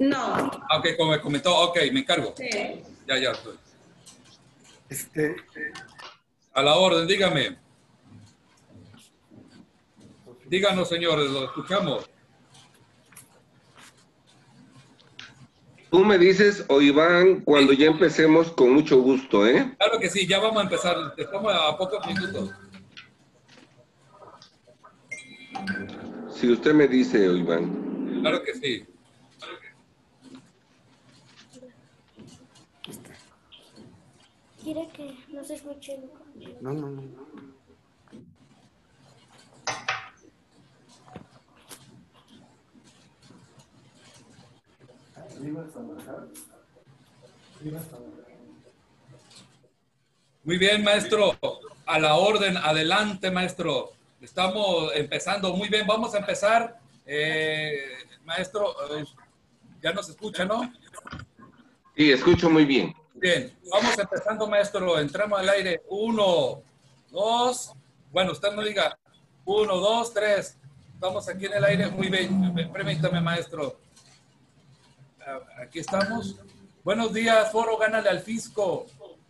No. Ok, como me comentó, ok, me encargo. Sí. Ya, ya estoy. Este, A la orden, dígame. Díganos, señores, lo escuchamos. Tú me dices, o Iván, cuando ya empecemos, con mucho gusto, ¿eh? Claro que sí, ya vamos a empezar. Estamos a pocos minutos. Si usted me dice, o Iván. Claro que sí. Quiere que no se escuche. no, no, no. Muy bien, maestro. A la orden, adelante, maestro. Estamos empezando. Muy bien, vamos a empezar. Eh, maestro, eh, ya nos escucha, ¿no? Sí, escucho muy bien. Bien, vamos empezando, maestro. Entramos al aire. Uno, dos. Bueno, usted no diga. Uno, dos, tres. Estamos aquí en el aire. Muy bien. Permítame, maestro. Ah, Aquí estamos. Buenos días, Foro Gánale al Fisco.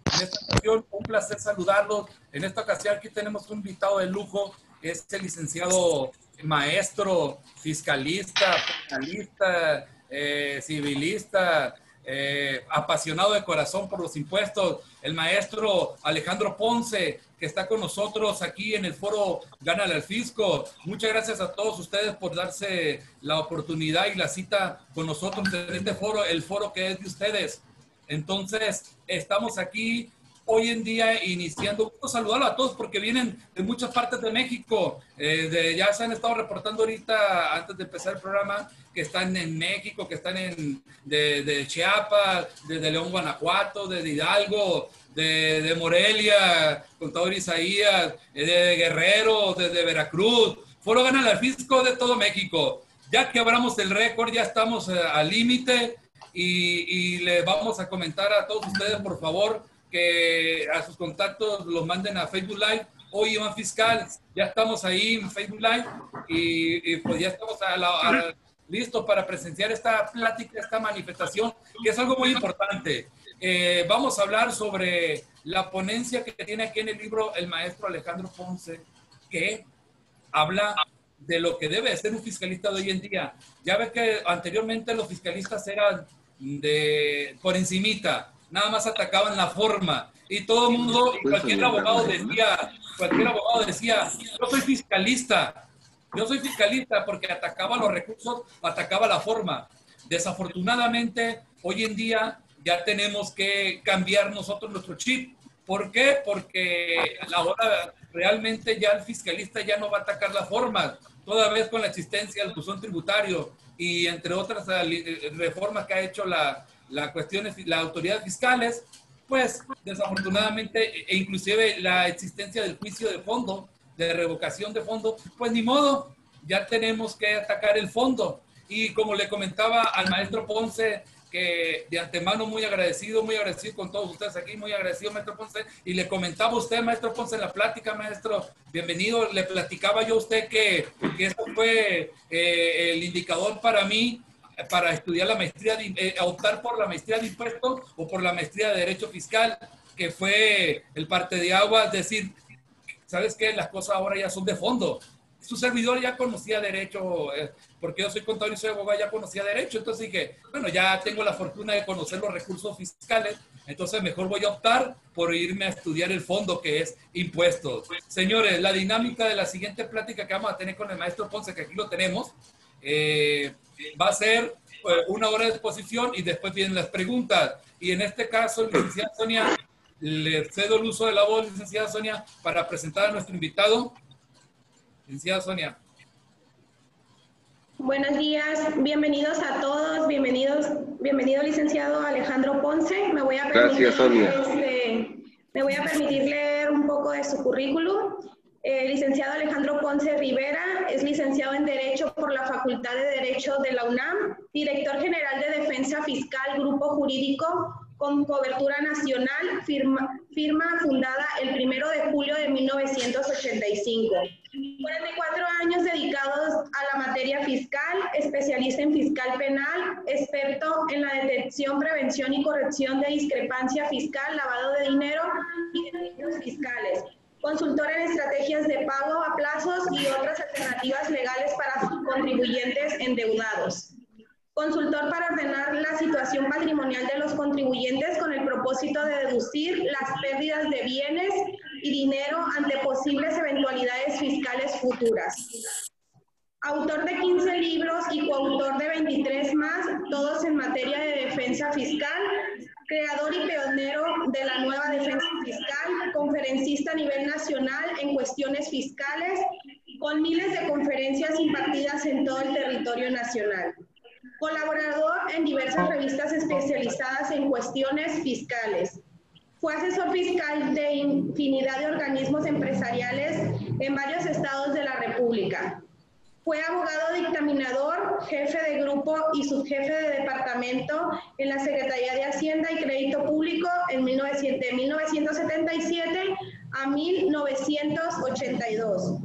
En esta ocasión, un placer saludarlos. En esta ocasión, aquí tenemos un invitado de lujo, es el licenciado maestro, fiscalista, penalista, eh, civilista, eh, apasionado de corazón por los impuestos, el maestro Alejandro Ponce, que está con nosotros aquí en el foro Gánale al Fisco. Muchas gracias a todos ustedes por darse la oportunidad y la cita con nosotros en este foro, el foro que es de ustedes. Entonces, estamos aquí hoy en día iniciando, quiero saludarlo a todos porque vienen de muchas partes de México, eh, de, ya se han estado reportando ahorita antes de empezar el programa que están en México, que están en, de, de Chiapas, de, León, Guanajuato, de Hidalgo, de, de Morelia, contador Isaías, eh, de Guerrero, desde Veracruz, Foro Gana al Fisco de todo México. Ya quebramos el récord, ya estamos eh, al límite y, y le vamos a comentar a todos ustedes, por favor, que a sus contactos los manden a Facebook Live. Hoy Iván Fiscal, ya estamos ahí en Facebook Live y, y pues ya estamos a la, a- listos para presenciar esta plática, esta manifestación, que es algo muy importante. Eh, vamos a hablar sobre la ponencia que tiene aquí en el libro el maestro Alejandro Ponce, que habla de lo que debe ser un fiscalista de hoy en día. Ya ves que anteriormente los fiscalistas eran de por encimita, nada más atacaban la forma y todo el mundo, cualquier abogado decía, cualquier abogado decía, yo soy fiscalista, yo soy fiscalista porque atacaba los recursos, atacaba la forma. Desafortunadamente, hoy en día ya tenemos que cambiar nosotros nuestro chip. ¿Por qué? Porque ahora realmente ya el fiscalista ya no va a atacar la forma, toda vez con la existencia del buzón tributario y entre otras eh, reformas que ha hecho la, la cuestión, la autoridad fiscales, pues desafortunadamente, e inclusive la existencia del juicio de fondo, de revocación de fondo, pues ni modo, ya tenemos que atacar el fondo. Y como le comentaba al maestro Ponce, que de antemano muy agradecido, muy agradecido con todos ustedes aquí, muy agradecido, maestro Ponce. Y le comentaba a usted, maestro Ponce, en la plática, maestro, bienvenido. Le platicaba yo a usted que, que esto fue eh, el indicador para mí para estudiar la maestría, de, eh, optar por la maestría de impuestos o por la maestría de derecho fiscal, que fue el parte de agua, es decir, ¿sabes qué? Las cosas ahora ya son de fondo. Su servidor ya conocía derecho, eh, porque yo soy contador y soy abogado, ya conocía derecho. Entonces dije, bueno, ya tengo la fortuna de conocer los recursos fiscales, entonces mejor voy a optar por irme a estudiar el fondo que es impuestos. Señores, la dinámica de la siguiente plática que vamos a tener con el maestro Ponce, que aquí lo tenemos, eh, va a ser eh, una hora de exposición y después vienen las preguntas. Y en este caso, licenciada Sonia, le cedo el uso de la voz, licenciada Sonia, para presentar a nuestro invitado. Licenciada Sonia. Buenos días, bienvenidos a todos, bienvenidos, bienvenido licenciado Alejandro Ponce. Me voy a permitir, Gracias, Sonia. este, me voy a permitir leer un poco de su currículum. Eh, licenciado Alejandro Ponce Rivera es licenciado en Derecho por la Facultad de Derecho de la UNAM, director general de Defensa Fiscal, Grupo Jurídico con cobertura nacional, firma, fundada el 1 de julio de 1985. 44 años dedicados a la materia fiscal, especialista en fiscal penal, experto en la detección, prevención y corrección de discrepancia fiscal, lavado de dinero y delitos fiscales. Consultor en estrategias de pago a plazos y otras alternativas legales para contribuyentes endeudados consultor para ordenar la situación patrimonial de los contribuyentes con el propósito de deducir las pérdidas de bienes y dinero ante posibles eventualidades fiscales futuras. Autor de 15 libros y coautor de 23 más, todos en materia de defensa fiscal, creador y pionero de la nueva defensa fiscal, conferencista a nivel nacional en cuestiones fiscales, con miles de conferencias impartidas en todo el territorio nacional colaborador en diversas revistas especializadas en cuestiones fiscales. Fue asesor fiscal de infinidad de organismos empresariales en varios estados de la República. Fue abogado dictaminador, jefe de grupo y subjefe de departamento en la Secretaría de Hacienda y Crédito Público en de 1977 a 1982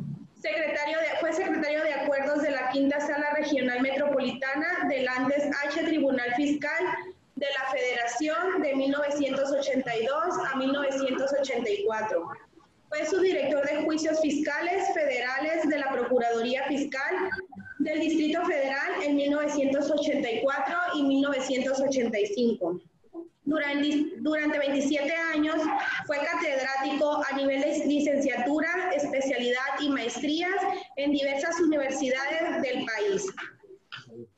Secretario de, fue secretario de Acuerdos de la Quinta Sala Regional Metropolitana del Andes H Tribunal Fiscal de la Federación de 1982 a 1984. Fue subdirector de Juicios Fiscales Federales de la Procuraduría Fiscal del Distrito Federal en 1984 y 1985. Durante, durante 27 años fue catedrático a nivel de licenciatura, especialidad y maestrías en diversas universidades del país.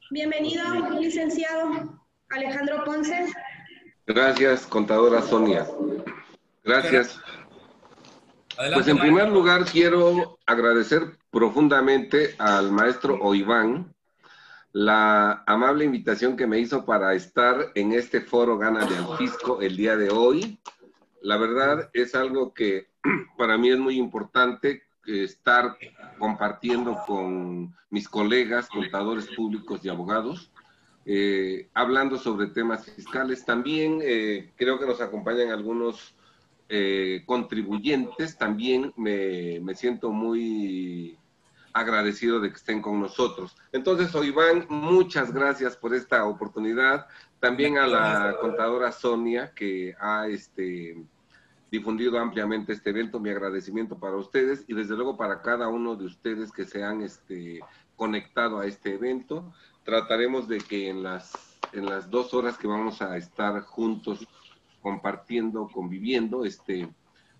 Bienvenido, licenciado Alejandro Ponce. Gracias, contadora Sonia. Gracias. Pues en primer lugar quiero agradecer profundamente al maestro Oiván la amable invitación que me hizo para estar en este foro Gana de Fisco el día de hoy. La verdad es algo que para mí es muy importante estar compartiendo con mis colegas, contadores públicos y abogados, eh, hablando sobre temas fiscales. También eh, creo que nos acompañan algunos eh, contribuyentes. También me, me siento muy agradecido de que estén con nosotros. Entonces, Iván, muchas gracias por esta oportunidad. También a la contadora Sonia, que ha este, difundido ampliamente este evento, mi agradecimiento para ustedes y desde luego para cada uno de ustedes que se han este, conectado a este evento. Trataremos de que en las, en las dos horas que vamos a estar juntos compartiendo, conviviendo, este,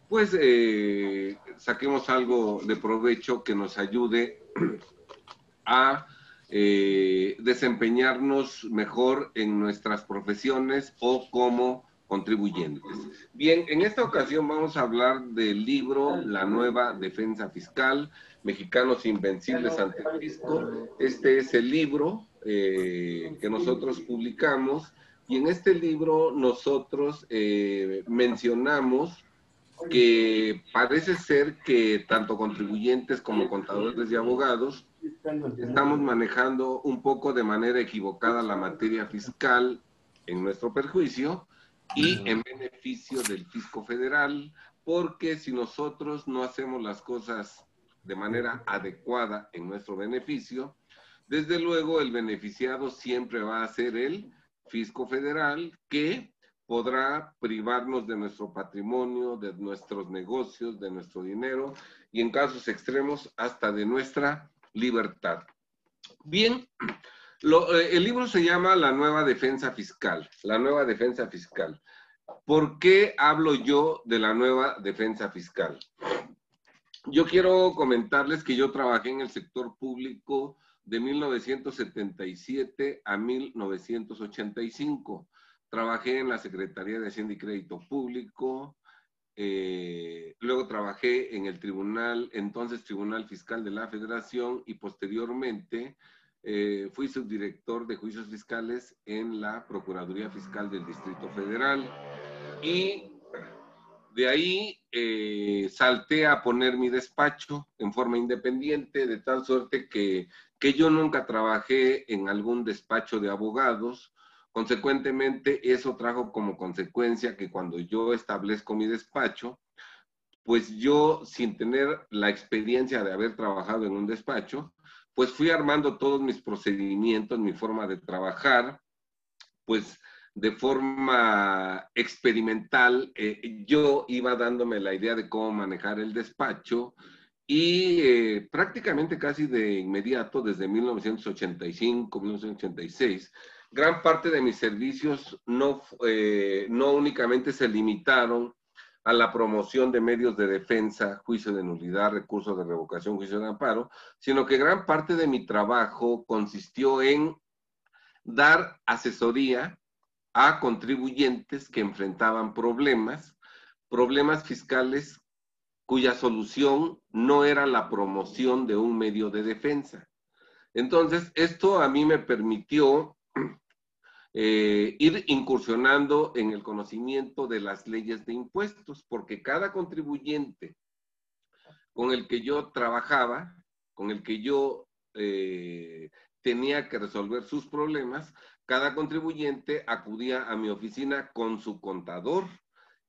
pues eh, saquemos algo de provecho que nos ayude a eh, desempeñarnos mejor en nuestras profesiones o como contribuyentes. Bien, en esta ocasión vamos a hablar del libro La nueva defensa fiscal, Mexicanos Invencibles ante el Fisco. Este es el libro eh, que nosotros publicamos y en este libro nosotros mencionamos que parece ser que tanto contribuyentes como contadores y abogados estamos manejando un poco de manera equivocada la materia fiscal en nuestro perjuicio y en beneficio del fisco federal, porque si nosotros no hacemos las cosas de manera adecuada en nuestro beneficio, desde luego el beneficiado siempre va a ser el fisco federal que podrá privarnos de nuestro patrimonio, de nuestros negocios, de nuestro dinero y en casos extremos hasta de nuestra libertad. Bien, eh, el libro se llama La nueva defensa fiscal, la nueva defensa fiscal. ¿Por qué hablo yo de la nueva defensa fiscal? Yo quiero comentarles que yo trabajé en el sector público de 1977 a 1985 Trabajé en la Secretaría de Hacienda y Crédito Público, eh, luego trabajé en el tribunal, entonces Tribunal Fiscal de la Federación y posteriormente eh, fui subdirector de juicios fiscales en la Procuraduría Fiscal del Distrito Federal. Y de ahí eh, salté a poner mi despacho en forma independiente, de tal suerte que, que yo nunca trabajé en algún despacho de abogados, Consecuentemente, eso trajo como consecuencia que cuando yo establezco mi despacho, pues yo, sin tener la experiencia de haber trabajado en un despacho, pues fui armando todos mis procedimientos, mi forma de trabajar, pues de forma experimental, eh, yo iba dándome la idea de cómo manejar el despacho y eh, prácticamente casi de inmediato, desde 1985, 1986, gran parte de mis servicios no, eh, no únicamente se limitaron a la promoción de medios de defensa, juicio de nulidad, recursos de revocación, juicio de amparo, sino que gran parte de mi trabajo consistió en dar asesoría a contribuyentes que enfrentaban problemas, problemas fiscales cuya solución no era la promoción de un medio de defensa. Entonces, esto a mí me permitió eh, ir incursionando en el conocimiento de las leyes de impuestos, porque cada contribuyente con el que yo trabajaba, con el que yo eh, tenía que resolver sus problemas, cada contribuyente acudía a mi oficina con su contador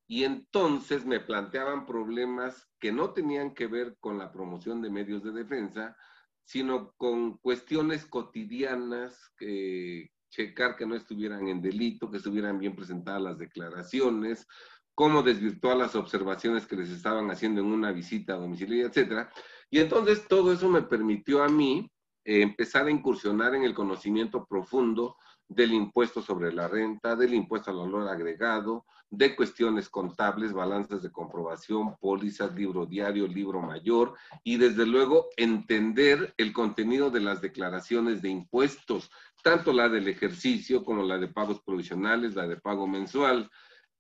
y entonces me planteaban problemas que no tenían que ver con la promoción de medios de defensa, sino con cuestiones cotidianas, que checar que no estuvieran en delito, que estuvieran bien presentadas las declaraciones, cómo desvirtuar las observaciones que les estaban haciendo en una visita domiciliaria, etcétera. Y entonces todo eso me permitió a mí eh, empezar a incursionar en el conocimiento profundo del impuesto sobre la renta, del impuesto al valor agregado, de cuestiones contables, balanzas de comprobación, pólizas, libro diario, libro mayor y desde luego entender el contenido de las declaraciones de impuestos, tanto la del ejercicio como la de pagos provisionales, la de pago mensual.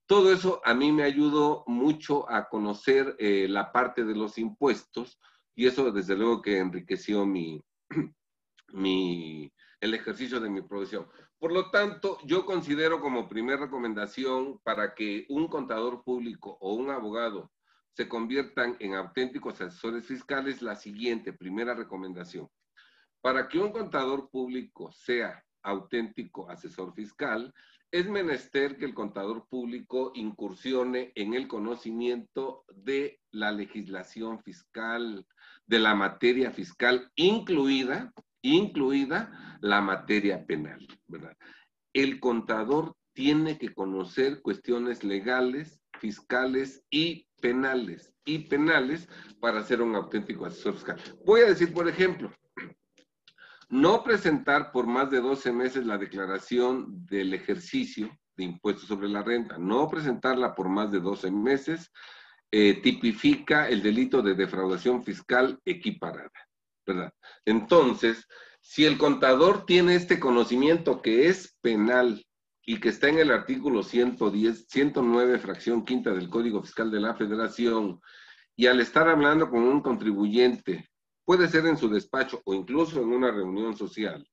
Todo eso a mí me ayudó mucho a conocer eh, la parte de los impuestos y eso desde luego que enriqueció mi, mi, el ejercicio de mi profesión. Por lo tanto, yo considero como primera recomendación para que un contador público o un abogado se conviertan en auténticos asesores fiscales la siguiente, primera recomendación. Para que un contador público sea auténtico asesor fiscal, es menester que el contador público incursione en el conocimiento de la legislación fiscal, de la materia fiscal, incluida incluida la materia penal, ¿verdad? El contador tiene que conocer cuestiones legales, fiscales y penales, y penales para ser un auténtico asesor fiscal. Voy a decir, por ejemplo, no presentar por más de 12 meses la declaración del ejercicio de impuestos sobre la renta, no presentarla por más de 12 meses, eh, tipifica el delito de defraudación fiscal equiparada. Entonces, si el contador tiene este conocimiento que es penal y que está en el artículo 110, 109, fracción quinta del Código Fiscal de la Federación, y al estar hablando con un contribuyente, puede ser en su despacho o incluso en una reunión social,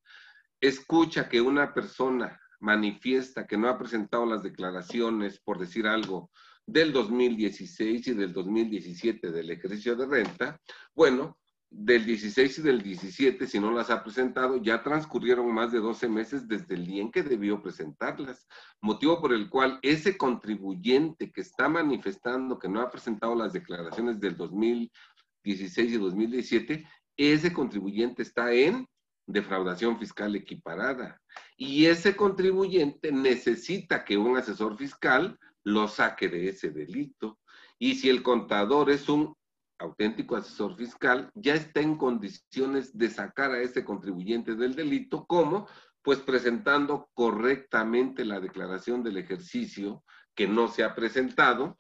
escucha que una persona manifiesta que no ha presentado las declaraciones, por decir algo, del 2016 y del 2017 del ejercicio de renta, bueno, del 16 y del 17, si no las ha presentado, ya transcurrieron más de 12 meses desde el día en que debió presentarlas, motivo por el cual ese contribuyente que está manifestando que no ha presentado las declaraciones del 2016 y 2017, ese contribuyente está en defraudación fiscal equiparada. Y ese contribuyente necesita que un asesor fiscal lo saque de ese delito. Y si el contador es un auténtico asesor fiscal, ya está en condiciones de sacar a ese contribuyente del delito, ¿cómo? Pues presentando correctamente la declaración del ejercicio que no se ha presentado,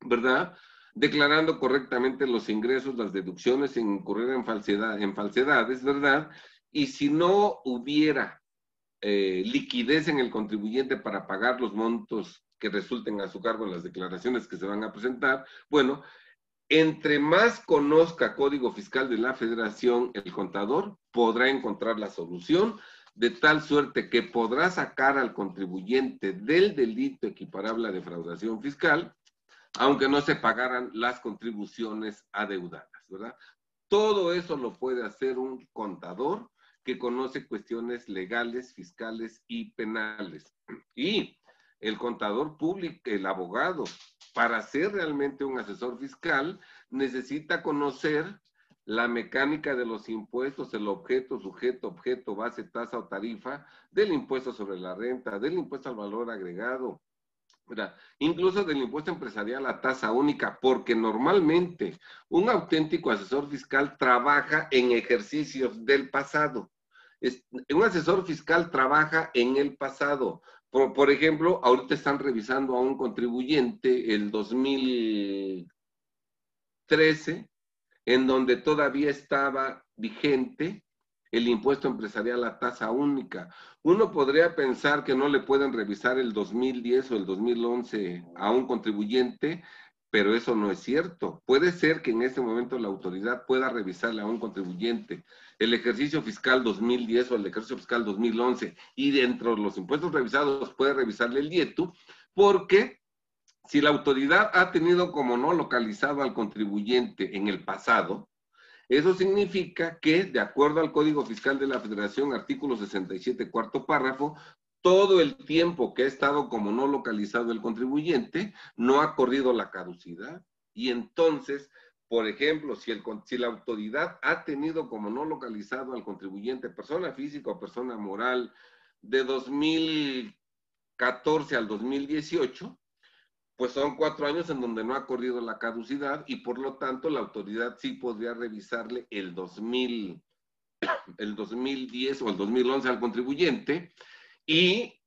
¿verdad? Declarando correctamente los ingresos, las deducciones, sin incurrir en, falsedad, en falsedades, ¿verdad? Y si no hubiera eh, liquidez en el contribuyente para pagar los montos que resulten a su cargo en las declaraciones que se van a presentar, bueno, entre más conozca Código Fiscal de la Federación, el contador podrá encontrar la solución de tal suerte que podrá sacar al contribuyente del delito equiparable a defraudación fiscal, aunque no se pagaran las contribuciones adeudadas, ¿verdad? Todo eso lo puede hacer un contador que conoce cuestiones legales, fiscales y penales. Y el contador público, el abogado, para ser realmente un asesor fiscal, necesita conocer la mecánica de los impuestos, el objeto, sujeto, objeto, base, tasa o tarifa, del impuesto sobre la renta, del impuesto al valor agregado, incluso del impuesto empresarial a tasa única, porque normalmente un auténtico asesor fiscal trabaja en ejercicios del pasado. un asesor fiscal trabaja en el pasado. Por, ejemplo, ahorita están revisando a un contribuyente el 2013 en donde todavía estaba vigente el impuesto empresarial a tasa única. Uno podría pensar que no le pueden revisar el 2010 o el 2011 a un contribuyente, pero eso no es cierto. Puede ser que en este momento la autoridad pueda revisarle a un contribuyente el ejercicio fiscal 2010 o el ejercicio fiscal 2011 y dentro de los impuestos revisados puede revisarle el DIETU, porque si la autoridad ha tenido como no localizado al contribuyente en el pasado, eso significa que, de acuerdo al Código Fiscal de la Federación, artículo 67, cuarto párrafo, todo el tiempo que ha estado como no localizado el contribuyente, no ha corrido la caducidad. Y entonces, por ejemplo, si, el, si la autoridad ha tenido como no localizado al contribuyente, persona física o persona moral, de 2014 al 2018, pues son cuatro años en donde no ha corrido la caducidad y por lo tanto la autoridad sí podría revisarle el 2000, el 2010 o el 2011 al contribuyente y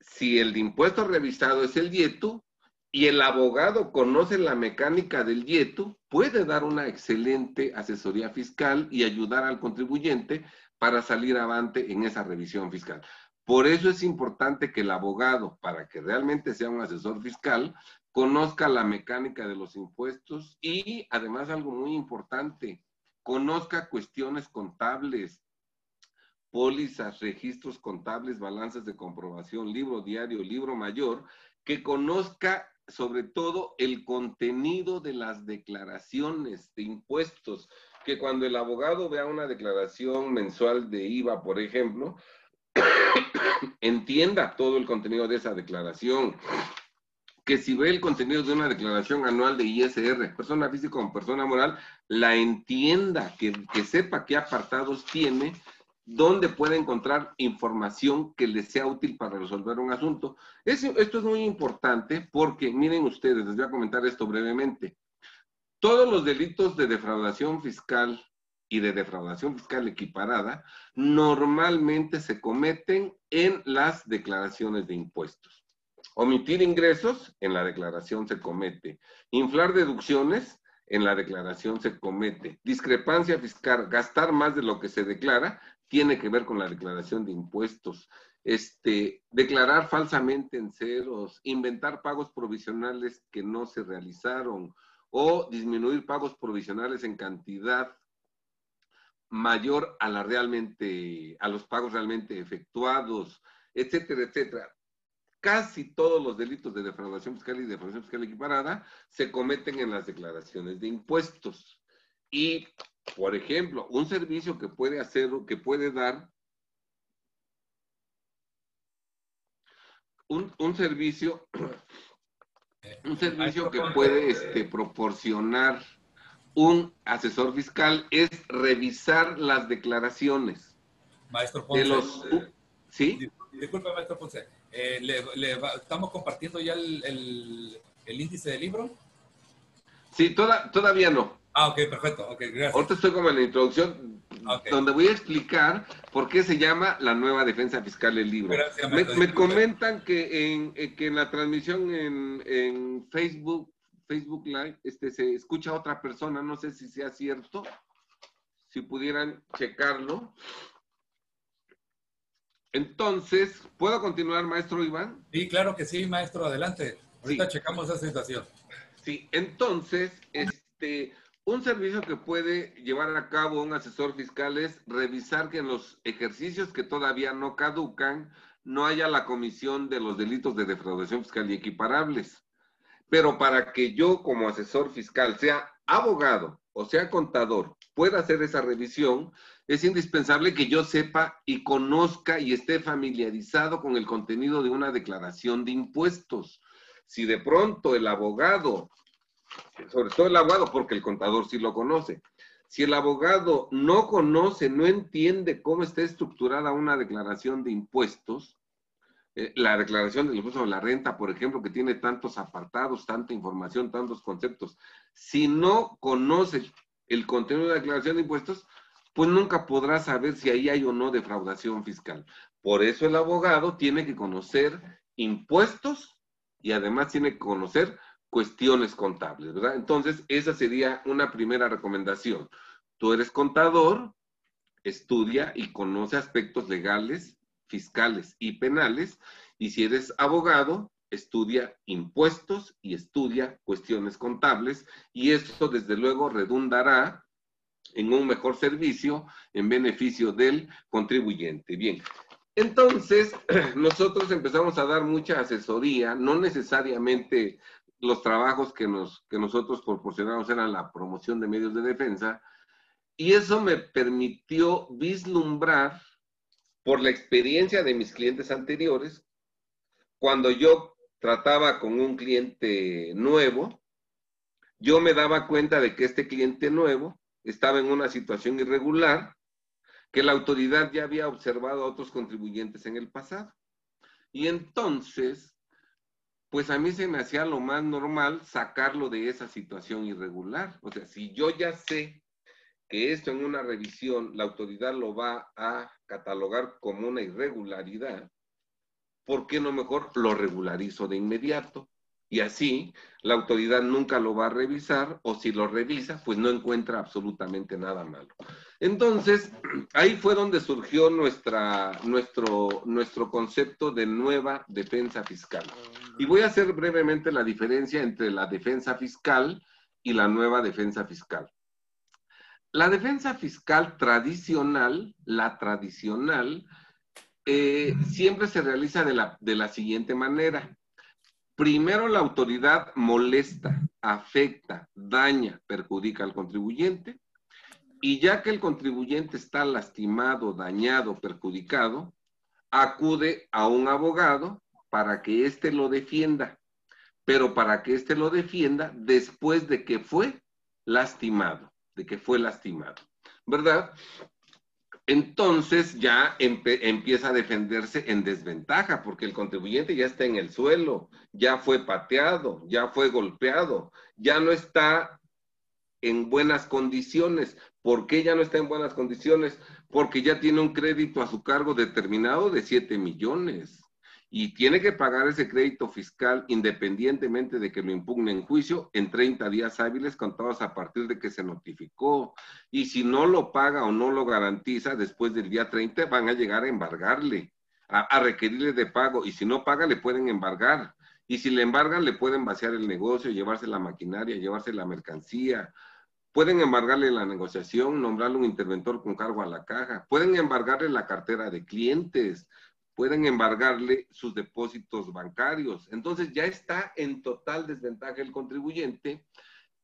si el impuesto revisado es el dieto y el abogado conoce la mecánica del dieto, puede dar una excelente asesoría fiscal y ayudar al contribuyente para salir avante en esa revisión fiscal. Por eso es importante que el abogado, para que realmente sea un asesor fiscal, conozca la mecánica de los impuestos y además algo muy importante, conozca cuestiones contables, pólizas, registros contables, balances de comprobación, libro diario, libro mayor, que conozca sobre todo el contenido de las declaraciones de impuestos, que cuando el abogado vea una declaración mensual de IVA, por ejemplo, entienda todo el contenido de esa declaración. Que si ve el contenido de una declaración anual de ISR, persona física o persona moral, la entienda, que, sepa qué apartados tiene, dónde puede encontrar información que le sea útil para resolver un asunto. esto es muy importante porque, miren ustedes, les voy a comentar esto brevemente. Todos los delitos de defraudación fiscal y de defraudación fiscal equiparada normalmente se cometen en las declaraciones de impuestos. Omitir ingresos, en la declaración se comete. Inflar deducciones, en la declaración se comete. Discrepancia fiscal, gastar más de lo que se declara, tiene que ver con la declaración de impuestos. Este, declarar falsamente en ceros, inventar pagos provisionales que no se realizaron o disminuir pagos provisionales en cantidad mayor a la realmente, a los pagos realmente efectuados, etcétera, etcétera. Casi todos los delitos de defraudación fiscal y defraudación fiscal equiparada se cometen en las declaraciones de impuestos. Y, por ejemplo, un servicio que puede hacer, que puede dar un, un servicio, un servicio que puede este, proporcionar un asesor fiscal es revisar las declaraciones. Maestro Ponce. De los, ¿Sí? Disculpe, maestro Ponce. Eh, le, ¿Estamos compartiendo ya el, índice del libro? Sí, toda, todavía no. Ah, ok, perfecto. Okay, gracias. Ahorita estoy como en la introducción, donde voy a explicar por qué se llama la nueva defensa fiscal el libro. Gracias, me, comentan que en, eh, que en la transmisión en, en Facebook Facebook Live, este, se escucha a otra persona, no sé si sea cierto, si pudieran checarlo. Entonces, ¿puedo continuar, maestro Iván? Sí, claro que sí, maestro, adelante. Ahorita checamos esa situación. Sí, entonces, este, un servicio que puede llevar a cabo un asesor fiscal es revisar que en los ejercicios que todavía no caducan, no haya la comisión de los delitos de defraudación fiscal y equiparables. Pero para que yo como asesor fiscal sea abogado o sea contador, pueda hacer esa revisión, es indispensable que yo sepa y conozca y esté familiarizado con el contenido de una declaración de impuestos. Si de pronto el abogado, sobre todo el abogado, porque el contador sí lo conoce, si el abogado no conoce, no entiende cómo está estructurada una declaración de impuestos, eh, la declaración del impuesto de la renta, por ejemplo, que tiene tantos apartados, tanta información, tantos conceptos, si no conoce el contenido de la declaración de impuestos, pues nunca podrá saber si ahí hay o no defraudación fiscal. Por eso el abogado tiene que conocer impuestos y además tiene que conocer cuestiones contables, ¿verdad? Entonces, esa sería una primera recomendación. Tú eres contador, estudia y conoce aspectos legales, fiscales y penales, y si eres abogado, estudia impuestos y estudia cuestiones contables, y esto desde luego redundará en un mejor servicio en beneficio del contribuyente. Bien, entonces nosotros empezamos a dar mucha asesoría, no necesariamente los trabajos que, nos, que nosotros proporcionamos eran la promoción de medios de defensa, y eso me permitió vislumbrar por la experiencia de mis clientes anteriores, cuando yo trataba con un cliente nuevo, yo me daba cuenta de que este cliente nuevo estaba en una situación irregular, que la autoridad ya había observado a otros contribuyentes en el pasado. Y entonces, pues a mí se me hacía lo más normal sacarlo de esa situación irregular. O sea, si yo ya sé que esto en una revisión la autoridad lo va a catalogar como una irregularidad, ¿por qué no mejor lo regularizo de inmediato? Y así la autoridad nunca lo va a revisar o si lo revisa, pues no encuentra absolutamente nada malo. Entonces, ahí fue donde surgió nuestra, nuestro, nuestro concepto de nueva defensa fiscal. Y voy a hacer brevemente la diferencia entre la defensa fiscal y la nueva defensa fiscal. La defensa fiscal tradicional, la tradicional, eh, siempre se realiza de la, de la siguiente manera Primero la autoridad molesta, afecta, daña, perjudica al contribuyente y ya que el contribuyente está lastimado, dañado, perjudicado, acude a un abogado para que éste lo defienda, pero para que éste lo defienda después de que fue lastimado, de que fue lastimado, ¿verdad? Entonces ya empieza a defenderse en desventaja, porque el contribuyente ya está en el suelo, ya fue pateado, ya fue golpeado, ya no está en buenas condiciones. ¿Por qué ya no está en buenas condiciones? Porque ya tiene un crédito a su cargo determinado de 7 millones y tiene que pagar ese crédito fiscal independientemente de que lo impugne en juicio en 30 días hábiles contados a partir de que se notificó. Y si no lo paga o no lo garantiza, después del día 30 van a llegar a embargarle, a, requerirle de pago. Y si no paga, le pueden embargar. Y si le embargan, le pueden vaciar el negocio, llevarse la maquinaria, llevarse la mercancía. Pueden embargarle la negociación, nombrarle un interventor con cargo a la caja. Pueden embargarle la cartera de clientes pueden embargarle sus depósitos bancarios. Entonces ya está en total desventaja el contribuyente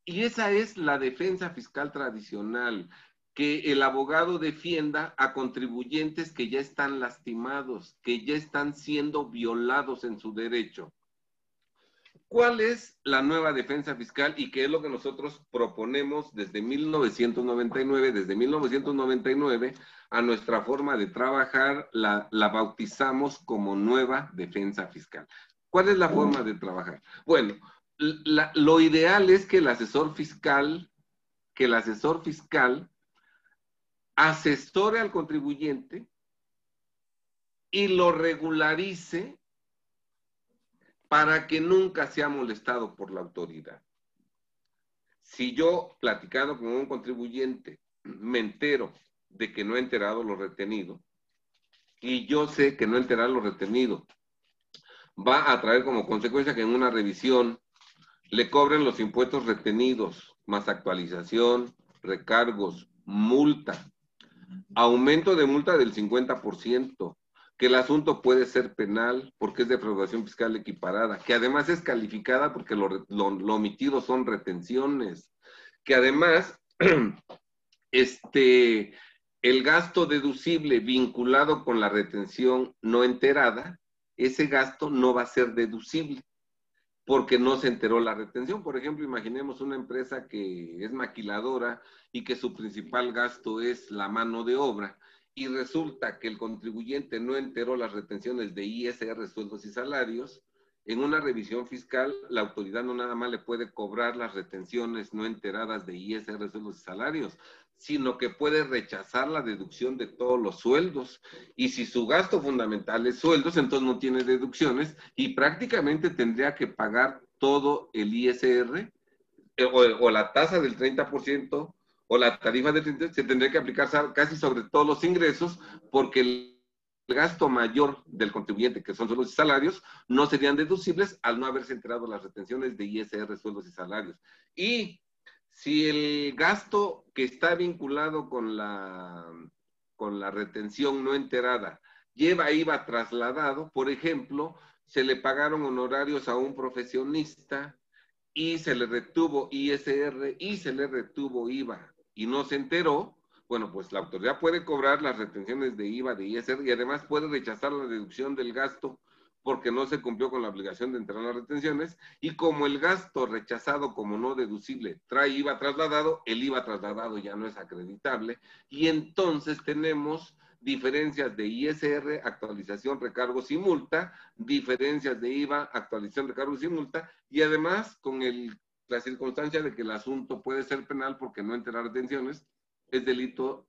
y esa es la defensa fiscal tradicional, que el abogado defienda a contribuyentes que ya están lastimados, que ya están siendo violados en su derecho. ¿Cuál es la nueva defensa fiscal y qué es lo que nosotros proponemos desde 1999? Desde 1999 a nuestra forma de trabajar la, bautizamos como nueva defensa fiscal. ¿Cuál es la forma de trabajar? Bueno, lo ideal es que el asesor fiscal, que el asesor fiscal asesore al contribuyente y lo regularice para que nunca sea molestado por la autoridad. Si yo, platicando con un contribuyente, me entero de que no he enterado lo retenido, y yo sé que no enterar lo retenido va a traer como consecuencia que en una revisión le cobren los impuestos retenidos, más actualización, recargos, multa, aumento de multa del 50%, que el asunto puede ser penal porque es defraudación fiscal equiparada, que además es calificada porque lo, omitido son retenciones, que además este, el gasto deducible vinculado con la retención no enterada, ese gasto no va a ser deducible porque no se enteró la retención. Por ejemplo, imaginemos una empresa que es maquiladora y que su principal gasto es la mano de obra y resulta que el contribuyente no enteró las retenciones de ISR, sueldos y salarios, en una revisión fiscal, la autoridad no nada más le puede cobrar las retenciones no enteradas de ISR, sueldos y salarios, sino que puede rechazar la deducción de todos los sueldos. Y si su gasto fundamental es sueldos, entonces no tiene deducciones y prácticamente tendría que pagar todo el ISR eh, o, la tasa del 30% o la tarifa 30% se tendría que aplicar casi sobre todos los ingresos porque el el gasto mayor del contribuyente, que son sueldos y salarios, no serían deducibles al no haberse enterado las retenciones de ISR, sueldos y salarios. Y si el gasto que está vinculado con la, con la retención no enterada lleva IVA trasladado, por ejemplo, se le pagaron honorarios a un profesionista y se le retuvo ISR y se le retuvo IVA y no se enteró, bueno, pues la autoridad puede cobrar las retenciones de IVA, de ISR y además puede rechazar la deducción del gasto porque no se cumplió con la obligación de entrar las retenciones y como el gasto rechazado como no deducible trae IVA trasladado, el IVA trasladado ya no es acreditable y entonces tenemos diferencias de ISR, actualización, recargos y multa, diferencias de IVA, actualización, recargos y multa y además con el, la circunstancia de que el asunto puede ser penal porque no entra retenciones, es delito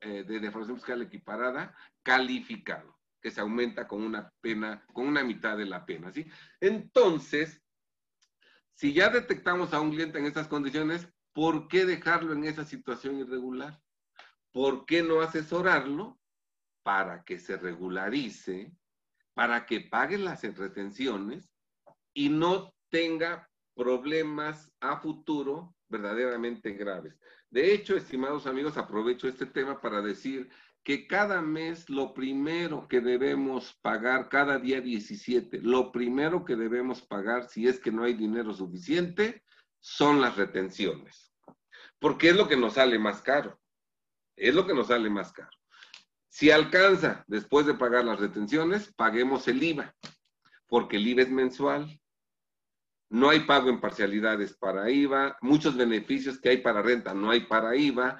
eh, de defraudación fiscal equiparada calificado, que se aumenta con una pena, con una mitad de la pena, ¿sí? Entonces, si ya detectamos a un cliente en estas condiciones, ¿por qué dejarlo en esa situación irregular? ¿Por qué no asesorarlo para que se regularice, para que pague las retenciones y no tenga problemas a futuro verdaderamente graves? De hecho, estimados amigos, aprovecho este tema para decir que cada mes lo primero que debemos pagar, cada día 17, lo primero que debemos pagar si es que no hay dinero suficiente, son las retenciones. Porque es lo que nos sale más caro. Es lo que nos sale más caro. Si alcanza, después de pagar las retenciones, paguemos el IVA, porque el IVA es mensual no hay pago en parcialidades para IVA, muchos beneficios que hay para renta no hay para IVA,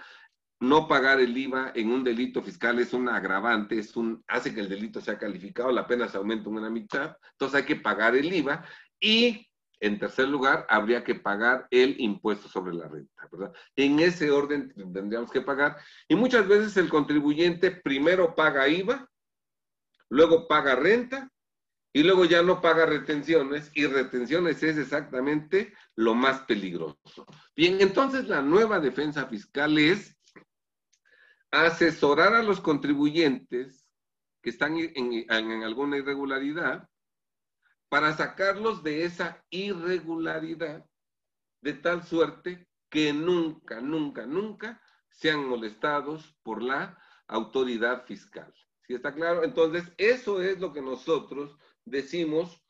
no pagar el IVA en un delito fiscal es un agravante, es un, hace que el delito sea calificado, la pena se aumenta en una mitad, entonces hay que pagar el IVA y en tercer lugar habría que pagar el impuesto sobre la renta. En ese orden tendríamos que pagar. Y muchas veces el contribuyente primero paga IVA, luego paga renta y luego ya no paga retenciones y retenciones es exactamente lo más peligroso. Bien, entonces la nueva defensa fiscal es asesorar a los contribuyentes que están en, alguna irregularidad para sacarlos de esa irregularidad de tal suerte que nunca, nunca, nunca sean molestados por la autoridad fiscal. ¿Sí está claro? Entonces, eso es lo que nosotros decimos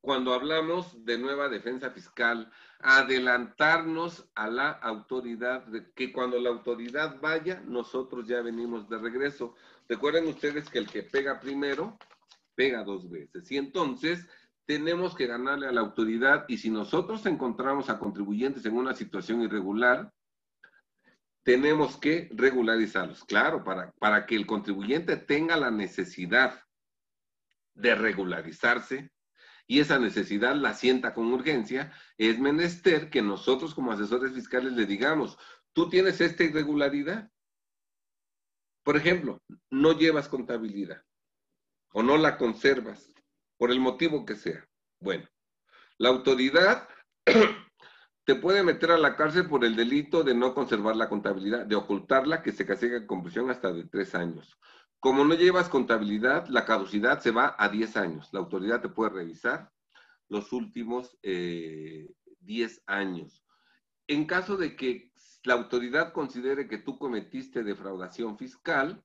cuando hablamos de nueva defensa fiscal, adelantarnos a la autoridad, que cuando la autoridad vaya, nosotros ya venimos de regreso. Recuerden ustedes que el que pega primero, pega dos veces. Y entonces tenemos que ganarle a la autoridad y si nosotros encontramos a contribuyentes en una situación irregular, tenemos que regularizarlos. Claro, para, para que el contribuyente tenga la necesidad de regularizarse y esa necesidad la sienta con urgencia, es menester que nosotros como asesores fiscales le digamos, tú tienes esta irregularidad. Por ejemplo, no llevas contabilidad o no la conservas, por el motivo que sea. Bueno, la autoridad te puede meter a la cárcel por el delito de no conservar la contabilidad, de ocultarla, que se castiga con prisión hasta de tres años. Como no llevas contabilidad, la caducidad se va a 10 años. La autoridad te puede revisar los últimos 10 eh, años. En caso de que la autoridad considere que tú cometiste defraudación fiscal,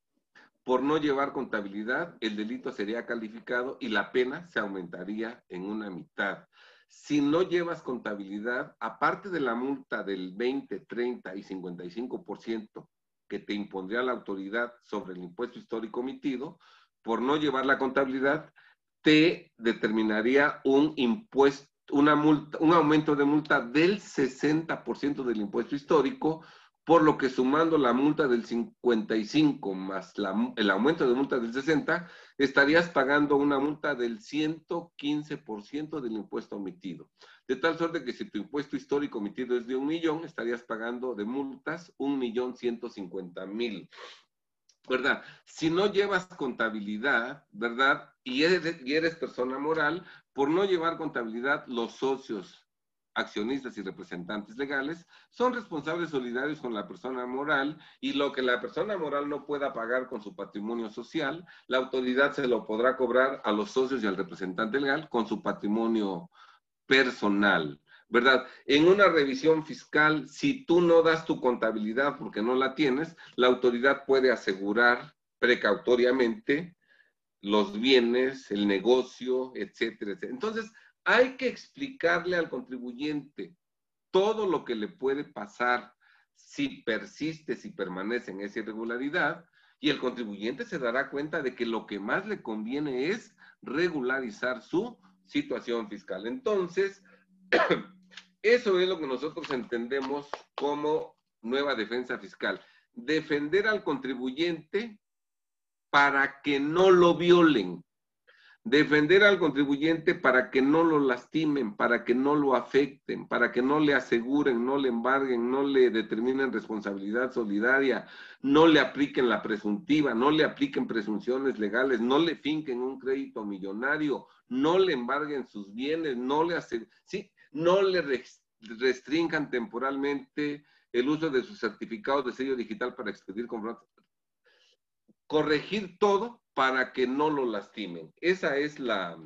por no llevar contabilidad, el delito sería calificado y la pena se aumentaría en una mitad. si no llevas contabilidad, aparte de la multa del 20, 30 y 55% que te impondría la autoridad sobre el impuesto histórico emitido, por no llevar la contabilidad, te determinaría un impuesto, una multa, un aumento de multa del 60% del impuesto histórico por lo que sumando la multa del 55 más el aumento de multa del 60, estarías pagando una multa del 115% del impuesto omitido. De tal suerte que si tu impuesto histórico omitido es de un millón, estarías pagando de multas un millón ciento cincuenta mil. ¿Verdad? Si no llevas contabilidad, ¿verdad? Y eres, y eres persona moral, por no llevar contabilidad, los socios accionistas y representantes legales, son responsables solidarios con la persona moral y lo que la persona moral no pueda pagar con su patrimonio social, la autoridad se lo podrá cobrar a los socios y al representante legal con su patrimonio personal. ¿Verdad? En una revisión fiscal, si tú no das tu contabilidad porque no la tienes, la autoridad puede asegurar precautoriamente los bienes, el negocio, etcétera, etcétera. Entonces, hay que explicarle al contribuyente todo lo que le puede pasar si persiste, si permanece en esa irregularidad, y el contribuyente se dará cuenta de que lo que más le conviene es regularizar su situación fiscal. Entonces, eso es lo que nosotros entendemos como nueva defensa fiscal. Defender al contribuyente para que no lo violen, defender al contribuyente para que no lo lastimen, para que no lo afecten, para que no le aseguren, no le embarguen, no le determinen responsabilidad solidaria, no le apliquen la presuntiva, no le apliquen presunciones legales, no le finquen un crédito millonario, no le embarguen sus bienes, no le sí, no le restringan temporalmente el uso de sus certificados de sello digital para expedir comprobante. Corregir todo para que no lo lastimen. Esa es la,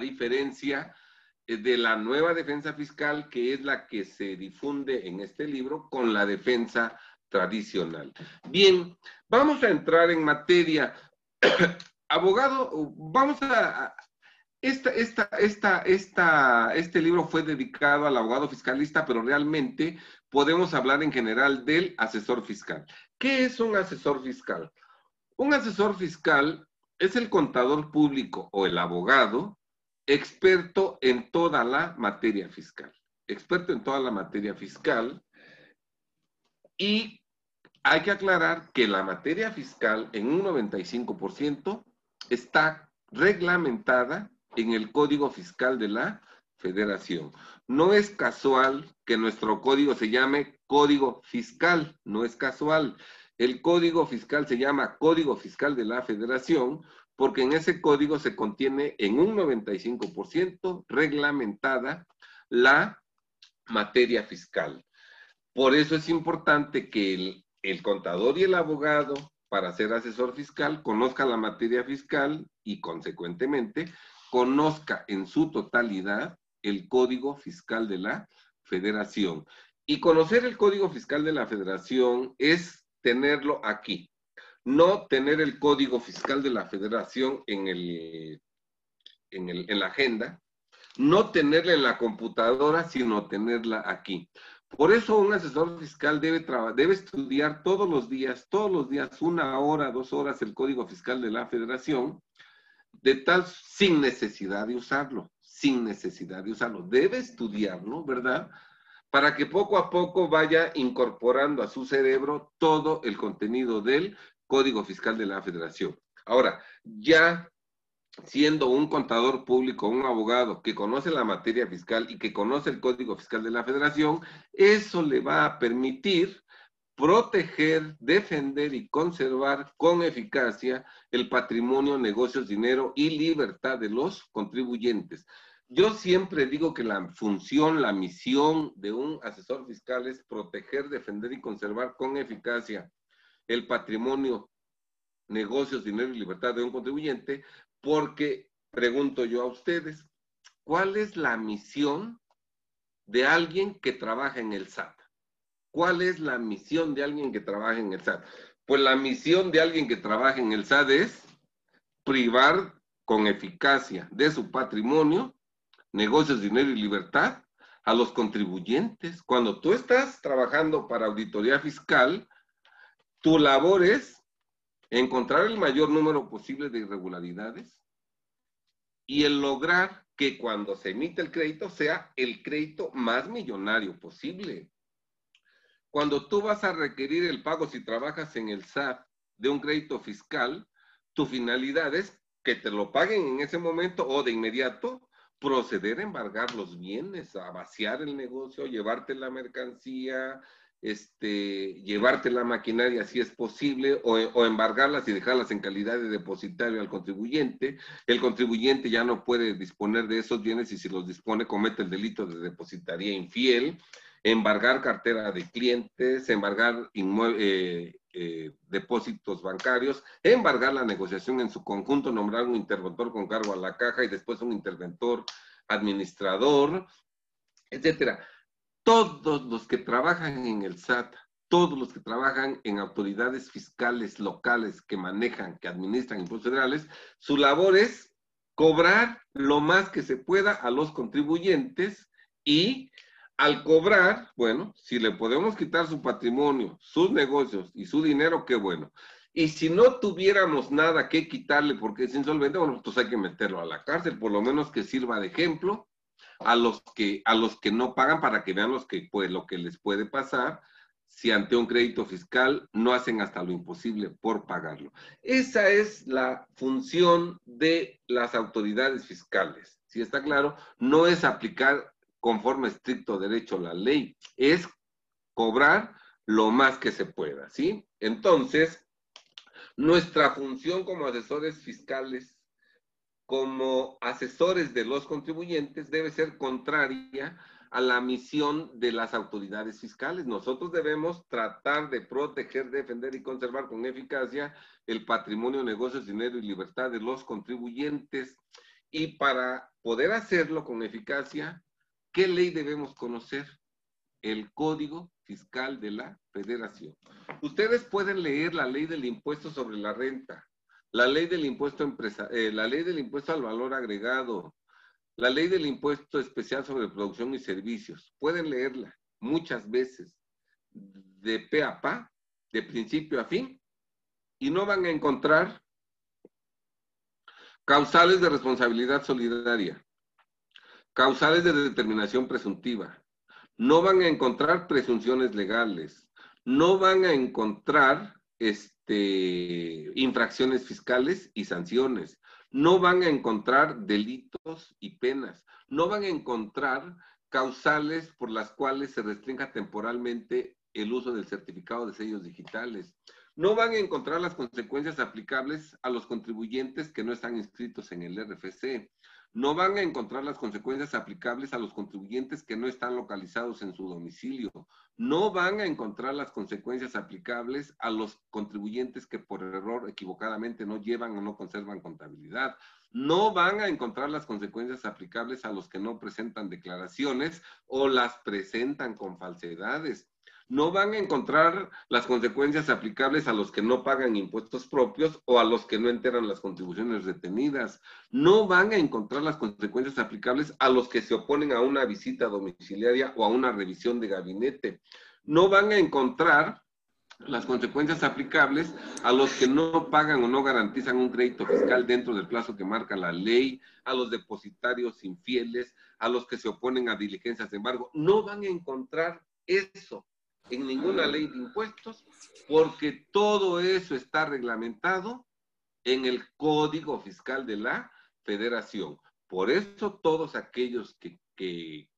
diferencia eh, de la nueva defensa fiscal, que es la que se difunde en este libro, con la defensa tradicional. Bien, vamos a entrar en materia. Abogado, vamos a... Esta, esta, esta, esta, este libro fue dedicado al abogado fiscalista, pero realmente podemos hablar en general del asesor fiscal. ¿Qué es un asesor fiscal? Un asesor fiscal es el contador público o el abogado experto en toda la materia fiscal. Experto en toda la materia fiscal. Y hay que aclarar que la materia fiscal en un 95% está reglamentada en el Código Fiscal de la Federación. No es casual que nuestro código se llame Código Fiscal, no es casual. El código fiscal se llama Código Fiscal de la Federación porque en ese código se contiene en un 95% reglamentada la materia fiscal. Por eso es importante que el, contador y el abogado, para ser asesor fiscal, conozca la materia fiscal y consecuentemente conozca en su totalidad el Código Fiscal de la Federación. Y conocer el Código Fiscal de la Federación es tenerlo aquí. No tener el código fiscal de la federación en, el, en, la agenda, no tenerla en la computadora, sino tenerla aquí. Por eso un asesor fiscal debe, debe estudiar todos los días, todos los días, una hora, dos horas, el código fiscal de la federación, de tal sin necesidad de usarlo, sin necesidad de usarlo. Debe estudiarlo, ¿verdad? Para que poco a poco vaya incorporando a su cerebro todo el contenido del Código Fiscal de la Federación. Ahora, ya siendo un contador público, un abogado que conoce la materia fiscal y que conoce el Código Fiscal de la Federación, eso le va a permitir proteger, defender y conservar con eficacia el patrimonio, negocios, dinero y libertad de los contribuyentes. Yo siempre digo que la función, la misión de un asesor fiscal es proteger, defender y conservar con eficacia el patrimonio, negocios, dinero y libertad de un contribuyente, porque pregunto yo a ustedes, ¿cuál es la misión de alguien que trabaja en el SAT? ¿Cuál es la misión de alguien que trabaja en el SAT? Pues la misión de alguien que trabaja en el SAT es privar con eficacia de su patrimonio negocios, dinero y libertad a los contribuyentes. Cuando tú estás trabajando para auditoría fiscal, tu labor es encontrar el mayor número posible de irregularidades y el lograr que cuando se emite el crédito sea el crédito más millonario posible. Cuando tú vas a requerir el pago si trabajas en el SAT de un crédito fiscal, tu finalidad es que te lo paguen en ese momento o de inmediato proceder a embargar los bienes, a vaciar el negocio, llevarte la mercancía, este, llevarte la maquinaria si es posible, o, embargarlas y dejarlas en calidad de depositario al contribuyente. El contribuyente ya no puede disponer de esos bienes y si los dispone comete el delito de depositaría infiel, embargar cartera de clientes, embargar eh, eh, depósitos bancarios, embargar la negociación en su conjunto, nombrar un interventor con cargo a la caja y después un interventor administrador, etcétera. Todos los que trabajan en el SAT, todos los que trabajan en autoridades fiscales locales que manejan, que administran impuestos federales, su labor es cobrar lo más que se pueda a los contribuyentes y al cobrar, bueno, si le podemos quitar su patrimonio, sus negocios y su dinero, qué bueno. Y si no tuviéramos nada que quitarle porque es insolvente, bueno, pues hay que meterlo a la cárcel, por lo menos que sirva de ejemplo a los que, a los que no pagan para que vean los que, pues, lo que les puede pasar si ante un crédito fiscal no hacen hasta lo imposible por pagarlo. Esa es la función de las autoridades fiscales. Si está claro, no es aplicar conforme estricto derecho la ley, es cobrar lo más que se pueda, ¿sí? Entonces, nuestra función como asesores fiscales, como asesores de los contribuyentes, debe ser contraria a la misión de las autoridades fiscales. Nosotros debemos tratar de proteger, defender y conservar con eficacia el patrimonio, negocios, dinero y libertad de los contribuyentes. Y para poder hacerlo con eficacia, ¿Qué ley debemos conocer? El Código Fiscal de la Federación. Ustedes pueden leer la ley del impuesto sobre la renta, la ley del impuesto empresa, eh, la ley del impuesto al valor agregado, la ley del impuesto especial sobre producción y servicios. Pueden leerla muchas veces de pe a pa, de principio a fin, y no van a encontrar causales de responsabilidad solidaria, Causales de determinación presuntiva. No van a encontrar presunciones legales. No van a encontrar este, infracciones fiscales y sanciones. No van a encontrar delitos y penas. No van a encontrar causales por las cuales se restrinja temporalmente el uso del certificado de sellos digitales. No van a encontrar las consecuencias aplicables a los contribuyentes que no están inscritos en el RFC no van a encontrar las consecuencias aplicables a los contribuyentes que no están localizados en su domicilio. No van a encontrar las consecuencias aplicables a los contribuyentes que por error equivocadamente no llevan o no conservan contabilidad. No van a encontrar las consecuencias aplicables a los que no presentan declaraciones o las presentan con falsedades no van a encontrar las consecuencias aplicables a los que no pagan impuestos propios o a los que no enteran las contribuciones retenidas. No van a encontrar las consecuencias aplicables a los que se oponen a una visita domiciliaria o a una revisión de gabinete. No van a encontrar las consecuencias aplicables a los que no pagan o no garantizan un crédito fiscal dentro del plazo que marca la ley, a los depositarios infieles, a los que se oponen a diligencias de embargo. No van a encontrar eso en ninguna ley de impuestos, porque todo eso está reglamentado en el Código Fiscal de la Federación. Por eso todos aquellos que,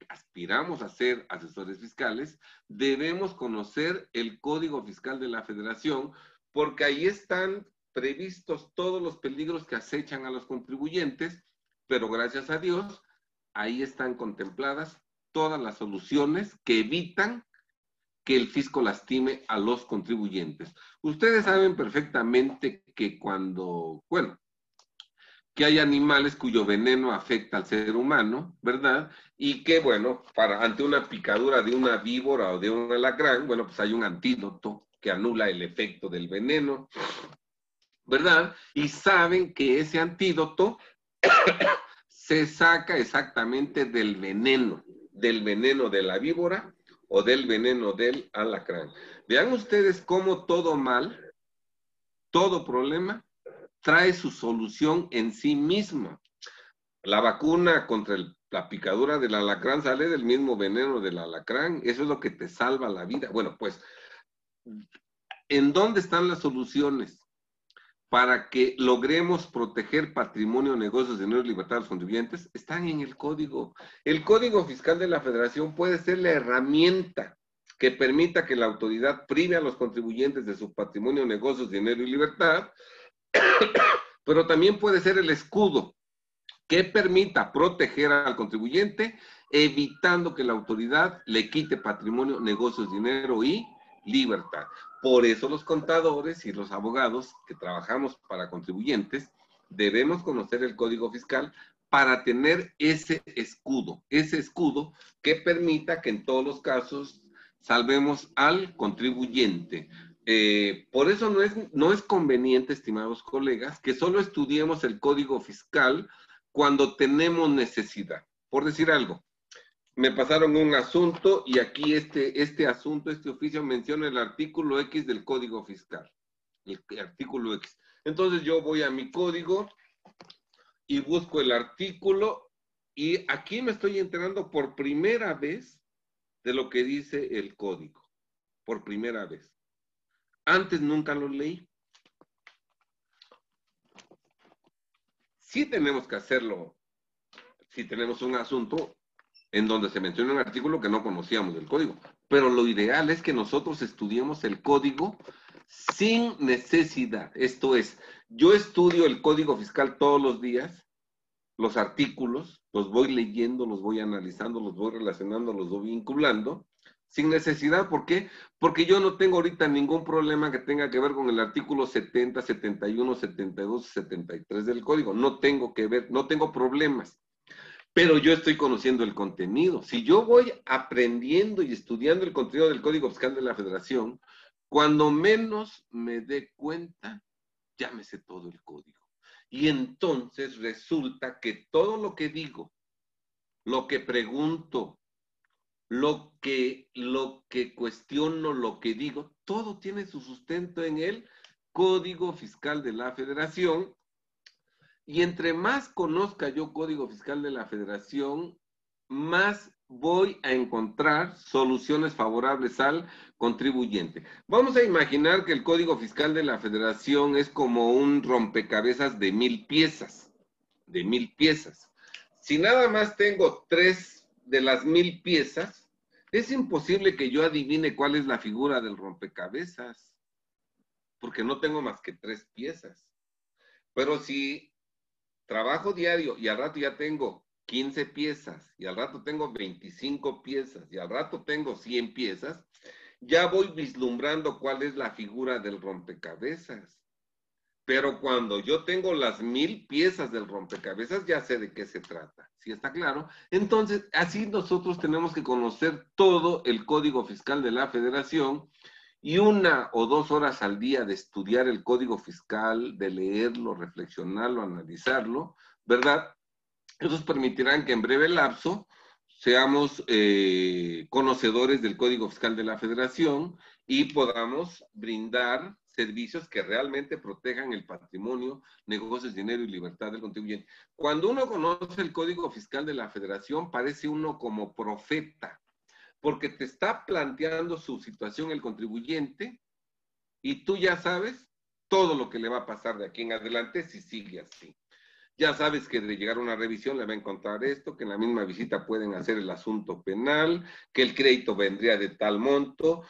aspiramos a ser asesores fiscales, debemos conocer el Código Fiscal de la Federación, porque ahí están previstos todos los peligros que acechan a los contribuyentes, pero gracias a Dios, ahí están contempladas todas las soluciones que evitan que el fisco lastime a los contribuyentes. Ustedes saben perfectamente que cuando, bueno, que hay animales cuyo veneno afecta al ser humano, ¿verdad? Y que, bueno, para, ante una picadura de una víbora o de un alacrán, bueno, pues hay un antídoto que anula el efecto del veneno, ¿verdad? Y saben que ese antídoto se saca exactamente del veneno, del veneno de la víbora o del veneno del alacrán. Vean ustedes cómo todo mal, todo problema, trae su solución en sí mismo. La vacuna contra la picadura del alacrán sale del mismo veneno del alacrán. Eso es lo que te salva la vida. Bueno, pues, ¿en dónde están las soluciones? Para que logremos proteger patrimonio, negocios, dinero y libertad de los contribuyentes están en el código. El código fiscal de la federación puede ser la herramienta que permita que la autoridad prive a los contribuyentes de su patrimonio, negocios, dinero y libertad, pero también puede ser el escudo que permita proteger al contribuyente, evitando que la autoridad le quite patrimonio, negocios, dinero y libertad. Por eso los contadores y los abogados que trabajamos para contribuyentes debemos conocer el código fiscal para tener ese escudo, ese escudo que permita que en todos los casos salvemos al contribuyente. Eh, por eso no es, no es conveniente, estimados colegas, que solo estudiemos el código fiscal cuando tenemos necesidad. Por decir algo, me pasaron un asunto y aquí este, este asunto, este oficio menciona el artículo X del Código Fiscal. El, artículo X. Entonces yo voy a mi código y busco el artículo y aquí me estoy enterando por primera vez de lo que dice el código. Por primera vez. Antes nunca lo leí. Sí tenemos que hacerlo. Si tenemos un asunto, en donde se menciona un artículo que no conocíamos del código. Pero lo ideal es que nosotros estudiemos el código sin necesidad. Esto es, yo estudio el código fiscal todos los días, los artículos, los voy leyendo, los voy analizando, los voy relacionando, los voy vinculando, sin necesidad. ¿Por qué? Porque yo no tengo ahorita ningún problema que tenga que ver con el artículo 70, 71, 72, 73 del código. No tengo que ver, no tengo problemas pero yo estoy conociendo el contenido. Si yo voy aprendiendo y estudiando el contenido del Código Fiscal de la Federación, cuando menos me dé cuenta, sé todo el código. Y entonces resulta que todo lo que digo, lo que pregunto, lo que, lo que cuestiono, lo que digo, todo tiene su sustento en el Código Fiscal de la Federación y entre más conozca yo Código Fiscal de la Federación, más voy a encontrar soluciones favorables al contribuyente. Vamos a imaginar que el Código Fiscal de la Federación es como un rompecabezas de mil piezas, de mil piezas. Si nada más tengo tres de las mil piezas, es imposible que yo adivine cuál es la figura del rompecabezas, porque no tengo más que tres piezas. Pero si trabajo diario y al rato ya tengo 15 piezas y al rato tengo 25 piezas y al rato tengo 100 piezas, ya voy vislumbrando cuál es la figura del rompecabezas. Pero cuando yo tengo las mil piezas del rompecabezas, ya sé de qué se trata. ¿Sí está claro? Entonces, así nosotros tenemos que conocer todo el código fiscal de la federación y una o dos horas al día de estudiar el código fiscal, de leerlo, reflexionarlo, analizarlo, ¿verdad? Esos permitirán que en breve lapso seamos eh, conocedores del código fiscal de la federación y podamos brindar servicios que realmente protejan el patrimonio, negocios, dinero y libertad del contribuyente. Cuando uno conoce el código fiscal de la federación, parece uno como profeta, porque te está planteando su situación el contribuyente y tú ya sabes todo lo que le va a pasar de aquí en adelante si sigue así. Ya sabes que de llegar a una revisión le va a encontrar esto, que en la misma visita pueden hacer el asunto penal, que el crédito vendría de tal monto.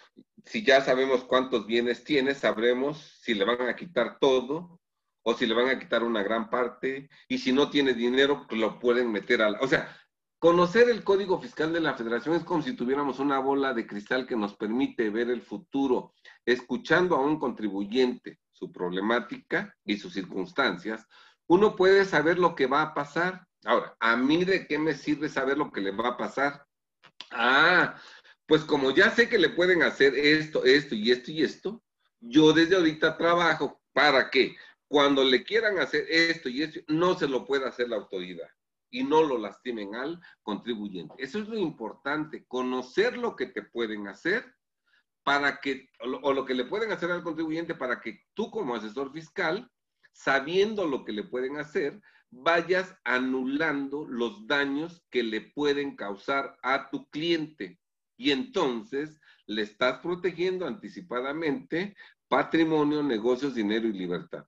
Si ya sabemos cuántos bienes tiene, sabremos si le van a quitar todo o si le van a quitar una gran parte. Y si no tiene dinero, lo pueden meter a la... O sea, Conocer el código fiscal de la federación es como si tuviéramos una bola de cristal que nos permite ver el futuro, escuchando a un contribuyente, su problemática y sus circunstancias, uno puede saber lo que va a pasar. Ahora, ¿a mí de qué me sirve saber lo que le va a pasar? Ah, pues como ya sé que le pueden hacer esto, esto y esto y esto, yo desde ahorita trabajo para que cuando le quieran hacer esto y esto, no se lo pueda hacer la autoridad y no lo lastimen al contribuyente. Eso es lo importante, conocer lo que te pueden hacer para que, o lo que le pueden hacer al contribuyente para que tú como asesor fiscal, sabiendo lo que le pueden hacer, vayas anulando los daños que le pueden causar a tu cliente. Y entonces le estás protegiendo anticipadamente patrimonio, negocios, dinero y libertad.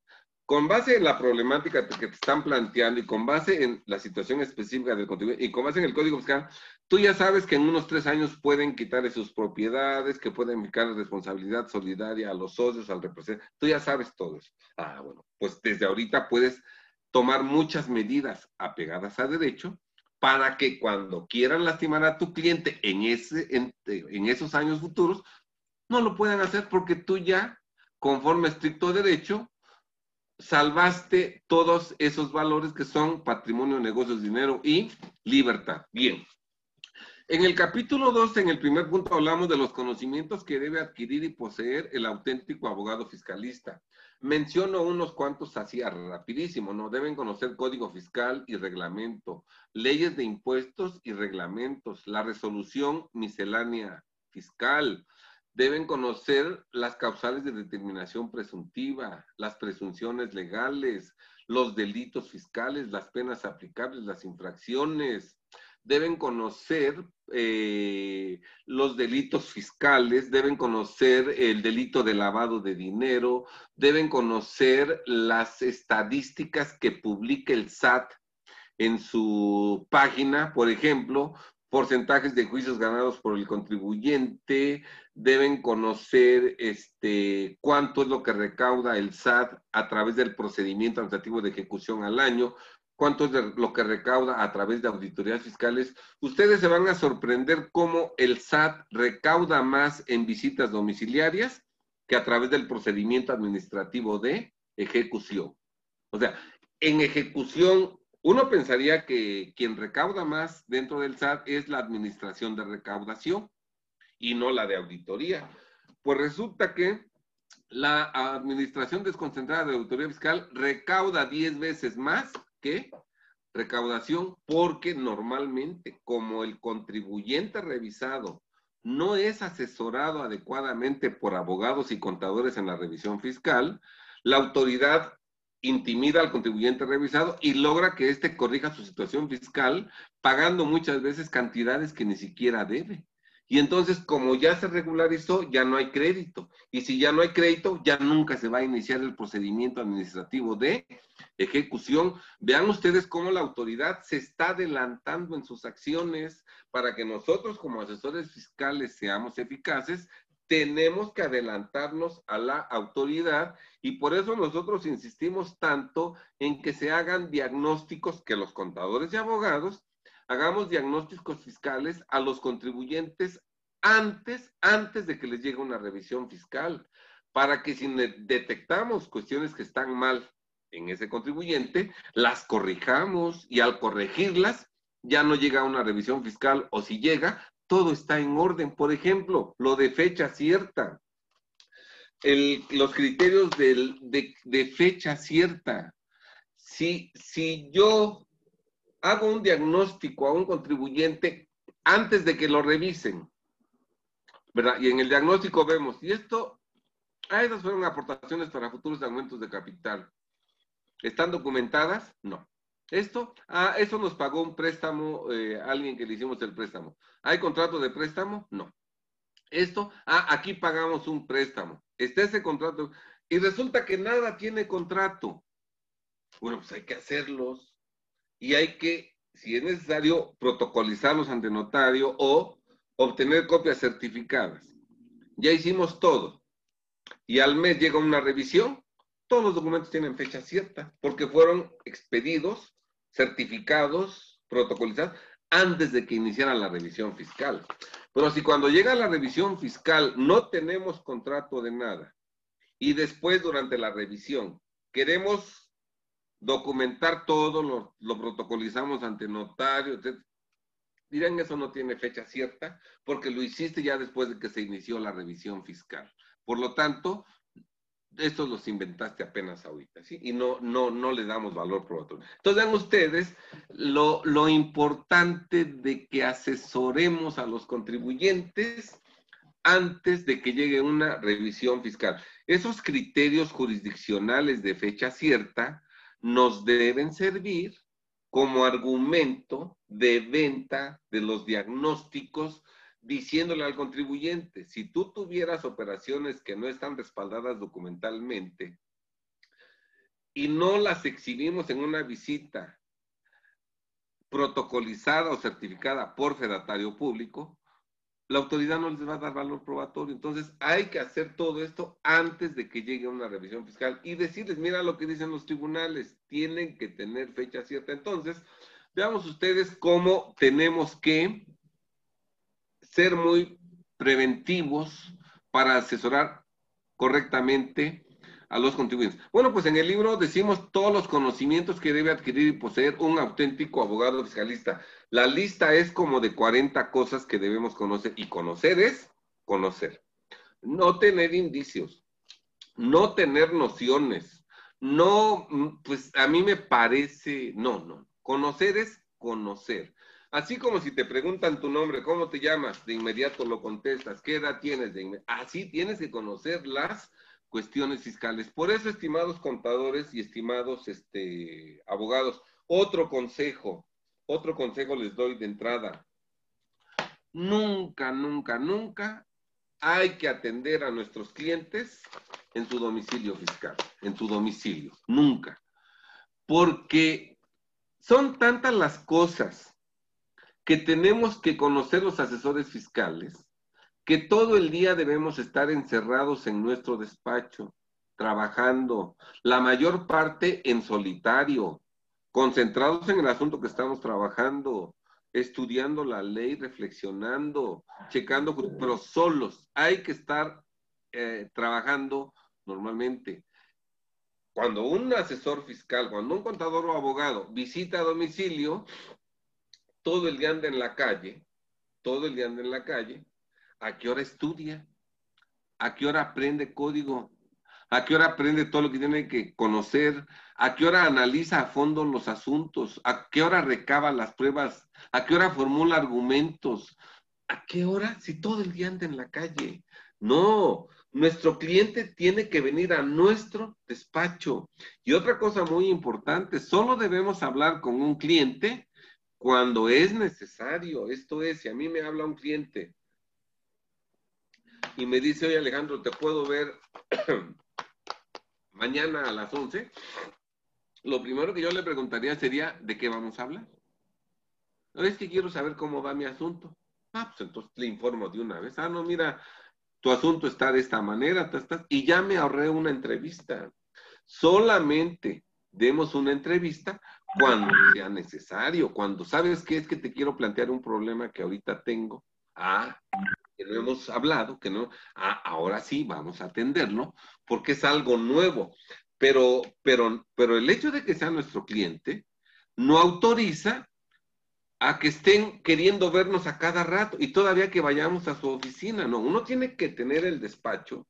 Con base en la problemática que te están planteando y con base en la situación específica del contribuyente y con base en el código fiscal, tú ya sabes que en unos tres años pueden quitarle sus propiedades, que pueden indicar responsabilidad solidaria a los socios, al representante. Tú ya sabes todo eso. Ah, bueno, pues desde ahorita puedes tomar muchas medidas apegadas a derecho para que cuando quieran lastimar a tu cliente en, ese, en, en esos años futuros, no lo puedan hacer porque tú ya, conforme a estricto derecho, salvaste todos esos valores que son patrimonio, negocios, dinero y libertad. Bien. En el capítulo 2, en el primer punto, hablamos de los conocimientos que debe adquirir y poseer el auténtico abogado fiscalista. Menciono unos cuantos así rapidísimo, ¿no? Deben conocer código fiscal y reglamento, leyes de impuestos y reglamentos, la resolución miscelánea fiscal, deben conocer las causales de determinación presuntiva, las presunciones legales, los delitos fiscales, las penas aplicables, las infracciones. Deben conocer eh, los delitos fiscales, deben conocer el delito de lavado de dinero, deben conocer las estadísticas que publica el SAT en su página, por ejemplo, porcentajes de juicios ganados por el contribuyente, deben conocer este, cuánto es lo que recauda el SAT a través del procedimiento administrativo de ejecución al año, cuánto es lo que recauda a través de auditorías fiscales. Ustedes se van a sorprender cómo el SAT recauda más en visitas domiciliarias que a través del procedimiento administrativo de ejecución. O sea, en ejecución uno pensaría que quien recauda más dentro del SAT es la administración de recaudación y no la de auditoría. Pues resulta que la administración desconcentrada de auditoría fiscal recauda 10 veces más que recaudación porque normalmente como el contribuyente revisado no es asesorado adecuadamente por abogados y contadores en la revisión fiscal, la autoridad intimida al contribuyente revisado y logra que éste corrija su situación fiscal pagando muchas veces cantidades que ni siquiera debe. Y entonces, como ya se regularizó, ya no hay crédito. Y si ya no hay crédito, ya nunca se va a iniciar el procedimiento administrativo de ejecución. Vean ustedes cómo la autoridad se está adelantando en sus acciones para que nosotros como asesores fiscales seamos eficaces, tenemos que adelantarnos a la autoridad y por eso nosotros insistimos tanto en que se hagan diagnósticos, que los contadores y abogados hagamos diagnósticos fiscales a los contribuyentes antes, antes de que les llegue una revisión fiscal, para que si detectamos cuestiones que están mal en ese contribuyente, las corrijamos y al corregirlas ya no llega una revisión fiscal o si llega, todo está en orden. Por ejemplo, lo de fecha cierta, los criterios de, fecha cierta. Si, si yo hago un diagnóstico a un contribuyente antes de que lo revisen, ¿verdad? Y en el diagnóstico vemos, y esto, ah, esas fueron aportaciones para futuros aumentos de capital. ¿Están documentadas? No. Esto, ah, eso nos pagó un préstamo, eh, alguien que le hicimos el préstamo. ¿Hay contrato de préstamo? No. Esto, ah, aquí pagamos un préstamo. Está ese contrato. Y resulta que nada tiene contrato. Bueno, pues hay que hacerlos. Y hay que, si es necesario, protocolizarlos ante notario o obtener copias certificadas. Ya hicimos todo. Y al mes llega una revisión. Todos los documentos tienen fecha cierta porque fueron expedidos certificados, protocolizados, antes de que iniciara la revisión fiscal. Pero si cuando llega la revisión fiscal no tenemos contrato de nada y después durante la revisión queremos documentar todo, lo, protocolizamos ante notario, etc. Dirán, eso no tiene fecha cierta porque lo hiciste ya después de que se inició la revisión fiscal. Por lo tanto, estos los inventaste apenas ahorita, ¿sí? Y no, no, no le damos valor probatorio. Entonces, vean ustedes lo, lo importante de que asesoremos a los contribuyentes antes de que llegue una revisión fiscal. Esos criterios jurisdiccionales de fecha cierta nos deben servir como argumento de venta de los diagnósticos diciéndole al contribuyente, si tú tuvieras operaciones que no están respaldadas documentalmente y no las exhibimos en una visita protocolizada o certificada por fedatario público, la autoridad no les va a dar valor probatorio. Entonces, hay que hacer todo esto antes de que llegue una revisión fiscal y decirles, mira lo que dicen los tribunales, tienen que tener fecha cierta. Entonces, veamos ustedes cómo tenemos que ser muy preventivos para asesorar correctamente a los contribuyentes. Bueno, pues en el libro decimos todos los conocimientos que debe adquirir y poseer un auténtico abogado fiscalista. La lista es como de 40 cosas que debemos conocer y conocer es conocer. No tener indicios, no tener nociones, no, pues a mí me parece, no, no. Conocer es conocer. Así como si te preguntan tu nombre, ¿cómo te llamas? De inmediato lo contestas. ¿Qué edad tienes? De Así tienes que conocer las cuestiones fiscales. Por eso, estimados contadores y estimados este, abogados, otro consejo, otro consejo les doy de entrada. Nunca, nunca, nunca hay que atender a nuestros clientes en su domicilio fiscal, en su domicilio, nunca. Porque son tantas las cosas que tenemos que conocer los asesores fiscales que todo el día debemos estar encerrados en nuestro despacho, trabajando, la mayor parte en solitario, concentrados en el asunto que estamos trabajando, estudiando la ley, reflexionando, checando, pero solos. Hay que estar eh, trabajando normalmente. Cuando un asesor fiscal, cuando un contador o abogado visita a domicilio, todo el día anda en la calle, todo el día anda en la calle, ¿A qué hora estudia? ¿A qué hora aprende código? ¿A qué hora aprende todo lo que tiene que conocer? ¿A qué hora analiza a fondo los asuntos? ¿A qué hora recaba las pruebas? ¿A qué hora formula argumentos? ¿A qué hora? Si todo el día anda en la calle. No, nuestro cliente tiene que venir a nuestro despacho. Y otra cosa muy importante, solo debemos hablar con un cliente cuando es necesario. Esto es, si a mí me habla un cliente y me dice, oye Alejandro, ¿te puedo ver mañana a las 11? Lo primero que yo le preguntaría sería, ¿de qué vamos a hablar? No es que quiero saber cómo va mi asunto. Ah, pues entonces le informo de una vez. Ah, no, mira, tu asunto está de esta manera, y ya me ahorré una entrevista. Solamente demos una entrevista cuando sea necesario, cuando sabes que es que te quiero plantear un problema que ahorita tengo. Ah, que no hemos hablado, que no, ah, ahora sí vamos a atenderlo, porque es algo nuevo. Pero, pero, pero el hecho de que sea nuestro cliente no autoriza a que estén queriendo vernos a cada rato y todavía que vayamos a su oficina. No, uno tiene que tener el despacho,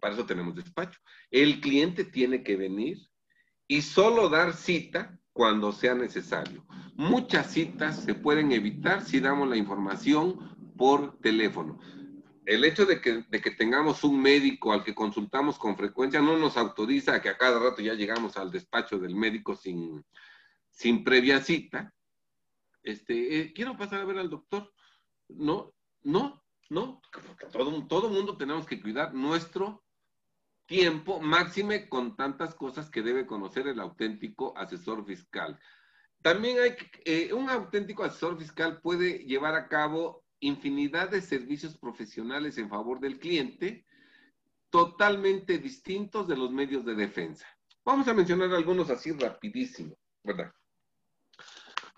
para eso tenemos despacho. El cliente tiene que venir y solo dar cita cuando sea necesario. Muchas citas se pueden evitar si damos la información por teléfono. El hecho de que, tengamos un médico al que consultamos con frecuencia no nos autoriza a que a cada rato ya llegamos al despacho del médico sin, sin previa cita. Este, eh, quiero pasar a ver al doctor. No, no, no. Todo, todo mundo tenemos que cuidar nuestro tiempo, máxime con tantas cosas que debe conocer el auténtico asesor fiscal. También hay eh, un auténtico asesor fiscal puede llevar a cabo infinidad de servicios profesionales en favor del cliente, totalmente distintos de los medios de defensa. Vamos a mencionar algunos así rapidísimo, ¿verdad?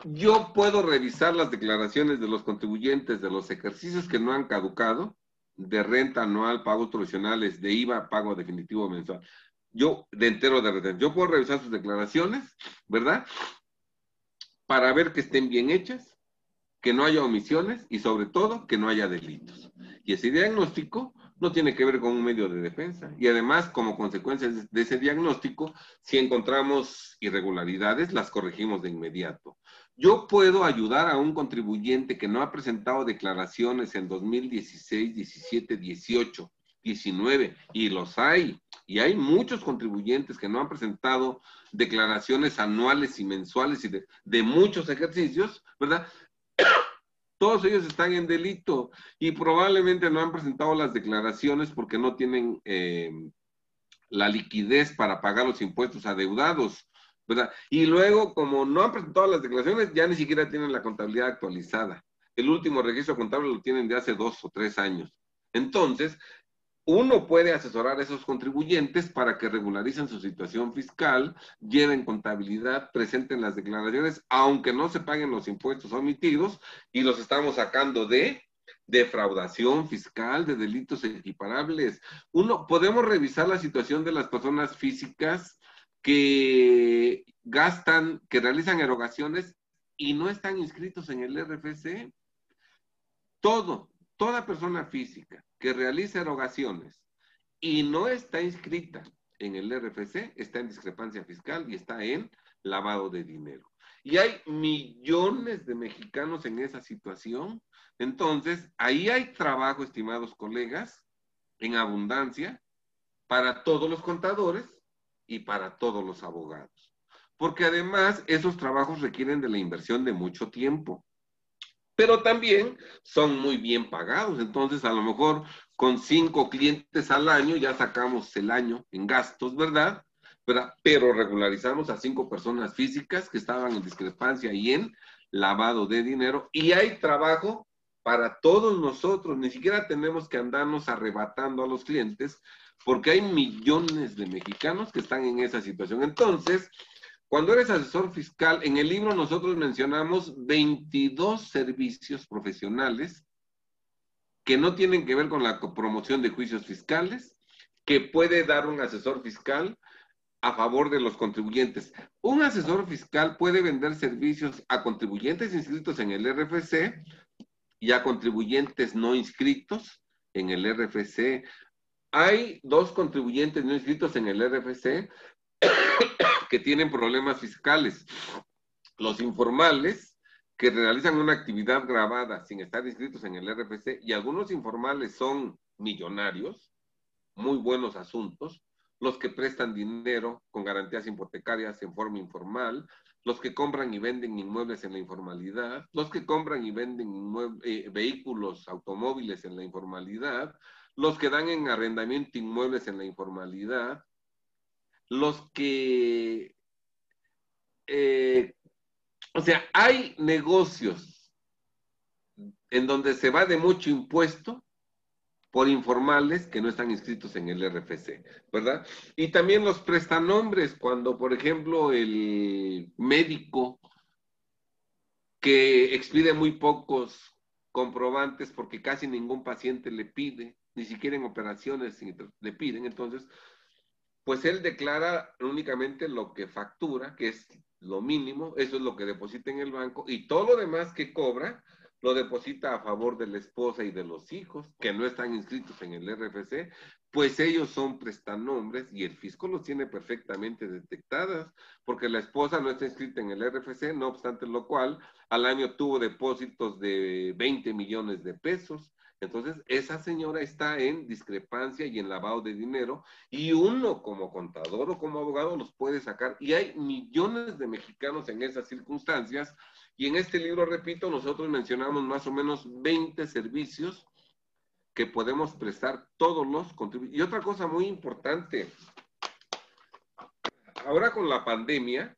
Yo puedo revisar las declaraciones de los contribuyentes de los ejercicios que no han caducado, de renta anual, pagos provisionales, de IVA, pago definitivo mensual. Yo, de entero de retención, yo puedo revisar sus declaraciones, ¿verdad? Para ver que estén bien hechas, que no haya omisiones y sobre todo que no haya delitos. Y ese diagnóstico no tiene que ver con un medio de defensa. Y además, como consecuencia de ese diagnóstico, si encontramos irregularidades, las corregimos de inmediato. Yo puedo ayudar a un contribuyente que no ha presentado declaraciones en 2016, 17, 18, 19, y los hay. Y hay muchos contribuyentes que no han presentado declaraciones anuales y mensuales y de, muchos ejercicios, ¿verdad? Todos ellos están en delito y probablemente no han presentado las declaraciones porque no tienen eh, la liquidez para pagar los impuestos adeudados, ¿verdad? Y luego, como no han presentado las declaraciones, ya ni siquiera tienen la contabilidad actualizada. El último registro contable lo tienen de hace dos o tres años. Entonces, uno puede asesorar a esos contribuyentes para que regularicen su situación fiscal, lleven contabilidad, presenten las declaraciones, aunque no se paguen los impuestos omitidos, y los estamos sacando de defraudación fiscal, de delitos equiparables. Uno, podemos revisar la situación de las personas físicas que gastan, que realizan erogaciones y no están inscritos en el RFC. Todo, toda persona física que realiza erogaciones y no está inscrita en el RFC está en discrepancia fiscal y está en lavado de dinero. Y hay millones de mexicanos en esa situación. Entonces, ahí hay trabajo, estimados colegas, en abundancia para todos los contadores y para todos los abogados. Porque además esos trabajos requieren de la inversión de mucho tiempo pero también son muy bien pagados. Entonces, a lo mejor con cinco clientes al año ya sacamos el año en gastos, ¿verdad? Pero regularizamos a cinco personas físicas que estaban en discrepancia y en lavado de dinero. Y hay trabajo para todos nosotros. Ni siquiera tenemos que andarnos arrebatando a los clientes porque hay millones de mexicanos que están en esa situación. Entonces, cuando eres asesor fiscal, en el libro nosotros mencionamos 22 servicios profesionales que no tienen que ver con la promoción de juicios fiscales, que puede dar un asesor fiscal a favor de los contribuyentes. Un asesor fiscal puede vender servicios a contribuyentes inscritos en el RFC y a contribuyentes no inscritos en el RFC. Hay dos contribuyentes no inscritos en el RFC que tienen problemas fiscales. Los informales que realizan una actividad grabada sin estar inscritos en el RFC y algunos informales son millonarios, muy buenos asuntos, los que prestan dinero con garantías hipotecarias en forma informal, los que compran y venden inmuebles en la informalidad, los que compran y venden eh, vehículos, automóviles en la informalidad, los que dan en arrendamiento inmuebles en la informalidad, los que, eh, o sea, hay negocios en donde se va de mucho impuesto por informales que no están inscritos en el RFC, ¿verdad? Y también los prestanombres, cuando, por ejemplo, el médico que expide muy pocos comprobantes porque casi ningún paciente le pide, ni siquiera en operaciones le piden, entonces pues él declara únicamente lo que factura, que es lo mínimo, eso es lo que deposita en el banco, y todo lo demás que cobra lo deposita a favor de la esposa y de los hijos que no están inscritos en el RFC, pues ellos son prestanombres y el fisco los tiene perfectamente detectadas, porque la esposa no está inscrita en el RFC, no obstante lo cual, al año tuvo depósitos de 20 millones de pesos, entonces, esa señora está en discrepancia y en lavado de dinero y uno como contador o como abogado los puede sacar. Y hay millones de mexicanos en esas circunstancias. Y en este libro, repito, nosotros mencionamos más o menos 20 servicios que podemos prestar todos los contribuyentes. Y otra cosa muy importante, ahora con la pandemia,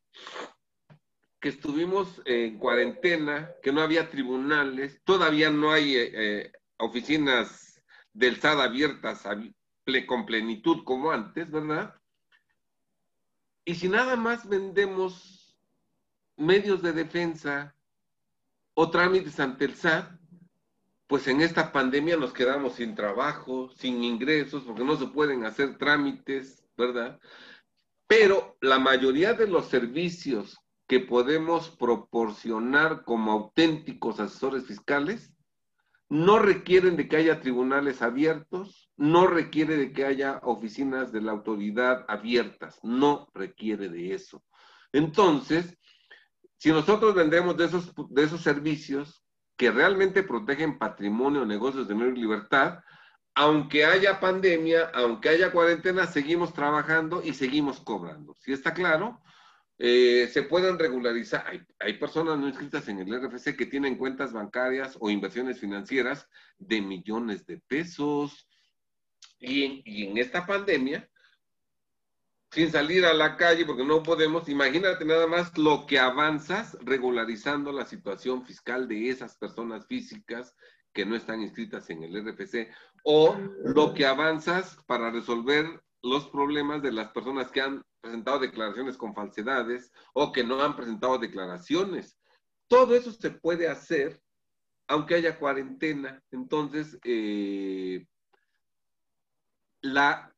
que estuvimos en cuarentena, que no había tribunales, todavía no hay eh, eh, oficinas del SAD abiertas con plenitud como antes, ¿verdad? Y si nada más vendemos medios de defensa o trámites ante el SAT, pues en esta pandemia nos quedamos sin trabajo, sin ingresos, porque no se pueden hacer trámites, ¿verdad? Pero la mayoría de los servicios que podemos proporcionar como auténticos asesores fiscales no requieren de que haya tribunales abiertos, no requiere de que haya oficinas de la autoridad abiertas, no requiere de eso. Entonces, si nosotros vendemos de esos, de esos servicios que realmente protegen patrimonio, negocios de y libertad, aunque haya pandemia, aunque haya cuarentena, seguimos trabajando y seguimos cobrando. ¿Sí está claro? Eh, se pueden regularizar. Hay, personas no inscritas en el RFC que tienen cuentas bancarias o inversiones financieras de millones de pesos. Y, y en esta pandemia, sin salir a la calle, porque no podemos, imagínate nada más lo que avanzas regularizando la situación fiscal de esas personas físicas que no están inscritas en el RFC, o lo que avanzas para resolver los problemas de las personas que han presentado declaraciones con falsedades o que no han presentado declaraciones. Todo eso se puede hacer aunque haya cuarentena. Entonces, eh, la,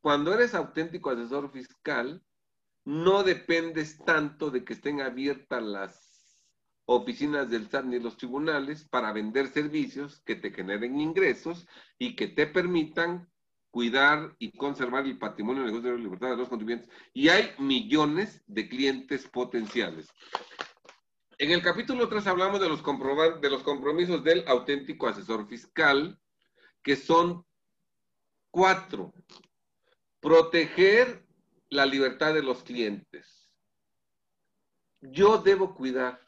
cuando eres auténtico asesor fiscal, no dependes tanto de que estén abiertas las oficinas del SAT ni los tribunales para vender servicios que te generen ingresos y que te permitan cuidar y conservar el patrimonio, negocio de la libertad de los contribuyentes. Y hay millones de clientes potenciales. En el capítulo 3 hablamos de los, de los compromisos del auténtico asesor fiscal, que son cuatro. Proteger la libertad de los clientes. Yo debo cuidar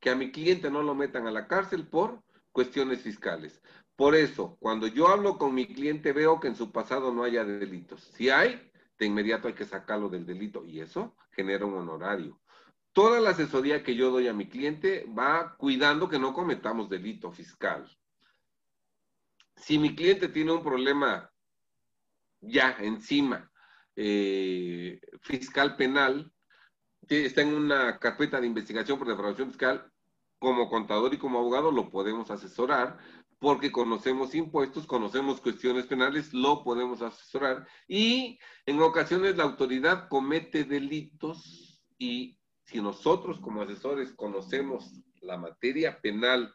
que a mi cliente no lo metan a la cárcel por cuestiones fiscales. Por eso, cuando yo hablo con mi cliente, veo que en su pasado no haya delitos. Si hay, de inmediato hay que sacarlo del delito y eso genera un honorario. Toda la asesoría que yo doy a mi cliente va cuidando que no cometamos delito fiscal. Si mi cliente tiene un problema ya encima, eh, fiscal penal, está en una carpeta de investigación por defraudación fiscal, como contador y como abogado lo podemos asesorar porque conocemos impuestos, conocemos cuestiones penales, lo podemos asesorar y en ocasiones la autoridad comete delitos y si nosotros como asesores conocemos la materia penal,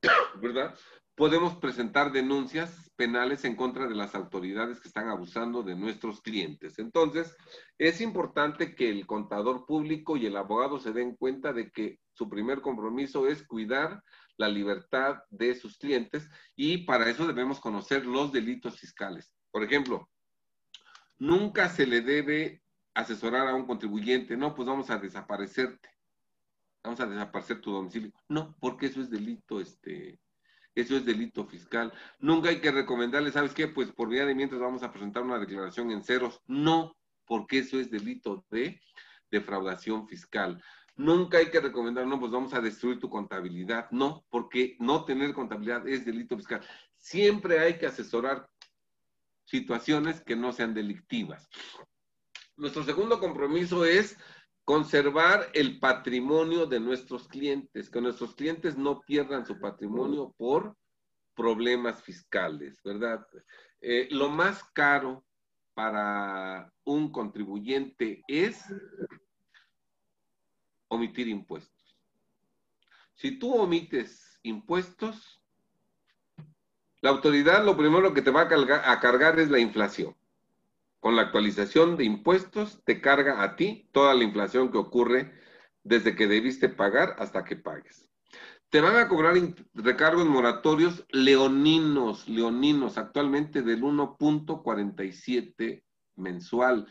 ¿verdad? Podemos presentar denuncias penales en contra de las autoridades que están abusando de nuestros clientes. Entonces, es importante que el contador público y el abogado se den cuenta de que su primer compromiso es cuidar la libertad de sus clientes y para eso debemos conocer los delitos fiscales. Por ejemplo, nunca se le debe asesorar a un contribuyente, no, pues vamos a desaparecerte, vamos a desaparecer tu domicilio. No, porque eso es delito, este, eso es delito fiscal. Nunca hay que recomendarle, ¿sabes qué? Pues por vía de mientras vamos a presentar una declaración en ceros. No, porque eso es delito de defraudación fiscal. Nunca hay que recomendar, no, pues vamos a destruir tu contabilidad. No, porque no tener contabilidad es delito fiscal. Siempre hay que asesorar situaciones que no sean delictivas. Nuestro segundo compromiso es conservar el patrimonio de nuestros clientes, que nuestros clientes no pierdan su patrimonio por problemas fiscales, ¿verdad? Eh, lo más caro para un contribuyente es omitir impuestos. Si tú omites impuestos, la autoridad lo primero que te va a cargar, es la inflación. Con la actualización de impuestos te carga a ti toda la inflación que ocurre desde que debiste pagar hasta que pagues. Te van a cobrar recargos moratorios leoninos, leoninos, actualmente del 1.47 mensual.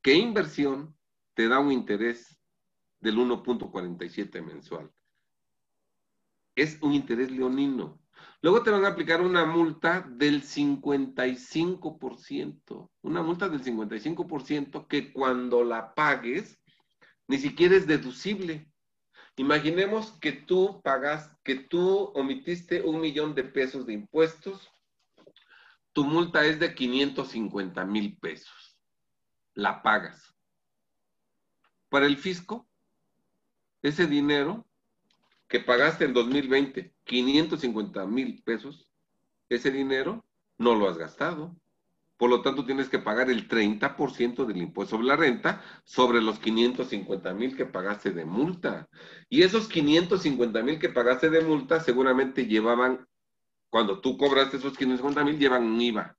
¿Qué inversión te da un interés del 1.47 mensual. Es un interés leonino. Luego te van a aplicar una multa del 55%, una multa del 55% que cuando la pagues ni siquiera es deducible. Imaginemos que tú pagas, que tú omitiste un millón de pesos de impuestos, tu multa es de 550 mil pesos. La pagas. Para el fisco, ese dinero que pagaste en 2020, 550 mil pesos, ese dinero no lo has gastado. Por lo tanto, tienes que pagar el 30% del impuesto sobre la renta sobre los 550 mil que pagaste de multa. Y esos 550 mil que pagaste de multa seguramente llevaban, cuando tú cobraste esos 550 mil, llevan un IVA,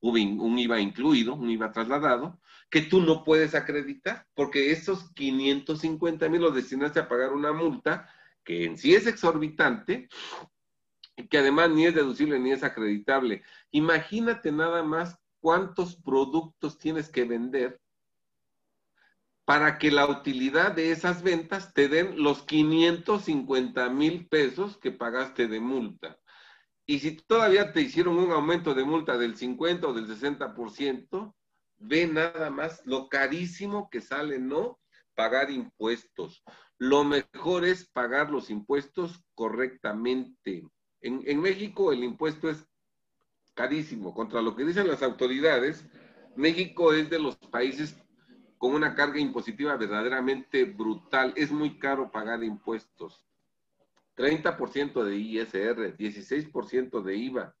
un IVA incluido, un IVA trasladado, que tú no puedes acreditar, porque esos 550 mil los destinaste a pagar una multa que en sí es exorbitante, y que además ni es deducible ni es acreditable. Imagínate nada más cuántos productos tienes que vender para que la utilidad de esas ventas te den los 550 mil pesos que pagaste de multa. Y si todavía te hicieron un aumento de multa del 50 o del 60%, ve nada más lo carísimo que sale no pagar impuestos. Lo mejor es pagar los impuestos correctamente. En, México el impuesto es carísimo. Contra lo que dicen las autoridades, México es de los países con una carga impositiva verdaderamente brutal. Es muy caro pagar impuestos. 30% de ISR, 16% de IVA,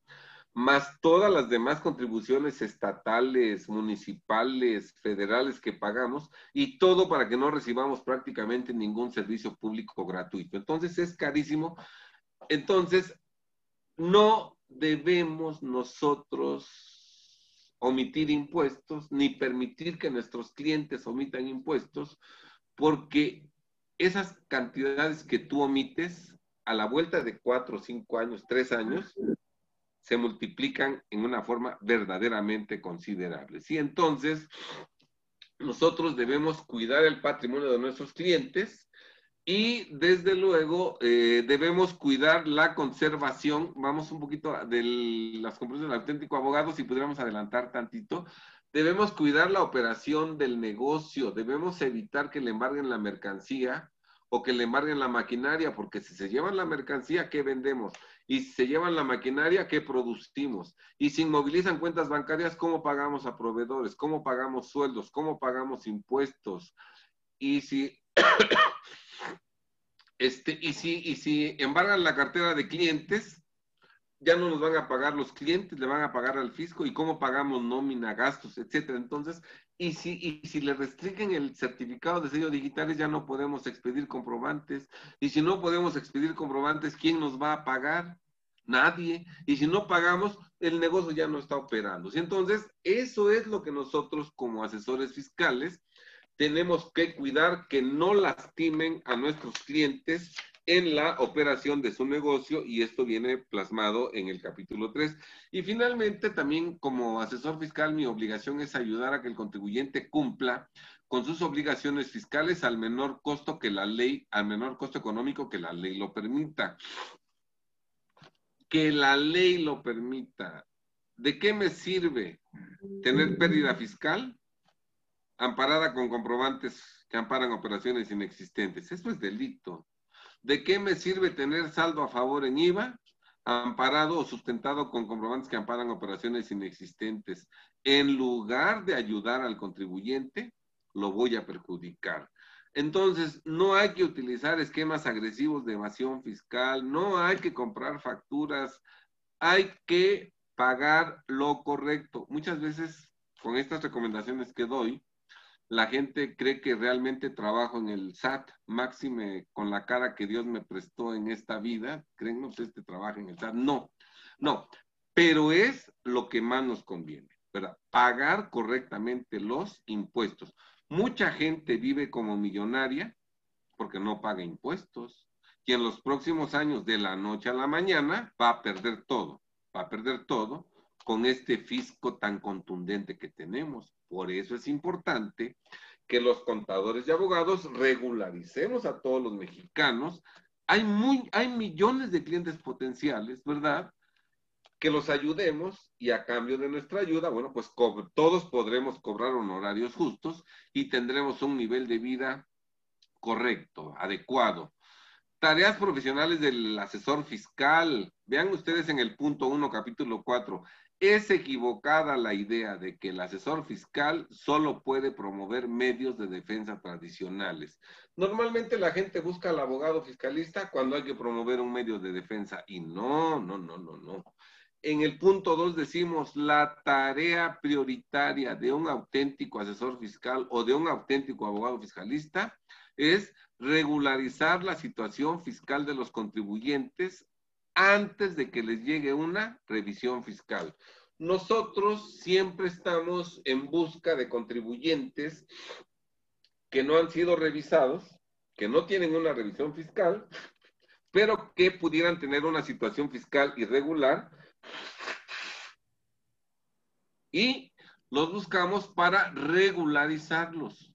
más todas las demás contribuciones estatales, municipales, federales que pagamos, y todo para que no recibamos prácticamente ningún servicio público gratuito. Entonces es carísimo. Entonces, no debemos nosotros omitir impuestos ni permitir que nuestros clientes omitan impuestos porque esas cantidades que tú omites a la vuelta de cuatro, cinco años, tres años, se multiplican en una forma verdaderamente considerable. Sí, entonces, nosotros debemos cuidar el patrimonio de nuestros clientes y desde luego eh, debemos cuidar la conservación. Vamos un poquito de las conclusiones del auténtico abogado, si pudiéramos adelantar tantito. Debemos cuidar la operación del negocio, debemos evitar que le embarguen la mercancía o que le embarguen la maquinaria, porque si se llevan la mercancía, ¿qué vendemos? Y si se llevan la maquinaria, ¿qué producimos? Y si inmovilizan cuentas bancarias, ¿cómo pagamos a proveedores? ¿Cómo pagamos sueldos? ¿Cómo pagamos impuestos? Y si Este, y, si, y si embargan la cartera de clientes, ya no nos van a pagar los clientes, le van a pagar al fisco y cómo pagamos nómina, gastos, etcétera. Entonces, y si, y si le restringen el certificado de sello digitales, ya no podemos expedir comprobantes. Y si no podemos expedir comprobantes, ¿quién nos va a pagar? Nadie. Y si no pagamos, el negocio ya no está operando. Entonces, eso es lo que nosotros como asesores fiscales tenemos que cuidar que no lastimen a nuestros clientes en la operación de su negocio y esto viene plasmado en el capítulo 3. Y finalmente, también como asesor fiscal, mi obligación es ayudar a que el contribuyente cumpla con sus obligaciones fiscales al menor costo que la ley, al menor costo económico que la ley lo permita. Que la ley lo permita. ¿De qué me sirve tener pérdida fiscal amparada con comprobantes que amparan operaciones inexistentes. Eso es delito. ¿De qué me sirve tener saldo a favor en IVA? amparado o sustentado con comprobantes que amparan operaciones inexistentes. En lugar de ayudar al contribuyente, lo voy a perjudicar. Entonces, no hay que utilizar esquemas agresivos de evasión fiscal, no hay que comprar facturas, hay que pagar lo correcto. Muchas veces, con estas recomendaciones que doy, la gente cree que realmente trabajo en el SAT, máxime con la cara que Dios me prestó en esta vida, creen, no este trabajo en el SAT, no, no, pero es lo que más nos conviene, ¿verdad? Pagar correctamente los impuestos. Mucha gente vive como millonaria porque no paga impuestos y en los próximos años, de la noche a la mañana, va a perder todo, va a perder todo con este fisco tan contundente que tenemos. Por eso es importante que los contadores y abogados regularicemos a todos los mexicanos. Hay, muy, hay millones de clientes potenciales, ¿verdad? Que los ayudemos y a cambio de nuestra ayuda, bueno, pues todos podremos cobrar honorarios justos y tendremos un nivel de vida correcto, adecuado. Tareas profesionales del asesor fiscal. Vean ustedes en el punto 1, capítulo 4. Es equivocada la idea de que el asesor fiscal solo puede promover medios de defensa tradicionales. Normalmente la gente busca al abogado fiscalista cuando hay que promover un medio de defensa y no, no, no, no, no. en el punto 2 decimos la tarea prioritaria de un auténtico asesor fiscal o de un auténtico abogado fiscalista es regularizar la situación fiscal de los contribuyentes antes de que les llegue una revisión fiscal. Nosotros siempre estamos en busca de contribuyentes que no han sido revisados, que no tienen una revisión fiscal, pero que pudieran tener una situación fiscal irregular y los buscamos para regularizarlos,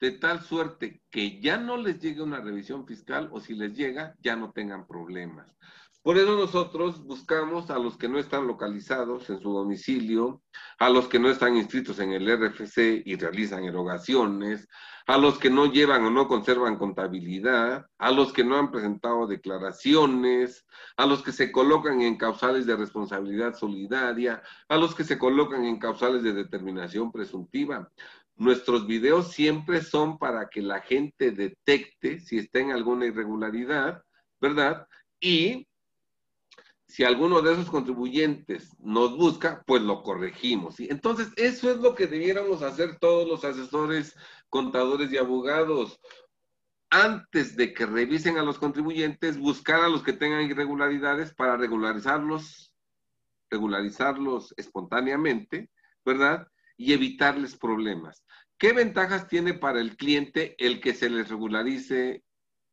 de tal suerte que ya no les llegue una revisión fiscal o si les llega, ya no tengan problemas. Por eso nosotros buscamos a los que no están localizados en su domicilio, a los que no están inscritos en el RFC y realizan erogaciones, a los que no llevan o no conservan contabilidad, a los que no han presentado declaraciones, a los que se colocan en causales de responsabilidad solidaria, a los que se colocan en causales de determinación presuntiva. Nuestros videos siempre son para que la gente detecte si está en alguna irregularidad, ¿verdad? Y si alguno de esos contribuyentes nos busca, pues lo corregimos. Entonces, eso es lo que debiéramos hacer todos los asesores, contadores y abogados. Antes de que revisen a los contribuyentes, buscar a los que tengan irregularidades para regularizarlos, regularizarlos espontáneamente, ¿verdad? Y evitarles problemas. ¿Qué ventajas tiene para el cliente el que se les regularice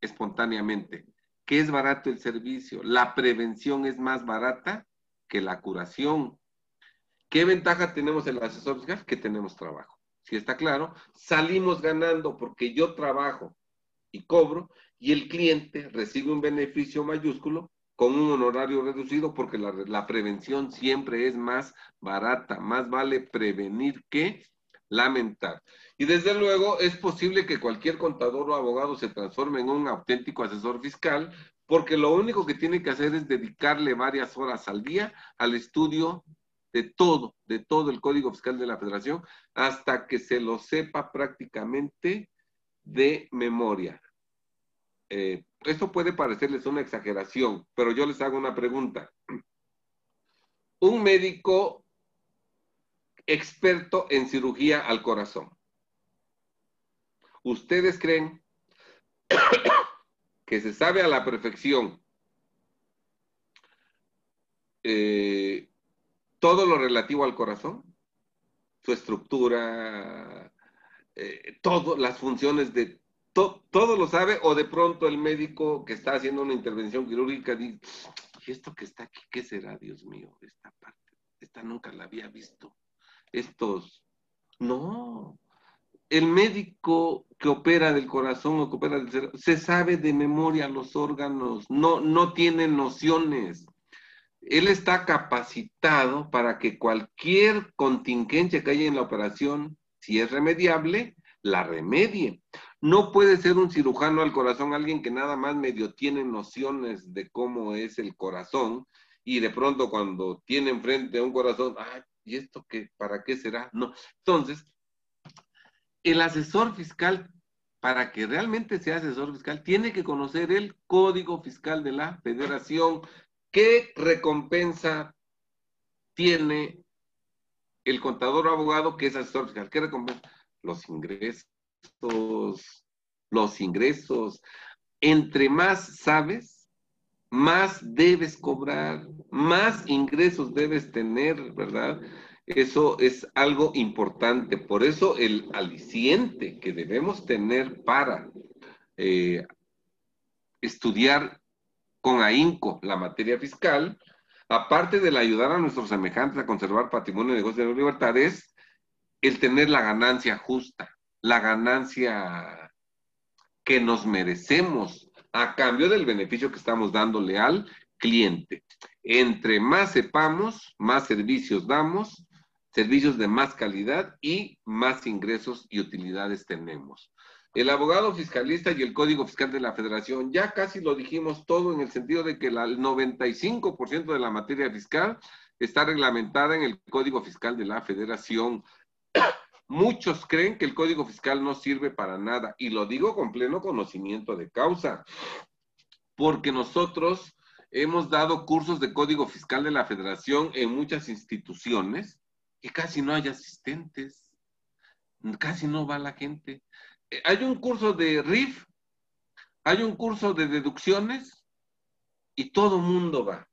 espontáneamente? Que es barato el servicio. La prevención es más barata que la curación. ¿Qué ventaja tenemos el asesor fiscal? Que tenemos trabajo. Si está claro, salimos ganando porque yo trabajo y cobro y el cliente recibe un beneficio mayúsculo con un honorario reducido porque la, la prevención siempre es más barata. Más vale prevenir que lamentar. Y desde luego es posible que cualquier contador o abogado se transforme en un auténtico asesor fiscal, porque lo único que tiene que hacer es dedicarle varias horas al día al estudio de todo, de todo el Código Fiscal de la Federación, hasta que se lo sepa prácticamente de memoria. Eh, esto puede parecerles una exageración, pero yo les hago una pregunta. Un médico experto en cirugía al corazón. ¿Ustedes creen que se sabe a la perfección eh, todo lo relativo al corazón? Su estructura, eh, todas las funciones de todo lo sabe o de pronto el médico que está haciendo una intervención quirúrgica dice, ¿y esto que está aquí qué será, Dios mío? Esta parte, esta nunca la había visto estos. No. El médico que opera del corazón o que opera del cerebro, se sabe de memoria los órganos, no, no tiene nociones. Él está capacitado para que cualquier contingencia que haya en la operación, si es remediable, la remedie. No puede ser un cirujano al corazón alguien que nada más medio tiene nociones de cómo es el corazón y de pronto cuando tiene enfrente a un corazón, ay, ¿y esto qué? ¿Para qué será? No. Entonces, el asesor fiscal, para que realmente sea asesor fiscal, tiene que conocer el código fiscal de la federación. ¿Qué recompensa tiene el contador o abogado que es asesor fiscal? ¿Qué recompensa? Los ingresos, los ingresos. Entre más sabes, más debes cobrar, más ingresos debes tener, ¿verdad? Eso es algo importante. Por eso el aliciente que debemos tener para eh, estudiar con ahínco la materia fiscal, aparte de ayudar a nuestros semejantes a conservar patrimonio y negocios de libertad, es el tener la ganancia justa, la ganancia que nos merecemos a cambio del beneficio que estamos dándole al cliente. Entre más sepamos, más servicios damos, servicios de más calidad y más ingresos y utilidades tenemos. El abogado fiscalista y el Código Fiscal de la Federación, ya casi lo dijimos todo en el sentido de que el 95% de la materia fiscal está reglamentada en el Código Fiscal de la Federación. Muchos creen que el Código Fiscal no sirve para nada y lo digo con pleno conocimiento de causa, porque nosotros hemos dado cursos de código fiscal de la federación en muchas instituciones que casi no hay asistentes, casi no va la gente. Eh, hay un curso de RIF, hay un curso de deducciones y todo mundo va.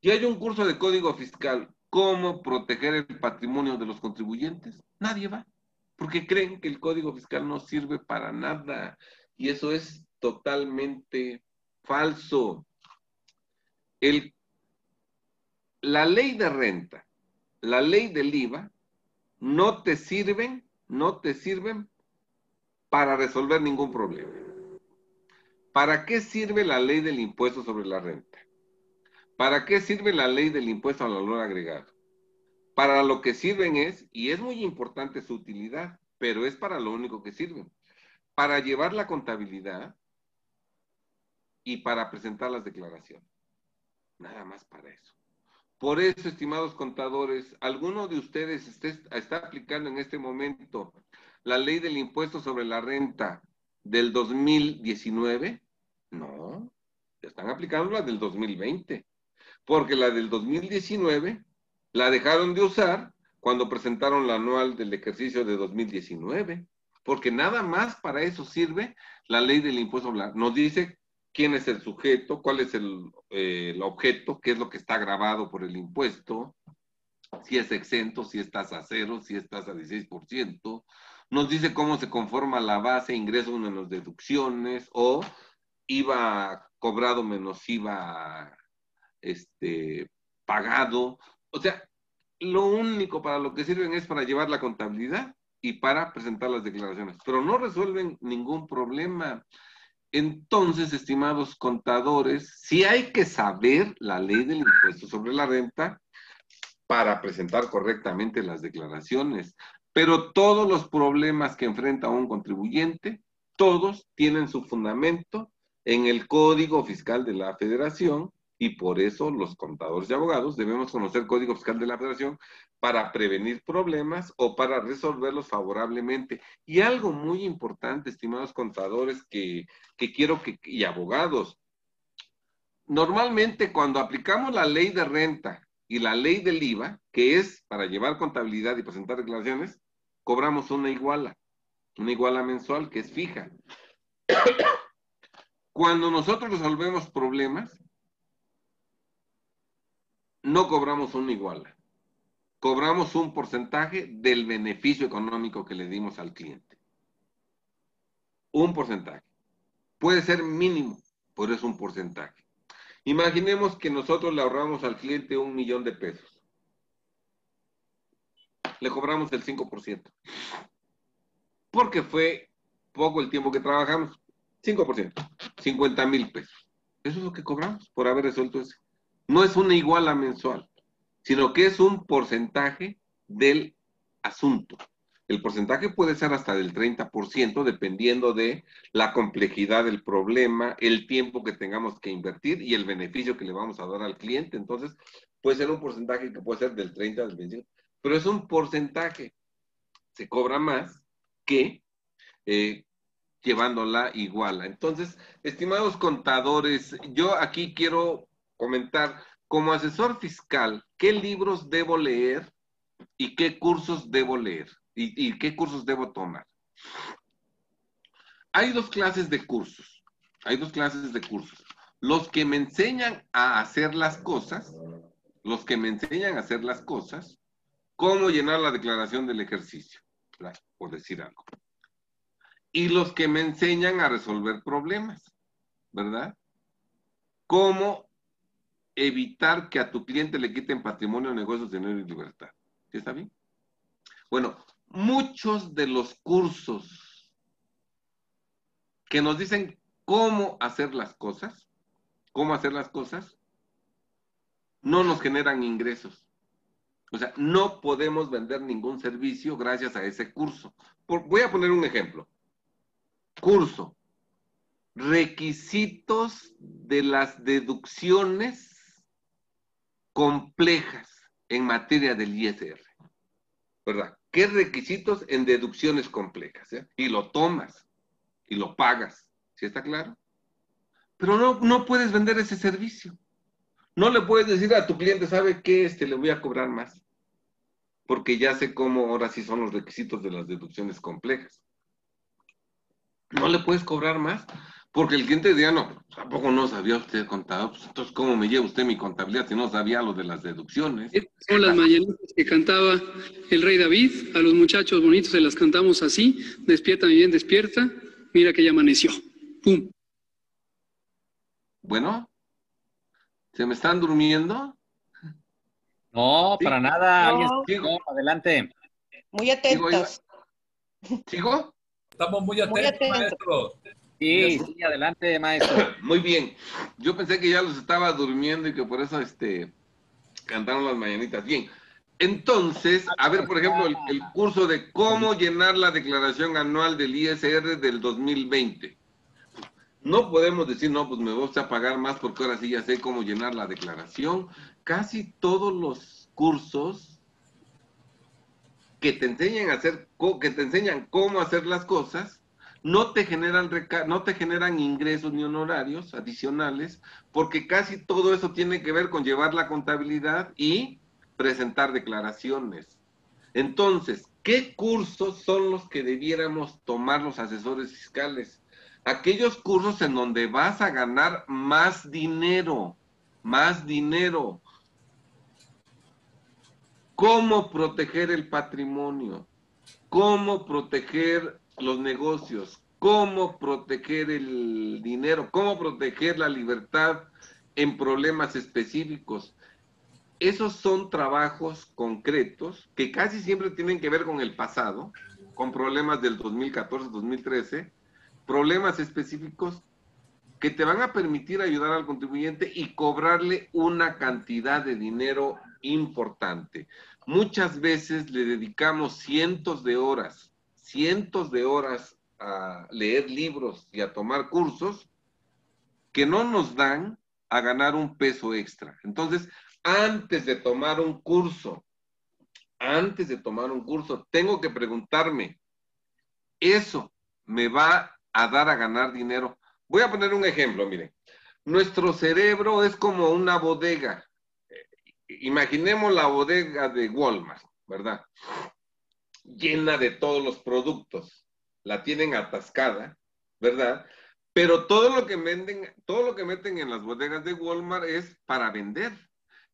Y hay un curso de código fiscal, cómo proteger el patrimonio de los contribuyentes. Nadie va, porque creen que el código fiscal no sirve para nada. Y eso es totalmente falso. La ley de renta, la ley del IVA, no te sirven, no te sirven para resolver ningún problema. ¿Para qué sirve la ley del impuesto sobre la renta? ¿Para qué sirve la ley del impuesto al valor agregado? Para lo que sirven es, y es muy importante su utilidad, pero es para lo único que sirven, para llevar la contabilidad y para presentar las declaraciones. Nada más para eso. Por eso, estimados contadores, ¿alguno de ustedes está, aplicando en este momento la ley del impuesto sobre la renta del 2019? No, están aplicando la del 2020, porque la del 2019 la dejaron de usar cuando presentaron la anual del ejercicio de 2019, porque nada más para eso sirve la ley del impuesto. Nos dice quién es el sujeto, cuál es el, eh, objeto, qué es lo que está grabado por el impuesto, si es exento, si estás a cero, si estás a 16%. Nos dice cómo se conforma la base, ingresos menos deducciones o IVA cobrado menos IVA este, pagado. O sea, lo único para lo que sirven es para llevar la contabilidad y para presentar las declaraciones, pero no resuelven ningún problema. Entonces, estimados contadores, sí hay que saber la ley del impuesto sobre la renta para presentar correctamente las declaraciones. Pero todos los problemas que enfrenta un contribuyente, todos tienen su fundamento en el Código Fiscal de la Federación y por eso los contadores y abogados debemos conocer el Código Fiscal de la Federación para prevenir problemas o para resolverlos favorablemente. Y algo muy importante, estimados contadores, que, quiero que, y abogados, normalmente cuando aplicamos la ley de renta y la ley del IVA, que es para llevar contabilidad y presentar declaraciones, cobramos una iguala, una iguala mensual que es fija. Cuando nosotros resolvemos problemas, no cobramos una iguala. Cobramos un porcentaje del beneficio económico que le dimos al cliente. Un porcentaje. Puede ser mínimo, pero es un porcentaje. Imaginemos que nosotros le ahorramos al cliente un millón de pesos. Le cobramos el 5%. Porque fue poco el tiempo que trabajamos. 5%. 50 mil pesos. Eso es lo que cobramos por haber resuelto ese no es una iguala mensual, sino que es un porcentaje del asunto. El porcentaje puede ser hasta del 30% dependiendo de la complejidad del problema, el tiempo que tengamos que invertir y el beneficio que le vamos a dar al cliente. Entonces, puede ser un porcentaje que puede ser del 30 al 25, pero es un porcentaje. Se cobra más que eh, llevándola iguala. Entonces, estimados contadores, yo aquí quiero comentar, como asesor fiscal, ¿qué libros debo leer y qué cursos debo leer y, qué cursos debo tomar? Hay dos clases de cursos. Hay dos clases de cursos. Los que me enseñan a hacer las cosas, los que me enseñan a hacer las cosas, cómo llenar la declaración del ejercicio, por decir algo. Y los que me enseñan a resolver problemas, ¿verdad? Cómo evitar que a tu cliente le quiten patrimonio, negocios, dinero y libertad. ¿Sí está bien? Bueno, muchos de los cursos que nos dicen cómo hacer las cosas, cómo hacer las cosas, no nos generan ingresos. O sea, no podemos vender ningún servicio gracias a ese curso. voy a poner un ejemplo. Curso. Requisitos de las deducciones complejas en materia del ISR. ¿Verdad? ¿Qué requisitos en deducciones complejas? Eh? Y lo tomas y lo pagas. ¿Sí está claro? Pero no, no puedes vender ese servicio. No le puedes decir a tu cliente, ¿sabe qué? Este, le voy a cobrar más. Porque ya sé cómo ahora sí son los requisitos de las deducciones complejas. No le puedes cobrar más. Porque el cliente diría, no, tampoco no sabía usted contado, pues entonces ¿cómo me lleva usted mi contabilidad si no sabía lo de las deducciones? son las mañanitas que cantaba el rey David, a los muchachos bonitos se las cantamos así, despierta mi bien, despierta, mira que ya amaneció, ¡pum! Bueno, ¿se me están durmiendo? No, para nada, no. adelante. Muy atentos. ¿Sigo? Estamos muy atentos, muy atentos. maestro. Sí, sí, adelante, maestro. Muy bien. Yo pensé que ya los estaba durmiendo y que por eso este, cantaron las mañanitas. Bien. Entonces, a ver, por ejemplo, el, el, curso de cómo llenar la declaración anual del ISR del 2020. No podemos decir, no, pues me voy a pagar más porque ahora sí ya sé cómo llenar la declaración. Casi todos los cursos que te enseñan a hacer, que te enseñan cómo hacer las cosas, no te generan no te generan ingresos ni honorarios adicionales, porque casi todo eso tiene que ver con llevar la contabilidad y presentar declaraciones. Entonces, ¿qué cursos son los que debiéramos tomar los asesores fiscales? Aquellos cursos en donde vas a ganar más dinero, más dinero. ¿Cómo proteger el patrimonio? ¿Cómo proteger los negocios, cómo proteger el dinero, cómo proteger la libertad en problemas específicos. Esos son trabajos concretos que casi siempre tienen que ver con el pasado, con problemas del 2014-2013, problemas específicos que te van a permitir ayudar al contribuyente y cobrarle una cantidad de dinero importante. Muchas veces le dedicamos cientos de horas cientos de horas a leer libros y a tomar cursos que no nos dan a ganar un peso extra. Entonces, antes de tomar un curso, antes de tomar un curso, tengo que preguntarme, ¿eso me va a dar a ganar dinero? Voy a poner un ejemplo, miren. Nuestro cerebro es como una bodega. Imaginemos la bodega de Walmart, ¿verdad? Llena de todos los productos, la tienen atascada, ¿verdad? Pero todo lo que venden, todo lo que meten en las bodegas de Walmart es para vender.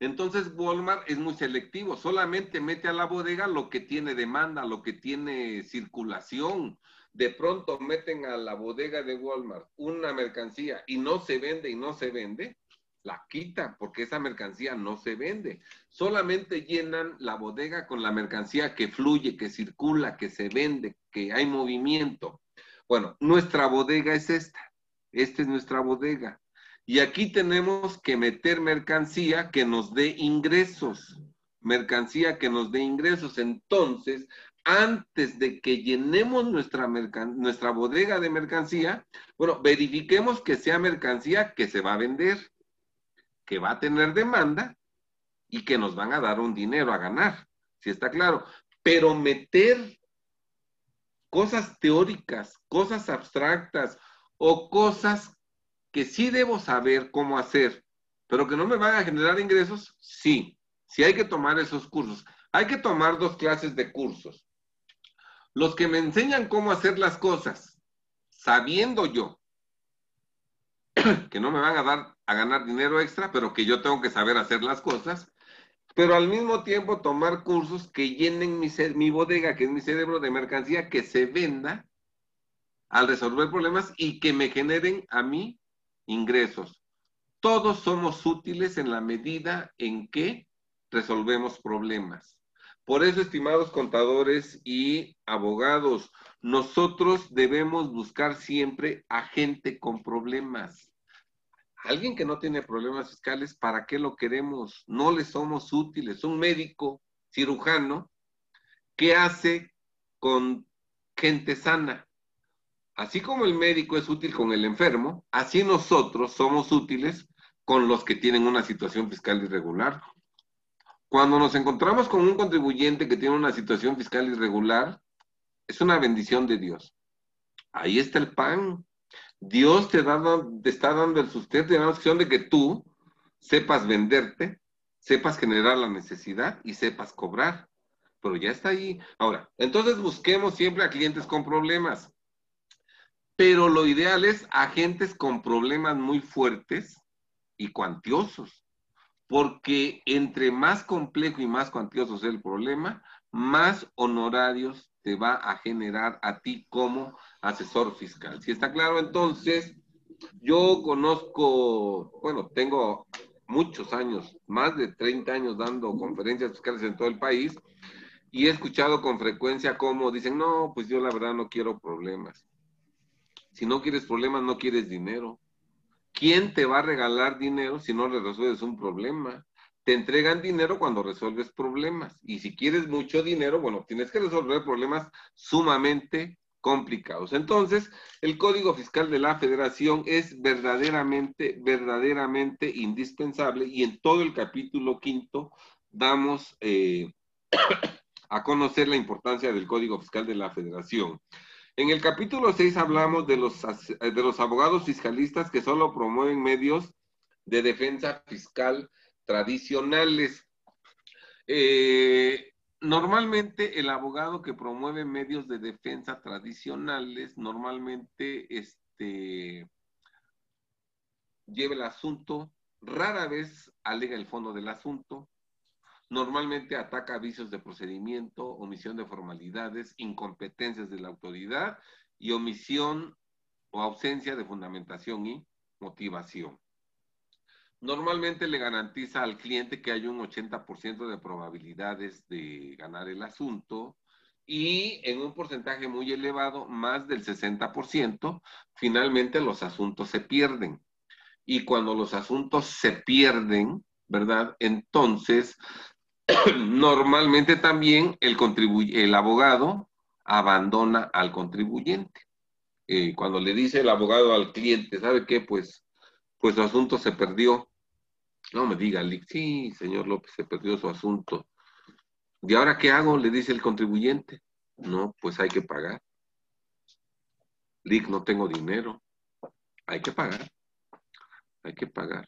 Entonces Walmart es muy selectivo, solamente mete a la bodega lo que tiene demanda, lo que tiene circulación. De pronto meten a la bodega de Walmart una mercancía y no se vende y no se vende, la quita porque esa mercancía no se vende. Solamente llenan la bodega con la mercancía que fluye, que circula, que se vende, que hay movimiento. Bueno, nuestra bodega es esta. Esta es nuestra bodega. Y aquí tenemos que meter mercancía que nos dé ingresos. Mercancía que nos dé ingresos. Entonces, antes de que llenemos nuestra, nuestra bodega de mercancía, bueno, verifiquemos que sea mercancía que se va a vender que va a tener demanda y que nos van a dar un dinero a ganar, si está claro. Pero meter cosas teóricas, cosas abstractas o cosas que sí debo saber cómo hacer, pero que no me van a generar ingresos, sí, sí hay que tomar esos cursos. Hay que tomar dos clases de cursos. Los que me enseñan cómo hacer las cosas, sabiendo yo que no me van a dar a ganar dinero extra, pero que yo tengo que saber hacer las cosas, pero al mismo tiempo tomar cursos que llenen mi, mi bodega, que es mi cerebro de mercancía, que se venda al resolver problemas y que me generen a mí ingresos. Todos somos útiles en la medida en que resolvemos problemas. Por eso, estimados contadores y abogados, nosotros debemos buscar siempre a gente con problemas. Alguien que no tiene problemas fiscales, ¿para qué lo queremos? No le somos útiles. Un médico cirujano, ¿qué hace con gente sana? Así como el médico es útil con el enfermo, así nosotros somos útiles con los que tienen una situación fiscal irregular. Cuando nos encontramos con un contribuyente que tiene una situación fiscal irregular, es una bendición de Dios. Ahí está el pan. Dios te, da, está dando el sustento y la opción de que tú sepas venderte, sepas generar la necesidad y sepas cobrar. Pero ya está ahí. Ahora, entonces busquemos siempre a clientes con problemas. Pero lo ideal es agentes con problemas muy fuertes y cuantiosos. Porque entre más complejo y más cuantioso sea el problema, más honorarios te va a generar a ti como asesor fiscal. Si está claro, entonces, yo conozco, bueno, tengo muchos años, más de 30 años dando conferencias fiscales en todo el país y he escuchado con frecuencia cómo dicen, no, pues yo la verdad no quiero problemas. Si no quieres problemas, no quieres dinero. ¿Quién te va a regalar dinero si no le resuelves un problema? Te entregan dinero cuando resuelves problemas. Y si quieres mucho dinero, bueno, tienes que resolver problemas sumamente complicados. Entonces, el Código Fiscal de la Federación es verdaderamente, verdaderamente indispensable y en todo el capítulo quinto damos eh, a conocer la importancia del Código Fiscal de la Federación. En el capítulo 6 hablamos de los, de los abogados fiscalistas que solo promueven medios de defensa fiscal tradicionales. Eh, normalmente el abogado que promueve medios de defensa tradicionales normalmente este, lleva el asunto, rara vez alega el fondo del asunto, normalmente ataca vicios de procedimiento, omisión de formalidades, incompetencias de la autoridad y omisión o ausencia de fundamentación y motivación normalmente le garantiza al cliente que hay un 80% de probabilidades de ganar el asunto y en un porcentaje muy elevado, más del 60%, finalmente los asuntos se pierden. Y cuando los asuntos se pierden, ¿verdad? Entonces, normalmente también el, el abogado abandona al contribuyente. Eh, cuando le dice el abogado al cliente, ¿sabe qué? Pues, pues su asunto se perdió no me diga, sí, señor López, se perdió su asunto. ¿Y ahora qué hago? Le dice el contribuyente. No, pues hay que pagar. Lick, no tengo dinero. Hay que pagar. Hay que pagar.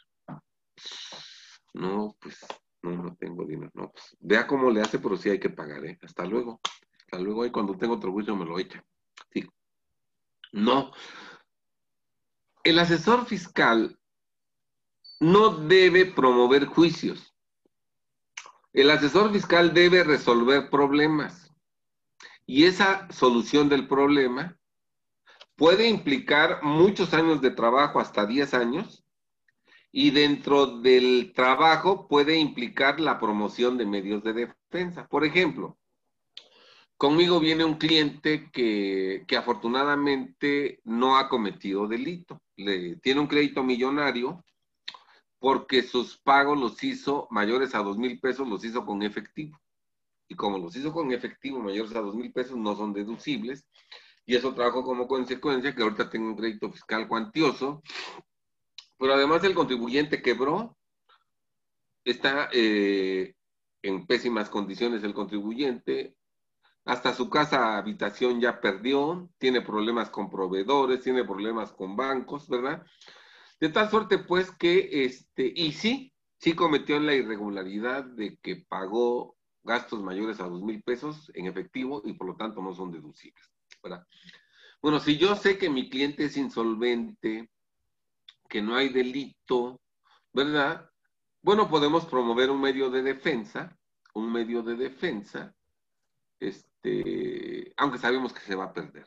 No, pues no, no tengo dinero. No, pues vea cómo le hace, pero sí hay que pagar, ¿eh? Hasta luego. Hasta luego. Y cuando tengo otro juicio me lo echa. Sí. No. El asesor fiscal no debe promover juicios. El asesor fiscal debe resolver problemas. Y esa solución del problema puede implicar muchos años de trabajo, hasta 10 años, y dentro del trabajo puede implicar la promoción de medios de defensa. Por ejemplo, conmigo viene un cliente que, que afortunadamente no ha cometido delito. Le, tiene un crédito millonario porque sus pagos los hizo mayores a dos mil pesos, los hizo con efectivo. Y como los hizo con efectivo mayores a dos mil pesos, no son deducibles. Y eso trajo como consecuencia que ahorita tengo un crédito fiscal cuantioso. Pero además el contribuyente quebró, está eh, en pésimas condiciones el contribuyente, hasta su casa habitación ya perdió, tiene problemas con proveedores, tiene problemas con bancos, ¿verdad? De tal suerte, pues, que, este, y sí, sí cometió la irregularidad de que pagó gastos mayores a dos mil pesos en efectivo y por lo tanto no son deducibles. ¿verdad? Bueno, si yo sé que mi cliente es insolvente, que no hay delito, ¿verdad? Bueno, podemos promover un medio de defensa, un medio de defensa, este, aunque sabemos que se va a perder.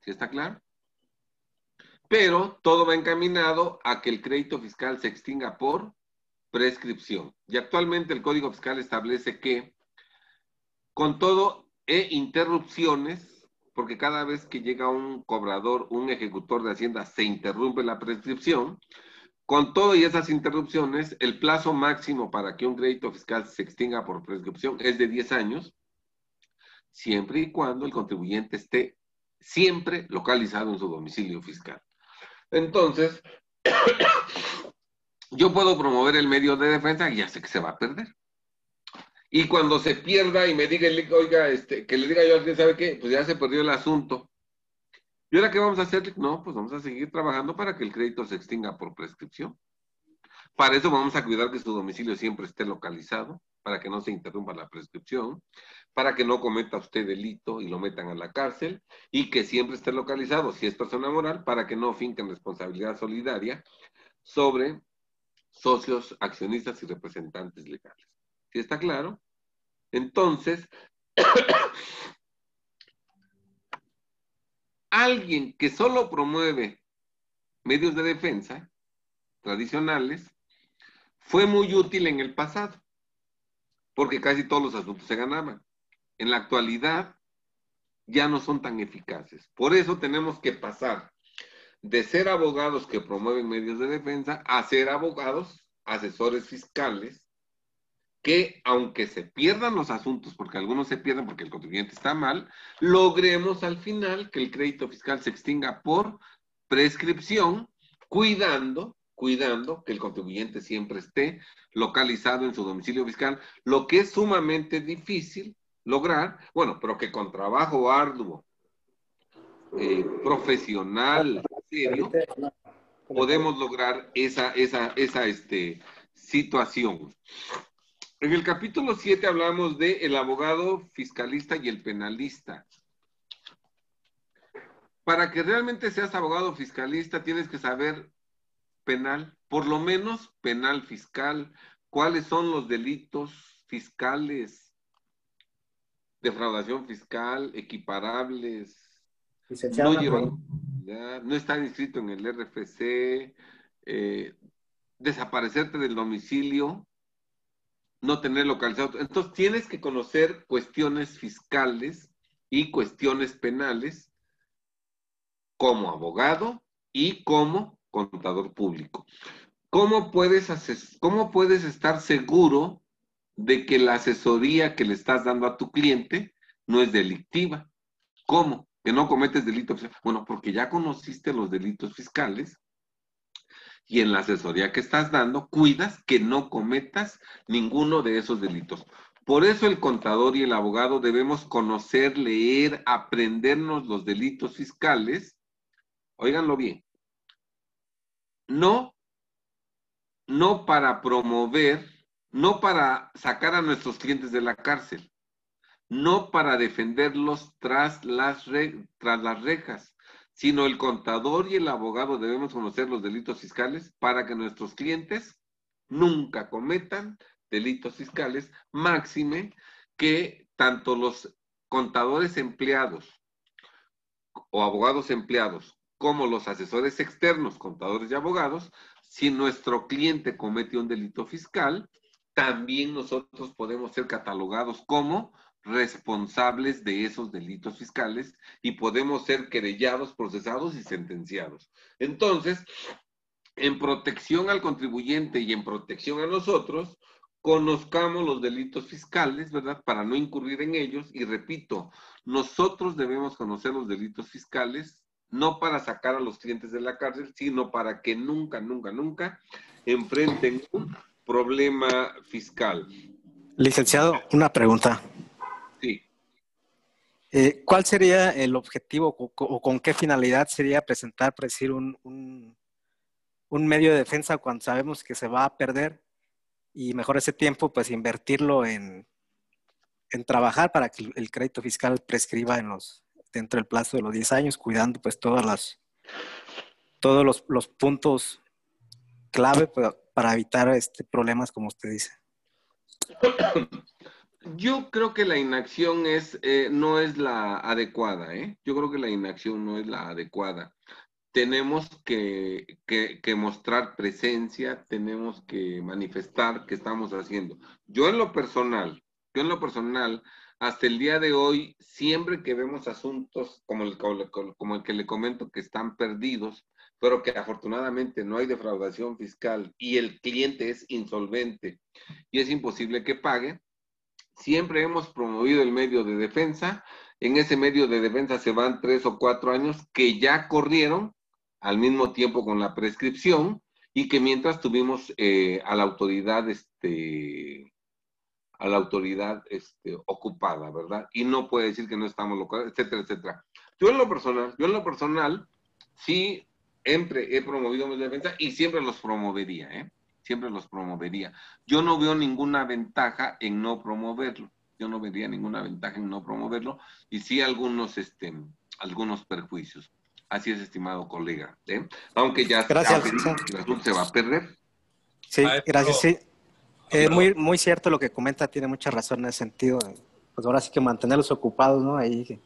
¿Sí está claro? Pero todo va encaminado a que el crédito fiscal se extinga por prescripción. Y actualmente el Código Fiscal establece que con todo e interrupciones, porque cada vez que llega un cobrador, un ejecutor de Hacienda, se interrumpe la prescripción, con todo y esas interrupciones, el plazo máximo para que un crédito fiscal se extinga por prescripción es de 10 años, siempre y cuando el contribuyente esté siempre localizado en su domicilio fiscal. Entonces, yo puedo promover el medio de defensa y ya sé que se va a perder. Y cuando se pierda y me diga, oiga, este, que le diga yo a alguien, ¿sabe qué? Pues ya se perdió el asunto. ¿Y ahora qué vamos a hacer? No, pues vamos a seguir trabajando para que el crédito se extinga por prescripción. Para eso vamos a cuidar que su domicilio siempre esté localizado, para que no se interrumpa la prescripción, para que no cometa usted delito y lo metan a la cárcel, y que siempre esté localizado, si es persona moral, para que no finquen responsabilidad solidaria sobre socios, accionistas y representantes legales. ¿Sí está claro? Entonces, alguien que solo promueve medios de defensa tradicionales fue muy útil en el pasado, porque casi todos los asuntos se ganaban. En la actualidad ya no son tan eficaces. Por eso tenemos que pasar de ser abogados que promueven medios de defensa a ser abogados, asesores fiscales, que aunque se pierdan los asuntos, porque algunos se pierden porque el contribuyente está mal, logremos al final que el crédito fiscal se extinga por prescripción, cuidando, cuidando que el contribuyente siempre esté localizado en su domicilio fiscal, lo que es sumamente difícil lograr, bueno, pero que con trabajo arduo, eh, profesional, serio, podemos lograr esa, esa, esa este, situación. En el capítulo 7 hablamos de el abogado fiscalista y el penalista. Para que realmente seas abogado fiscalista tienes que saber penal, por lo menos penal fiscal, cuáles son los delitos fiscales, defraudación fiscal, equiparables, no, no están inscritos en el RFC, eh, desaparecerte del domicilio, no tener localizado. Entonces tienes que conocer cuestiones fiscales y cuestiones penales como abogado y como contador público. ¿Cómo puedes, ¿Cómo puedes estar seguro de que la asesoría que le estás dando a tu cliente no es delictiva? ¿Cómo? Que no cometes delitos. Bueno, porque ya conociste los delitos fiscales y en la asesoría que estás dando, cuidas que no cometas ninguno de esos delitos. Por eso el contador y el abogado debemos conocer, leer, aprendernos los delitos fiscales. Óiganlo bien. No, no para promover, no para sacar a nuestros clientes de la cárcel, no para defenderlos tras las, tras las rejas, sino el contador y el abogado debemos conocer los delitos fiscales para que nuestros clientes nunca cometan delitos fiscales, máxime que tanto los contadores empleados o abogados empleados como los asesores externos, contadores y abogados, si nuestro cliente comete un delito fiscal, también nosotros podemos ser catalogados como responsables de esos delitos fiscales y podemos ser querellados, procesados y sentenciados. Entonces, en protección al contribuyente y en protección a nosotros, conozcamos los delitos fiscales, ¿verdad? Para no incurrir en ellos. Y repito, nosotros debemos conocer los delitos fiscales, no para sacar a los clientes de la cárcel, sino para que nunca, nunca, nunca enfrenten un problema fiscal. Licenciado, una pregunta. Eh, ¿Cuál sería el objetivo o, con qué finalidad sería presentar, por decir, un, un, medio de defensa cuando sabemos que se va a perder y mejor ese tiempo, pues invertirlo en, en trabajar para que el crédito fiscal prescriba en los, dentro del plazo de los 10 años, cuidando pues todas las, todos los, los puntos clave para, evitar este, problemas como usted dice. Yo creo que la inacción es, eh, no es la adecuada, ¿eh? Yo creo que la inacción no es la adecuada. Tenemos que, que, mostrar presencia, tenemos que manifestar qué estamos haciendo. Yo en lo personal, yo en lo personal, hasta el día de hoy, siempre que vemos asuntos como el, como el que le comento que están perdidos, pero que afortunadamente no hay defraudación fiscal y el cliente es insolvente y es imposible que pague, Siempre hemos promovido el medio de defensa. En ese medio de defensa se van tres o cuatro años que ya corrieron al mismo tiempo con la prescripción y que mientras tuvimos eh, a la autoridad, este, a la autoridad este, ocupada, ¿verdad? Y no puede decir que no estamos locales, etcétera, etcétera. Yo en lo personal, yo en lo personal, sí siempre he promovido medios de defensa y siempre los promovería, ¿eh? siempre los promovería. Yo no veo ninguna ventaja en no promoverlo. Yo no vería ninguna ventaja en no promoverlo y sí algunos, este, algunos perjuicios. Así es, estimado colega. ¿eh? Aunque ya Gracias, se va a perder. Sí, gracias. Sí. Eh, muy, muy cierto lo que comenta, tiene mucha razón en ese sentido. Pues ahora sí que mantenerlos ocupados, ¿no? Ahí.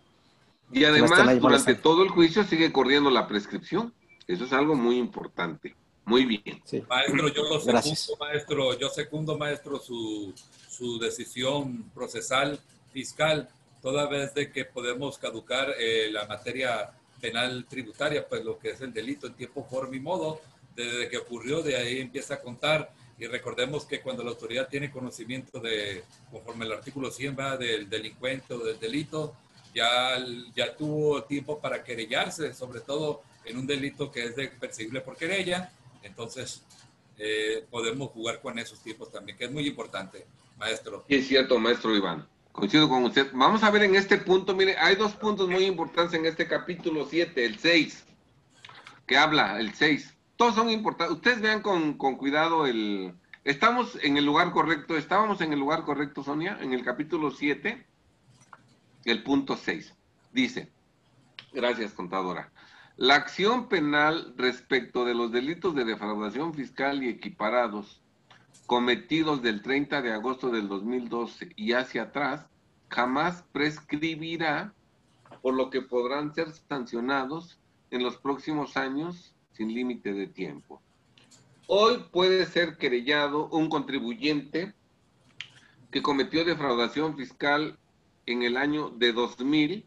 Y además, durante todo el juicio sigue corriendo la prescripción. Eso es algo muy importante. Muy bien. Maestro, yo lo secundo, maestro, yo secundo, maestro, su, su decisión procesal fiscal, toda vez de que podemos caducar eh, la materia penal tributaria, pues lo que es el delito en tiempo, forma y modo, desde que ocurrió, de ahí empieza a contar. Y recordemos que cuando la autoridad tiene conocimiento de, conforme el artículo 100 va del delincuente o del delito, ya, ya tuvo tiempo para querellarse, sobre todo en un delito que es de, perseguible por querella. Entonces, eh, podemos jugar con esos tiempos también, que es muy importante, maestro. Sí, es cierto, maestro Iván. Coincido con usted. Vamos a ver en este punto, mire, hay dos puntos muy importantes en este capítulo 7, el 6, que habla, el 6 todos son importantes. Ustedes vean con, cuidado el... Estamos en el lugar correcto, estábamos en el lugar correcto, Sonia, en el capítulo 7, el punto 6. Dice, gracias, contadora. La acción penal respecto de los delitos de defraudación fiscal y equiparados cometidos del 30 de agosto del 2012 y hacia atrás jamás prescribirá, por lo que podrán ser sancionados en los próximos años sin límite de tiempo. Hoy puede ser querellado un contribuyente que cometió defraudación fiscal en el año de 2000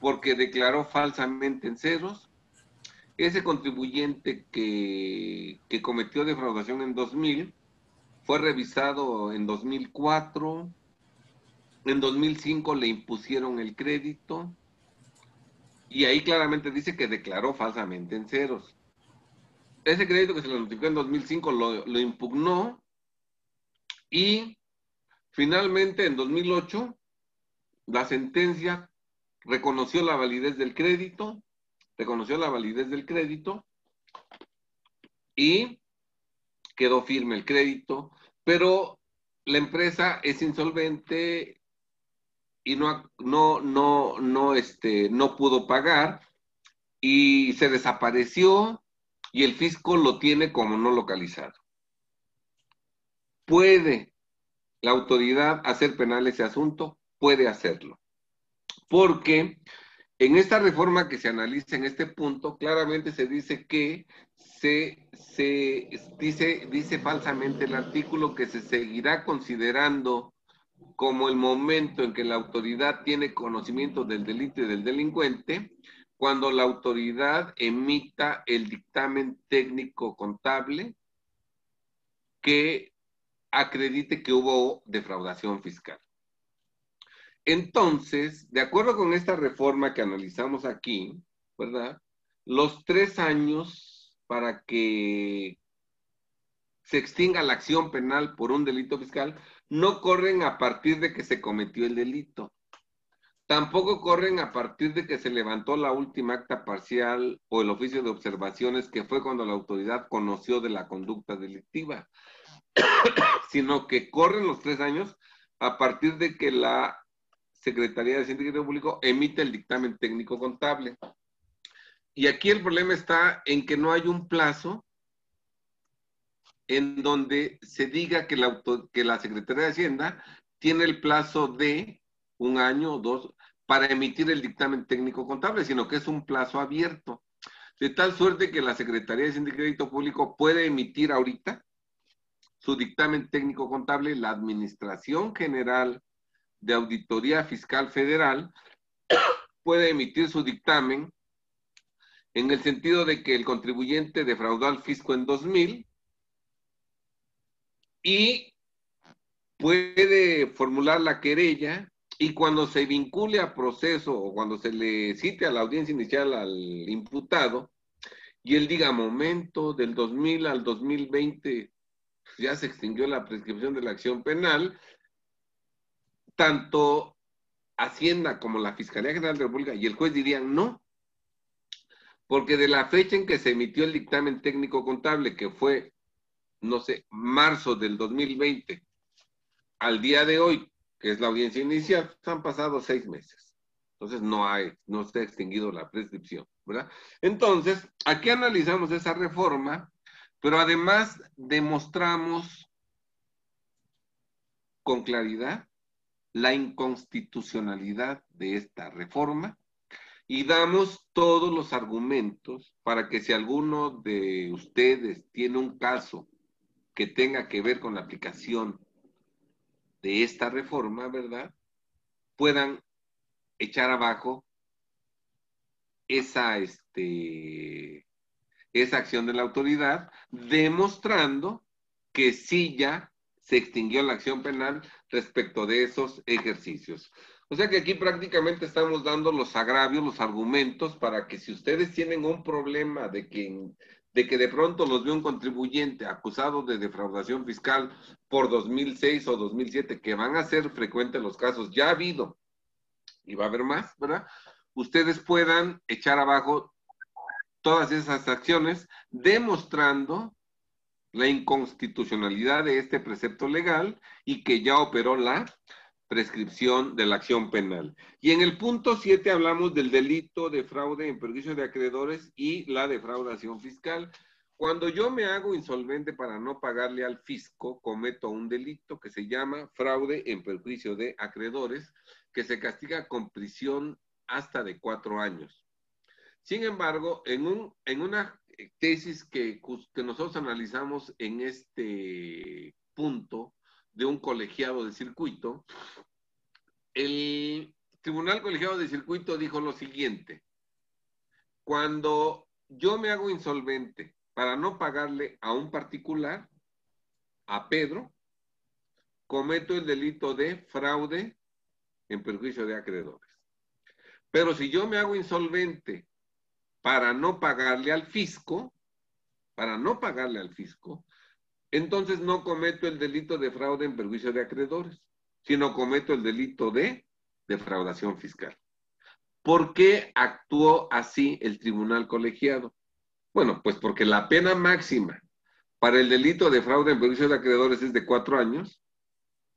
porque declaró falsamente en ceros. Ese contribuyente que, que cometió defraudación en 2000 fue revisado en 2004, en 2005 le impusieron el crédito y ahí claramente dice que declaró falsamente en ceros ese crédito que se le notificó en 2005 lo, impugnó y finalmente en 2008 la sentencia reconoció la validez del crédito, reconoció la validez del crédito y quedó firme el crédito, pero la empresa es insolvente y no, no, no, no, este, no pudo pagar y se desapareció y el fisco lo tiene como no localizado. ¿Puede la autoridad hacer penal ese asunto? Puede hacerlo. Porque en esta reforma que se analiza en este punto, claramente se dice que se, se dice, dice falsamente el artículo que se seguirá considerando como el momento en que la autoridad tiene conocimiento del delito del delincuente, cuando la autoridad emita el dictamen técnico contable que acredite que hubo defraudación fiscal. Entonces, de acuerdo con esta reforma que analizamos aquí, ¿verdad? Los tres años para que se extinga la acción penal por un delito fiscal no corren a partir de que se cometió el delito. Tampoco corren a partir de que se levantó la última acta parcial o el oficio de observaciones, que fue cuando la autoridad conoció de la conducta delictiva, sino que corren los tres años a partir de que la Secretaría de Científico Público emite el dictamen técnico contable. Y aquí el problema está en que no hay un plazo en donde se diga que la, que la Secretaría de Hacienda tiene el plazo de un año dos para emitir el dictamen técnico contable, sino que es un plazo abierto. De tal suerte que la Secretaría de Crédito Público puede emitir ahorita su dictamen técnico contable, la Administración General de Auditoría Fiscal Federal puede emitir su dictamen en el sentido de que el contribuyente defraudó al fisco en 2000 y puede formular la querella y cuando se vincule a proceso o cuando se le cite a la audiencia inicial al imputado y él diga, momento, del 2000 al 2020 ya se extinguió la prescripción de la acción penal, tanto Hacienda como la Fiscalía General de la República y el juez dirían no, porque de la fecha en que se emitió el dictamen técnico contable, que fue no sé, marzo del 2020 al día de hoy, que es la audiencia inicial, han pasado seis meses. Entonces no hay, no se ha extinguido la prescripción, ¿verdad? Entonces, aquí analizamos esa reforma, pero además demostramos con claridad la inconstitucionalidad de esta reforma y damos todos los argumentos para que si alguno de ustedes tiene un caso que tenga que ver con la aplicación de esta reforma, ¿verdad? Puedan echar abajo esa, este, esa acción de la autoridad, demostrando que sí ya se extinguió la acción penal respecto de esos ejercicios. O sea que aquí prácticamente estamos dando los agravios, los argumentos para que si ustedes tienen un problema de que, de que de pronto los ve un contribuyente acusado de defraudación fiscal por 2006 o 2007, que van a ser frecuentes los casos, ya ha habido y va a haber más, ¿verdad? Ustedes puedan echar abajo todas esas acciones demostrando la inconstitucionalidad de este precepto legal y que ya operó la prescripción de la acción penal. Y en el punto 7 hablamos del delito de fraude en perjuicio de acreedores y la defraudación fiscal. Cuando yo me hago insolvente para no pagarle al fisco, cometo un delito que se llama fraude en perjuicio de acreedores, que se castiga con prisión hasta de cuatro años. Sin embargo, en, un, en una tesis que, que nosotros analizamos en este punto de un colegiado de circuito, el Tribunal Colegiado de Circuito dijo lo siguiente, cuando yo me hago insolvente para no pagarle a un particular, a Pedro, cometo el delito de fraude en perjuicio de acreedores. Pero si yo me hago insolvente para no pagarle al fisco, para no pagarle al fisco, entonces no cometo el delito de fraude en perjuicio de acreedores, sino cometo el delito de defraudación fiscal. ¿Por qué actuó así el tribunal colegiado? Bueno, pues porque la pena máxima para el delito de fraude en perjuicio de acreedores es de cuatro años,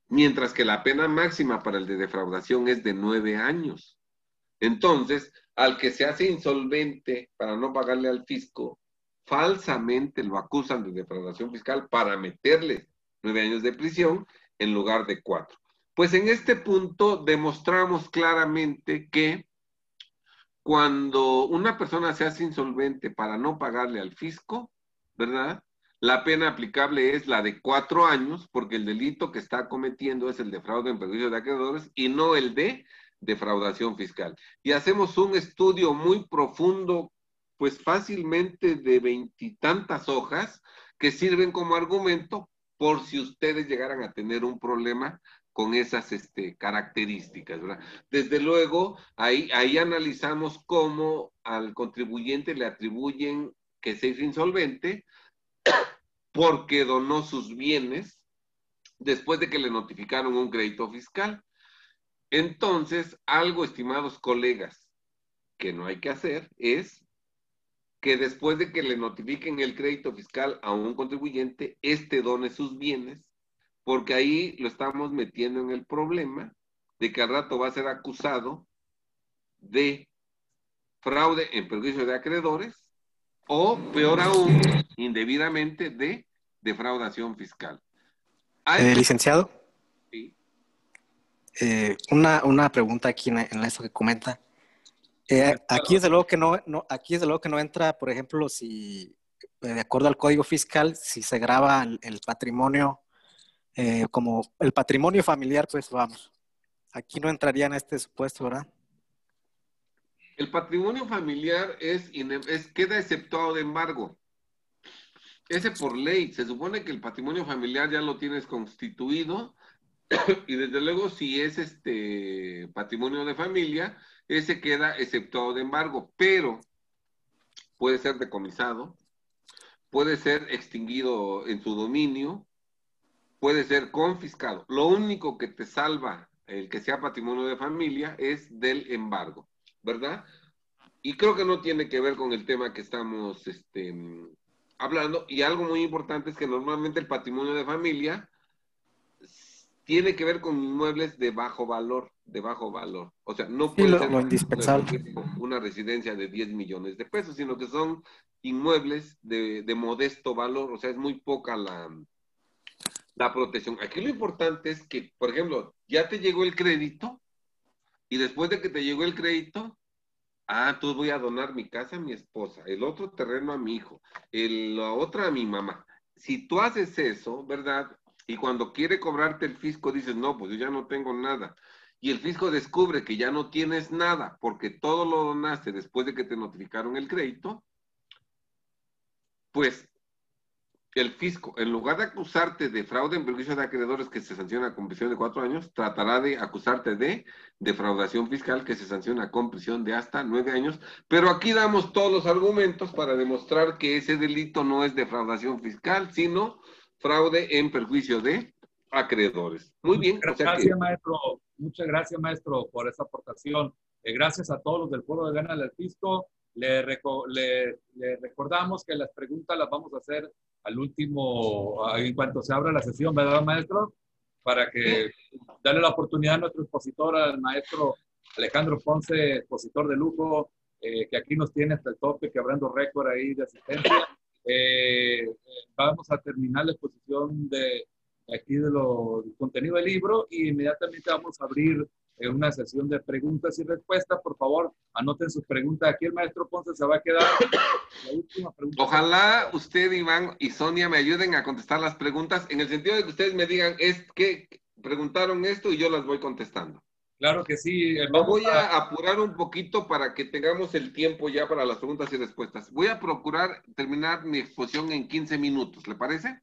mientras que la pena máxima para el de defraudación es de nueve años. Entonces, al que se hace insolvente para no pagarle al fisco, falsamente lo acusan de defraudación fiscal para meterle nueve años de prisión en lugar de cuatro. Pues en este punto demostramos claramente que cuando una persona se hace insolvente para no pagarle al fisco, ¿verdad? La pena aplicable es la de cuatro años, porque el delito que está cometiendo es el de fraude en perjuicio de acreedores y no el de defraudación fiscal. Y hacemos un estudio muy profundo, pues fácilmente de veintitantas hojas, que sirven como argumento por si ustedes llegaran a tener un problema con esas este, características. Desde luego, ahí, ahí analizamos cómo al contribuyente le atribuyen que se hizo insolvente porque donó sus bienes después de que le notificaron un crédito fiscal. Entonces, algo, estimados colegas, que no hay que hacer es que después de que le notifiquen el crédito fiscal a un contribuyente, éste done sus bienes, porque ahí lo estamos metiendo en el problema de que al rato va a ser acusado de fraude en perjuicio de acreedores o, peor aún, indebidamente de defraudación fiscal. Eh, licenciado. Eh, una, pregunta aquí en, esto que comenta. Eh, aquí desde luego que no, aquí desde luego que no entra, por ejemplo, si eh, de acuerdo al código fiscal, si se graba el, patrimonio como el patrimonio familiar, pues vamos. Aquí no entraría en este supuesto, ¿verdad? El patrimonio familiar es, es queda exceptuado de embargo. Ese por ley. Se supone que el patrimonio familiar ya lo tienes constituido y desde luego si es este patrimonio de familia, ese queda exceptuado de embargo, pero puede ser decomisado, puede ser extinguido en su dominio, puede ser confiscado. Lo único que te salva el que sea patrimonio de familia es del embargo, ¿verdad? Y creo que no tiene que ver con el tema que estamos este, hablando, y algo muy importante es que normalmente el patrimonio de familia tiene que ver con inmuebles de bajo valor, de bajo valor. O sea, no puede ser indispensable. una residencia de 10 millones de pesos, sino que son inmuebles de, de modesto valor, o sea, es muy poca la, la protección. Aquí lo importante es que, por ejemplo, ya te llegó el crédito y después de que te llegó el crédito, ah, entonces voy a donar mi casa a mi esposa, el otro terreno a mi hijo, el, la otra a mi mamá. Si tú haces eso, ¿verdad? Y cuando quiere cobrarte el fisco dices, no, pues yo ya no tengo nada. Y el fisco descubre que ya no tienes nada porque todo lo donaste después de que te notificaron el crédito, pues el fisco, en lugar de acusarte de fraude en perjuicio de acreedores que se sanciona con prisión de cuatro años, tratará de acusarte de defraudación fiscal que se sanciona con prisión de hasta nueve años. Pero aquí damos todos los argumentos para demostrar que ese delito no es defraudación fiscal, sino fraude en perjuicio de acreedores. Muy bien. Gracias, maestro. Muchas gracias, maestro, por esa aportación. Eh, gracias a todos los del Foro de Gana del Fisco. Le, le recordamos que las preguntas las vamos a hacer al último, en cuanto se abra la sesión, ¿verdad, maestro? Para que darle la oportunidad a nuestro expositor, al maestro Alejandro Ponce, expositor de lujo, eh, que aquí nos tiene hasta el tope, quebrando récord ahí de asistencia. Eh, vamos a terminar la exposición de aquí de lo, del contenido del libro y inmediatamente vamos a abrir en una sesión de preguntas y respuestas. Por favor, anoten sus preguntas. Aquí el maestro Ponce se va a quedar. La última pregunta. Ojalá usted, Iván y Sonia me ayuden a contestar las preguntas en el sentido de que ustedes me digan, es que preguntaron esto y yo las voy contestando. Claro que sí. Eh, voy a... apurar un poquito para que tengamos el tiempo ya para las preguntas y respuestas. Voy a procurar terminar mi exposición en 15 minutos, ¿le parece?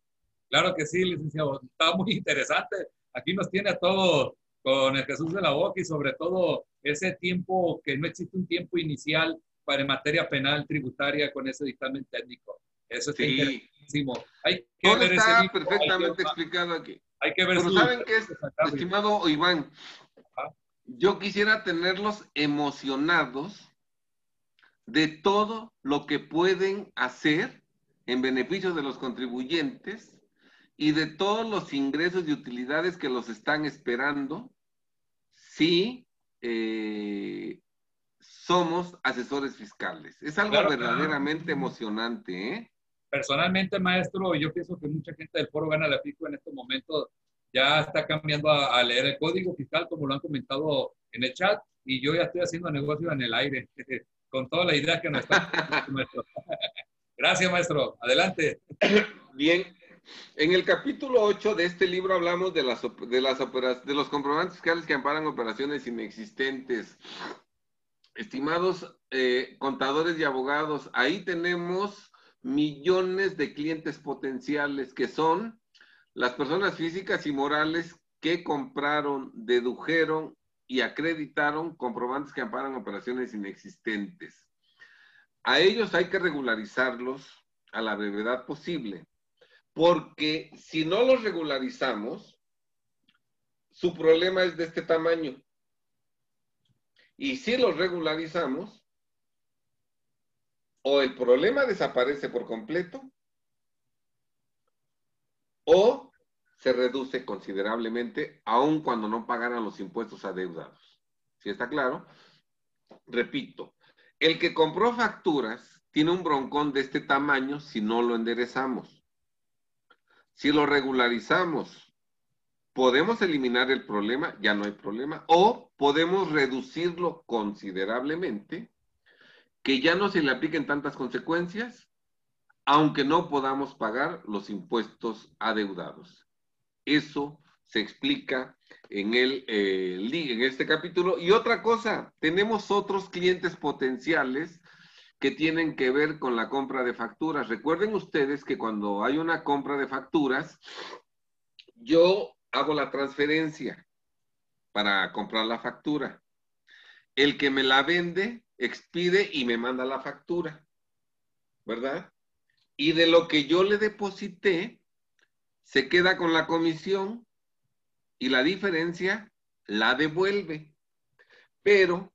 Claro que sí, licenciado. Está muy interesante. Aquí nos tiene a todos con el Jesús de la Boca y sobre todo ese tiempo, que no existe un tiempo inicial para en materia penal tributaria con ese dictamen técnico. Eso está sí. Hay que Todo ver está perfectamente explicado aquí. Hay que ver Pero ¿saben qué es, estimado Iván? Yo quisiera tenerlos emocionados de todo lo que pueden hacer en beneficio de los contribuyentes y de todos los ingresos y utilidades que los están esperando sí eh, somos asesores fiscales. Es algo verdaderamente emocionante, ¿eh? Personalmente, maestro, yo pienso que mucha gente del foro gana la FICO en este momento ya está cambiando a, leer el código fiscal, como lo han comentado en el chat, y yo ya estoy haciendo negocio en el aire, con toda la idea que nos está. Gracias, maestro. Adelante. Bien, en el capítulo 8 de este libro hablamos de, las, de, las de los comprobantes fiscales que amparan operaciones inexistentes. Estimados eh, contadores y abogados, ahí tenemos millones de clientes potenciales que son las personas físicas y morales que compraron, dedujeron y acreditaron comprobantes que amparan operaciones inexistentes. A ellos hay que regularizarlos a la brevedad posible porque si no los regularizamos, su problema es de este tamaño. Y si los regularizamos, o el problema desaparece por completo, o se reduce considerablemente, aun cuando no pagaran los impuestos adeudados. ¿Sí está claro? Repito, el que compró facturas tiene un broncón de este tamaño si no lo enderezamos. Si lo regularizamos, podemos eliminar el problema, ya no hay problema, o podemos reducirlo considerablemente, que ya no se le apliquen tantas consecuencias, aunque no podamos pagar los impuestos adeudados. Eso se explica en, el, eh, en este capítulo. Y otra cosa, tenemos otros clientes potenciales que tienen que ver con la compra de facturas. Recuerden ustedes que cuando hay una compra de facturas, yo hago la transferencia para comprar la factura. El que me la vende expide y me manda la factura, ¿verdad? Y de lo que yo le deposité, se queda con la comisión y la diferencia la devuelve. Pero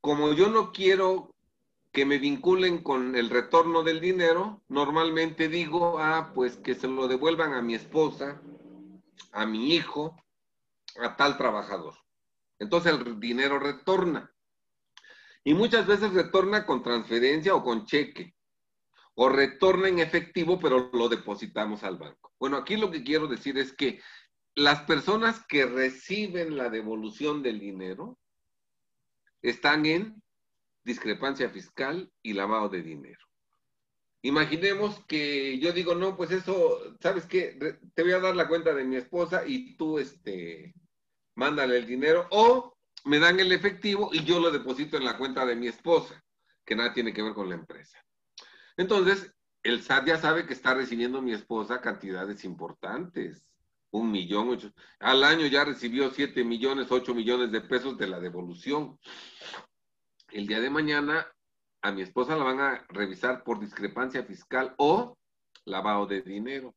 como yo no quiero que me vinculen con el retorno del dinero, normalmente digo, ah, pues que se lo devuelvan a mi esposa, a mi hijo, a tal trabajador. Entonces el dinero retorna. Y muchas veces retorna con transferencia o con cheque. O retorna en efectivo, pero lo depositamos al banco. Bueno, aquí lo que quiero decir es que las personas que reciben la devolución del dinero están en discrepancia fiscal y lavado de dinero. Imaginemos que yo digo, no, pues eso, ¿sabes qué? Te voy a dar la cuenta de mi esposa y tú, este, mándale el dinero o me dan el efectivo y yo lo deposito en la cuenta de mi esposa, que nada tiene que ver con la empresa. Entonces, el SAT ya sabe que está recibiendo mi esposa cantidades importantes. Un millón, ocho. Al año ya recibió siete millones, ocho millones de pesos de la devolución. El día de mañana a mi esposa la van a revisar por discrepancia fiscal o lavado de dinero.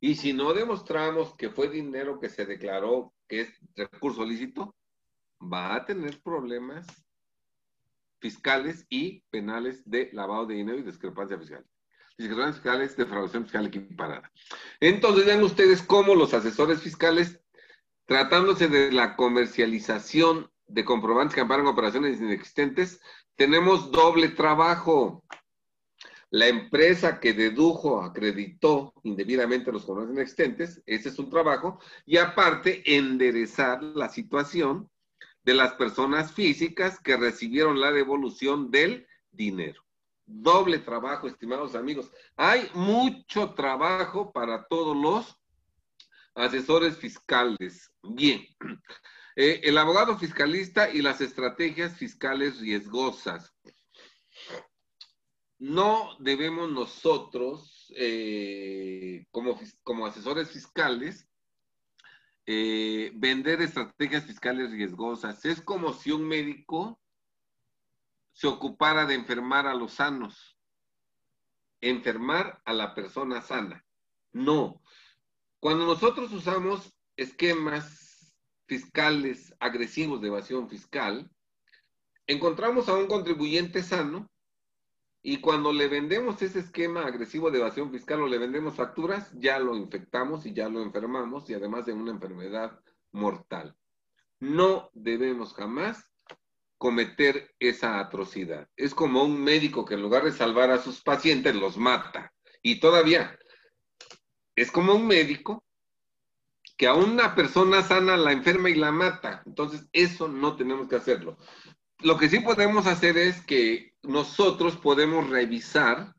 Y si no demostramos que fue dinero que se declaró que es recurso lícito, va a tener problemas fiscales y penales de lavado de dinero y discrepancia fiscal. Discrepancias fiscales, defraudación fiscal equiparada. Entonces, vean ustedes cómo los asesores fiscales, tratándose de la comercialización de comprobantes que amparan operaciones inexistentes, tenemos doble trabajo. La empresa que dedujo, acreditó indebidamente los comprobantes inexistentes, ese es un trabajo, y aparte enderezar la situación de las personas físicas que recibieron la devolución del dinero. Doble trabajo, estimados amigos. Hay mucho trabajo para todos los asesores fiscales. Bien, eh, el abogado fiscalista y las estrategias fiscales riesgosas. No debemos nosotros, eh, como, como asesores fiscales, eh, vender estrategias fiscales riesgosas. Es como si un médico se ocupara de enfermar a los sanos, enfermar a la persona sana. No. Cuando nosotros usamos esquemas fiscales agresivos de evasión fiscal, encontramos a un contribuyente sano y cuando le vendemos ese esquema agresivo de evasión fiscal o le vendemos facturas, ya lo infectamos y ya lo enfermamos y además de una enfermedad mortal. No debemos jamás cometer esa atrocidad. Es como un médico que en lugar de salvar a sus pacientes los mata. Y todavía es como un médico que a una persona sana la enferma y la mata. Entonces, eso no tenemos que hacerlo lo que sí podemos hacer es que nosotros podemos revisar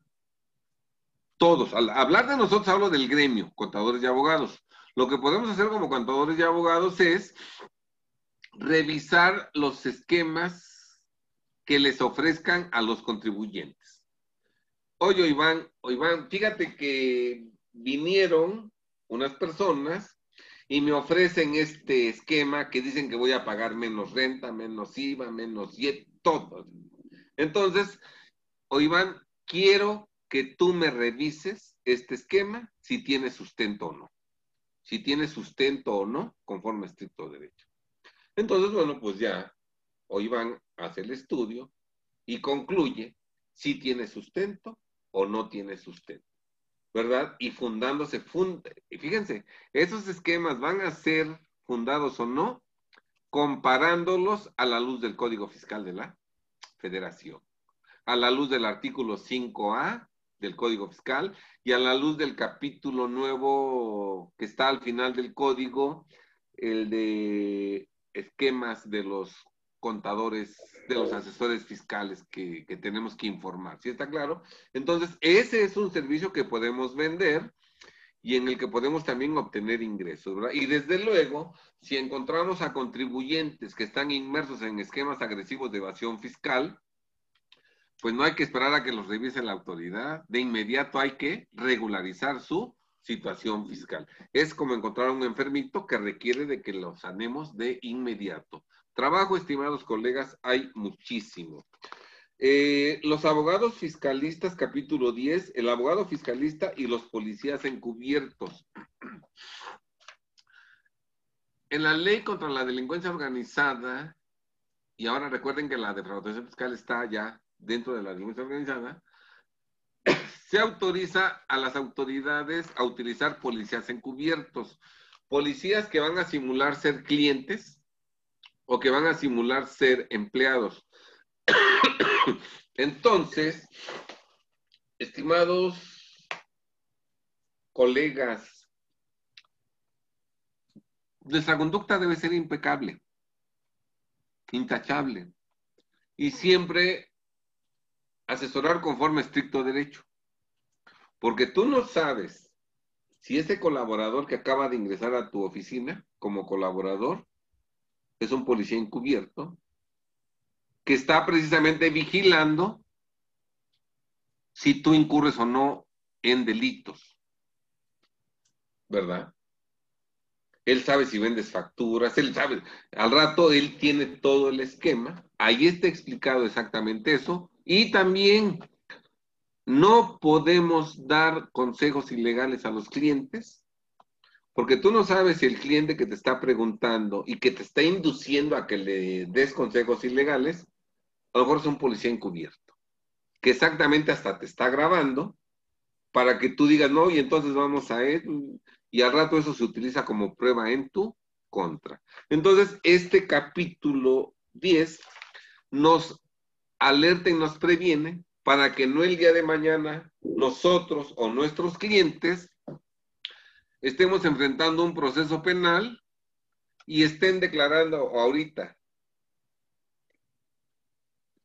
todos. Al hablar de nosotros hablo del gremio, contadores y abogados. Lo que podemos hacer como contadores y abogados es revisar los esquemas que les ofrezcan a los contribuyentes. Oye, Iván, Iván, fíjate que vinieron unas personas y me ofrecen este esquema que dicen que voy a pagar menos renta, menos IVA, menos y todo. Entonces, o Iván, quiero que tú me revises este esquema si tiene sustento o no. Si tiene sustento o no, conforme a estricto derecho. Entonces, bueno, pues ya, o Iván hace el estudio y concluye si tiene sustento o no tiene sustento. ¿verdad? Y fundándose, y fíjense, esos esquemas van a ser fundados o no, comparándolos a la luz del Código Fiscal de la Federación, a la luz del artículo 5A del Código Fiscal y a la luz del capítulo nuevo que está al final del código, el de esquemas de los contadores, de los asesores fiscales que, tenemos que informar. ¿Sí está claro? Entonces, ese es un servicio que podemos vender y en el que podemos también obtener ingresos. Y desde luego, si encontramos a contribuyentes que están inmersos en esquemas agresivos de evasión fiscal, pues no hay que esperar a que los revise la autoridad. De inmediato hay que regularizar su situación fiscal. Es como encontrar a un enfermito que requiere de que lo sanemos de inmediato. Trabajo, estimados colegas, hay muchísimo. Eh, los abogados fiscalistas, capítulo 10, el abogado fiscalista y los policías encubiertos. En la ley contra la delincuencia organizada, y ahora recuerden que la defraudación fiscal está ya dentro de la delincuencia organizada, se autoriza a las autoridades a utilizar policías encubiertos, policías que van a simular ser clientes o que van a simular ser empleados. Entonces, estimados colegas, nuestra conducta debe ser impecable, intachable y siempre asesorar conforme estricto derecho. Porque tú no sabes si ese colaborador que acaba de ingresar a tu oficina como colaborador es un policía encubierto que está precisamente vigilando si tú incurres o no en delitos. ¿Verdad? Él sabe si vendes facturas, él sabe, al rato él tiene todo el esquema, ahí está explicado exactamente eso, y también no podemos dar consejos ilegales a los clientes, porque tú no sabes si el cliente que te está preguntando y que te está induciendo a que le des consejos ilegales, a lo mejor es un policía encubierto, que exactamente hasta te está grabando para que tú digas, no, y entonces vamos a él, y al rato eso se utiliza como prueba en tu contra. Entonces, este capítulo 10 nos alerta y nos previene para que no el día de mañana nosotros o nuestros clientes estemos enfrentando un proceso penal y estén declarando ahorita,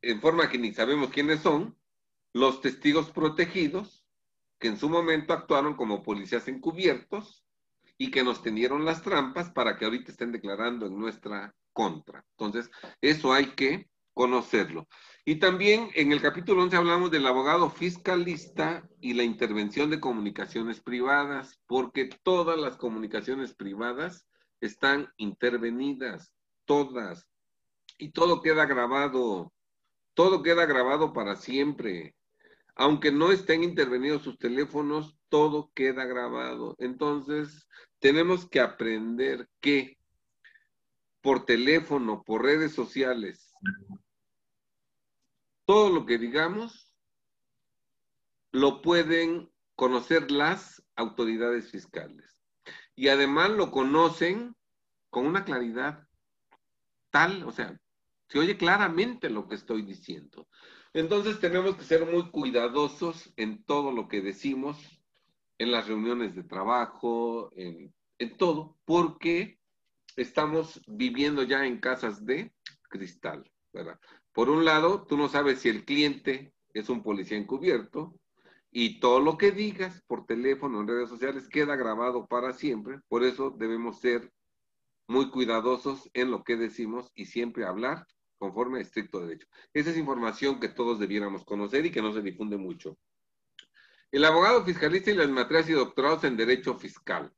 en forma que ni sabemos quiénes son, los testigos protegidos que en su momento actuaron como policías encubiertos y que nos tendieron las trampas para que ahorita estén declarando en nuestra contra. Entonces, eso hay que conocerlo. Y también en el capítulo 11 hablamos del abogado fiscalista y la intervención de comunicaciones privadas, porque todas las comunicaciones privadas están intervenidas, todas, y todo queda grabado, todo queda grabado para siempre aunque no estén intervenidos sus teléfonos, todo queda grabado. Entonces, tenemos que aprender que por teléfono, por redes sociales, todo lo que digamos lo pueden conocer las autoridades fiscales. Y además lo conocen con una claridad tal, o sea, se oye claramente lo que estoy diciendo. Entonces tenemos que ser muy cuidadosos en todo lo que decimos, en las reuniones de trabajo, en, todo, porque estamos viviendo ya en casas de cristal, ¿verdad? Por un lado, tú no sabes si el cliente es un policía encubierto y todo lo que digas por teléfono, en redes sociales, queda grabado para siempre. Por eso debemos ser muy cuidadosos en lo que decimos y siempre hablar conforme a estricto derecho. Esa es información que todos debiéramos conocer y que no se difunde mucho. El abogado fiscalista y las maestrías y doctorados en Derecho Fiscal.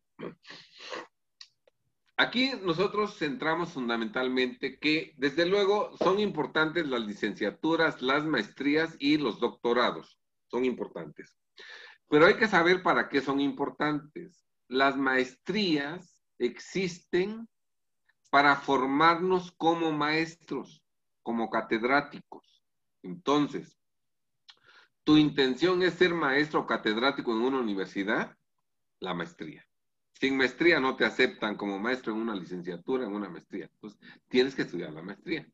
Aquí nosotros centramos fundamentalmente que, desde luego, son importantes las licenciaturas, las maestrías y los doctorados. Son importantes. Pero hay que saber para qué son importantes. Las maestrías existen para formarnos como maestros como catedráticos. Entonces, ¿tu intención es ser maestro o catedrático en una universidad? La maestría. Sin maestría no te aceptan como maestro en una licenciatura, en una maestría. Entonces, tienes que estudiar la maestría.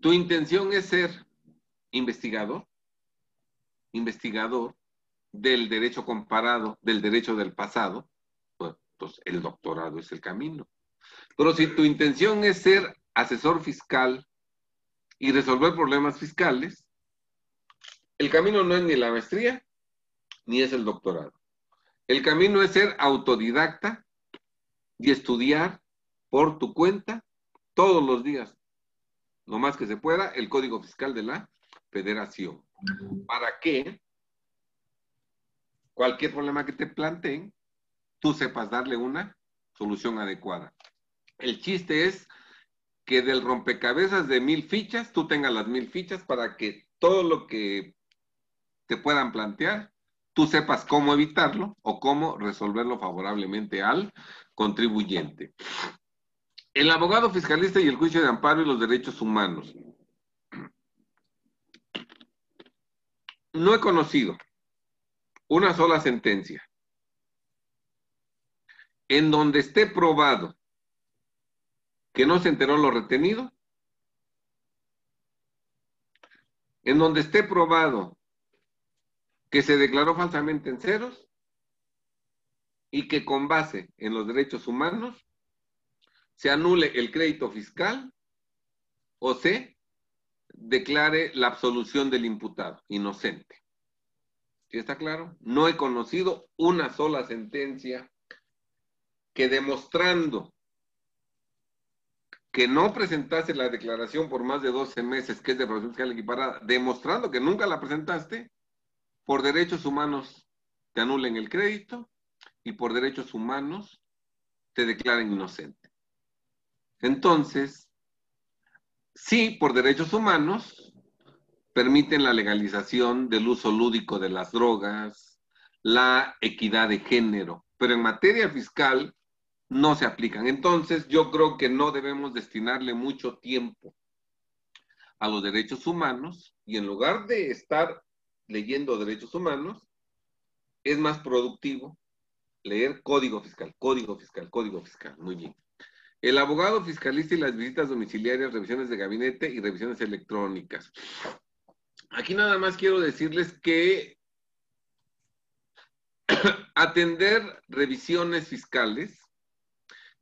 ¿Tu intención es ser investigador? Investigador del derecho comparado, del derecho del pasado. Pues, entonces, el doctorado es el camino. Pero si tu intención es ser asesor fiscal, y resolver problemas fiscales, el camino no es ni la maestría ni es el doctorado. El camino es ser autodidacta y estudiar por tu cuenta todos los días, lo más que se pueda, el Código Fiscal de la Federación. Para que cualquier problema que te planteen, tú sepas darle una solución adecuada. El chiste es que del rompecabezas de mil fichas, tú tengas las mil fichas para que todo lo que te puedan plantear, tú sepas cómo evitarlo o cómo resolverlo favorablemente al contribuyente. El abogado fiscalista y el juicio de amparo y los derechos humanos. no he conocido una sola sentencia en donde esté probado que no se enteró lo retenido, en donde esté probado que se declaró falsamente en ceros y que con base en los derechos humanos se anule el crédito fiscal o se declare la absolución del imputado inocente. ¿Sí está claro? No he conocido una sola sentencia que demostrando que no presentaste la declaración por más de 12 meses, que es de producción fiscal equiparada, demostrando que nunca la presentaste, por derechos humanos te anulen el crédito y por derechos humanos te declaren inocente. Entonces, sí, por derechos humanos, permiten la legalización del uso lúdico de las drogas, la equidad de género, pero en materia fiscal no se aplican. Entonces, yo creo que no debemos destinarle mucho tiempo a los derechos humanos y en lugar de estar leyendo derechos humanos, es más productivo leer código fiscal, código fiscal, código fiscal. Muy bien. El abogado fiscalista y las visitas domiciliarias, revisiones de gabinete y revisiones electrónicas. Aquí nada más quiero decirles que atender revisiones fiscales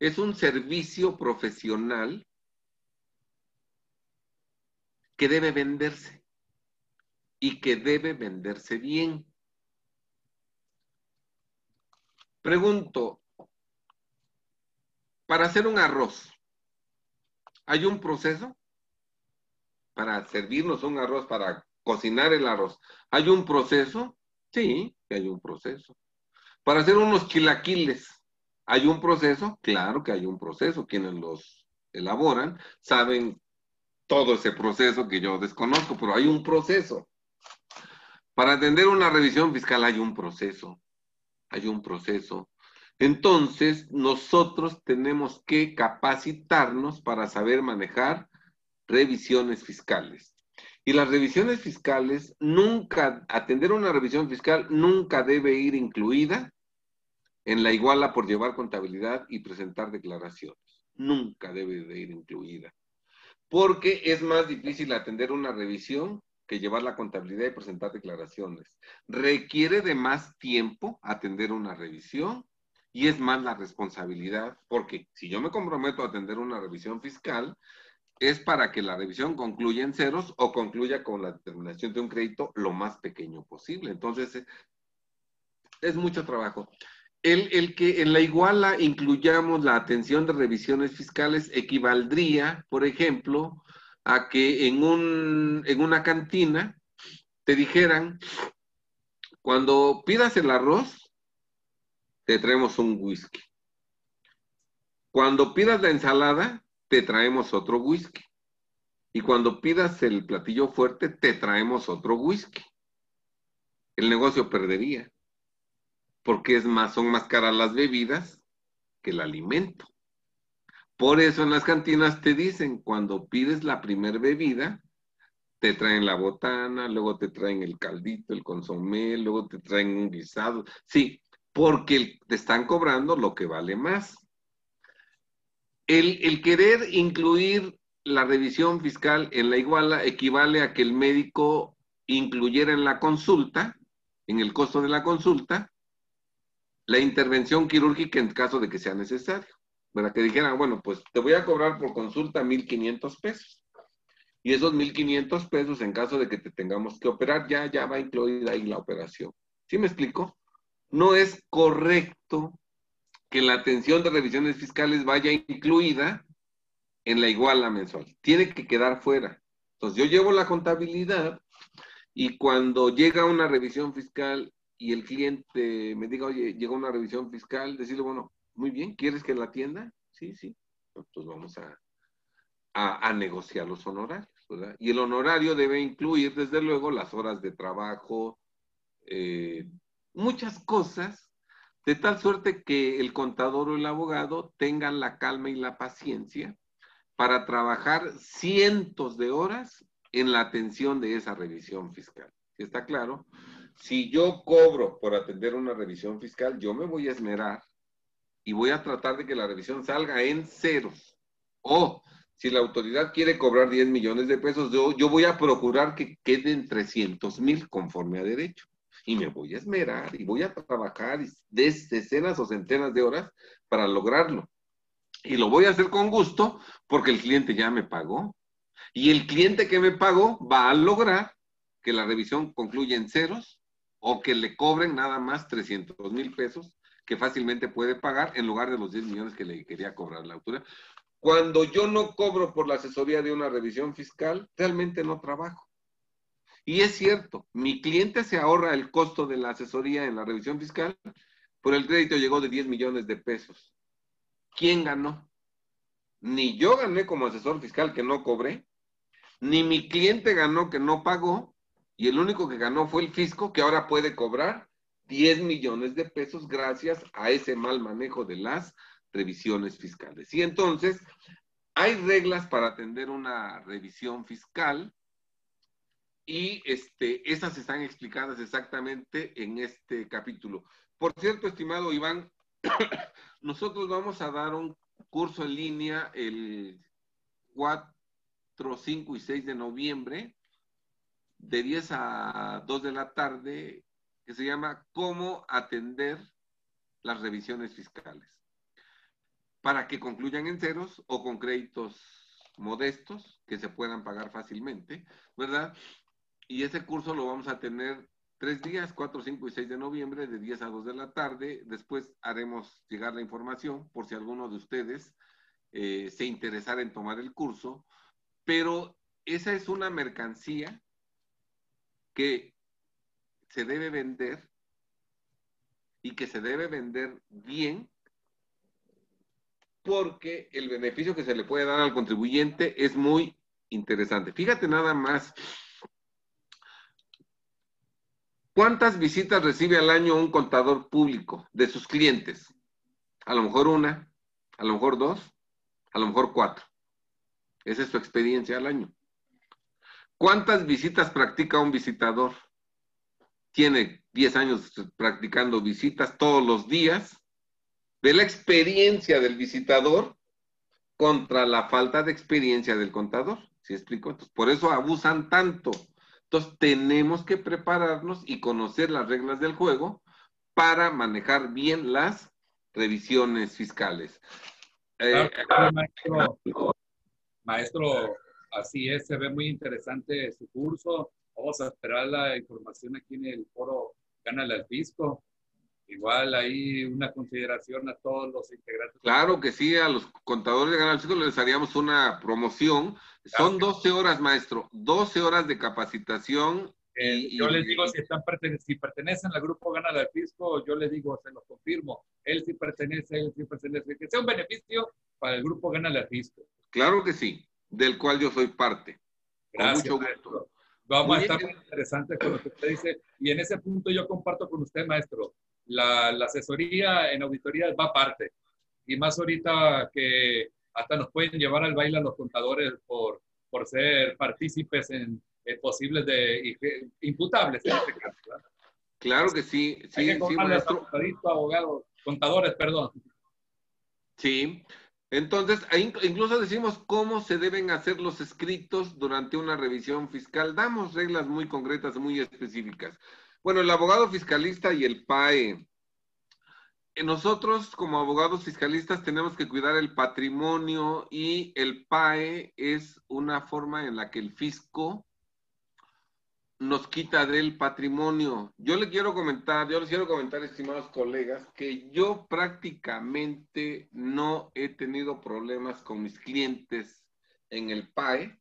es un servicio profesional que debe venderse y que debe venderse bien. Pregunto, para hacer un arroz, ¿hay un proceso? Para servirnos un arroz, para cocinar el arroz, ¿hay un proceso? Sí, hay un proceso. Para hacer unos chilaquiles, ¿hay un proceso? Claro que hay un proceso. Quienes los elaboran saben todo ese proceso que yo desconozco, pero hay un proceso. Para atender una revisión fiscal hay un proceso. Hay un proceso. Entonces, nosotros tenemos que capacitarnos para saber manejar revisiones fiscales. Y las revisiones fiscales nunca, atender una revisión fiscal nunca debe ir incluida en la iguala por llevar contabilidad y presentar declaraciones. Nunca debe de ir incluida. Porque es más difícil atender una revisión que llevar la contabilidad y presentar declaraciones. Requiere de más tiempo atender una revisión y es más la responsabilidad, porque si yo me comprometo a atender una revisión fiscal, es para que la revisión concluya en ceros o concluya con la determinación de un crédito lo más pequeño posible. Entonces, es mucho trabajo. El, el, que en la iguala incluyamos la atención de revisiones fiscales equivaldría, por ejemplo, a que en, un, en una cantina te dijeran, cuando pidas el arroz, te traemos un whisky. Cuando pidas la ensalada, te traemos otro whisky. Y cuando pidas el platillo fuerte, te traemos otro whisky. El negocio perdería. Porque es más, son más caras las bebidas que el alimento. Por eso en las cantinas te dicen, cuando pides la primer bebida, te traen la botana, luego te traen el caldito, el consomé, luego te traen un guisado. Sí, porque te están cobrando lo que vale más. El, querer incluir la revisión fiscal en la iguala equivale a que el médico incluyera en la consulta, en el costo de la consulta, la intervención quirúrgica en caso de que sea necesario. Para que dijeran, bueno, pues te voy a cobrar por consulta 1.500 pesos. Y esos 1.500 pesos, en caso de que te tengamos que operar, ya, ya va incluida ahí la operación. ¿Sí me explico? No es correcto que la atención de revisiones fiscales vaya incluida en la iguala mensual. Tiene que quedar fuera. Entonces, yo llevo la contabilidad y cuando llega una revisión fiscal y el cliente me diga, oye, llegó una revisión fiscal, decirle, bueno, muy bien, ¿quieres que la atienda? Sí, sí. Entonces vamos a, a, negociar los honorarios, ¿verdad? Y el honorario debe incluir, desde luego, las horas de trabajo, eh, muchas cosas de tal suerte que el contador o el abogado tengan la calma y la paciencia para trabajar cientos de horas en la atención de esa revisión fiscal. ¿sí está claro? Si yo cobro por atender una revisión fiscal, yo me voy a esmerar y voy a tratar de que la revisión salga en ceros. O si la autoridad quiere cobrar 10 millones de pesos, yo, yo voy a procurar que queden 300 mil conforme a derecho. Y me voy a esmerar y voy a trabajar decenas o centenas de horas para lograrlo. Y lo voy a hacer con gusto porque el cliente ya me pagó. Y el cliente que me pagó va a lograr que la revisión concluya en ceros o que le cobren nada más 300 mil pesos que fácilmente puede pagar en lugar de los 10 millones que le quería cobrar la autoridad. Cuando yo no cobro por la asesoría de una revisión fiscal, realmente no trabajo. Y es cierto, mi cliente se ahorra el costo de la asesoría en la revisión fiscal, pero el crédito llegó de 10 millones de pesos. ¿Quién ganó? Ni yo gané como asesor fiscal que no cobré, ni mi cliente ganó que no pagó, y el único que ganó fue el fisco que ahora puede cobrar 10 millones de pesos gracias a ese mal manejo de las revisiones fiscales. Y entonces, hay reglas para atender una revisión fiscal y este, esas están explicadas exactamente en este capítulo. Por cierto, estimado Iván, nosotros vamos a dar un curso en línea el 4, 5 y 6 de noviembre, de 10 a 2 de la tarde, que se llama Cómo atender las revisiones fiscales. Para que concluyan en ceros o con créditos modestos que se puedan pagar fácilmente, ¿verdad? Y ese curso lo vamos a tener tres días, 4, 5 y 6 de noviembre, de 10 a 2 de la tarde. Después haremos llegar la información por si alguno de ustedes eh, se interesara en tomar el curso. Pero esa es una mercancía que se debe vender y que se debe vender bien porque el beneficio que se le puede dar al contribuyente es muy interesante. Fíjate nada más ¿Cuántas visitas recibe al año un contador público de sus clientes? A lo mejor una, a lo mejor dos, a lo mejor cuatro. Esa es su experiencia al año. ¿Cuántas visitas practica un visitador? Tiene 10 años practicando visitas todos los días. Ve la experiencia del visitador contra la falta de experiencia del contador. ¿Sí explico? Entonces, por eso abusan tanto entonces, tenemos que prepararnos y conocer las reglas del juego para manejar bien las revisiones fiscales. Eh, maestro, así es, se ve muy interesante su curso. Vamos a esperar la información aquí en el foro Gánale al Fisco. Igual ahí una consideración a todos los integrantes. Claro que sí, a los contadores de Canal Fisco les haríamos una promoción. Son 12 horas, maestro, 12 horas de capacitación. Eh, yo les digo, si, están si pertenecen al grupo Gana al Fisco, yo les digo, se los confirmo, él sí pertenece, él sí pertenece, que sea un beneficio para el grupo Gana al Fisco. Claro que sí, del cual yo soy parte. Gracias, Con mucho gusto. Vamos a estar muy interesantes con lo que usted dice. Y en ese punto yo comparto con usted, maestro la, asesoría en auditoría va aparte. Y más ahorita que hasta nos pueden llevar al baile a los contadores por, por ser partícipes en, posibles de imputables en este caso. Claro que sí, sí, sí maestro. abogados, contadores, perdón. Sí, entonces incluso decimos cómo se deben hacer los escritos durante una revisión fiscal. Damos reglas muy concretas, muy específicas. Bueno, el abogado fiscalista y el PAE. Eh, nosotros como abogados fiscalistas tenemos que cuidar el patrimonio y el PAE es una forma en la que el fisco nos quita del patrimonio. Yo le quiero comentar, yo les quiero comentar, estimados colegas, que yo prácticamente no he tenido problemas con mis clientes en el PAE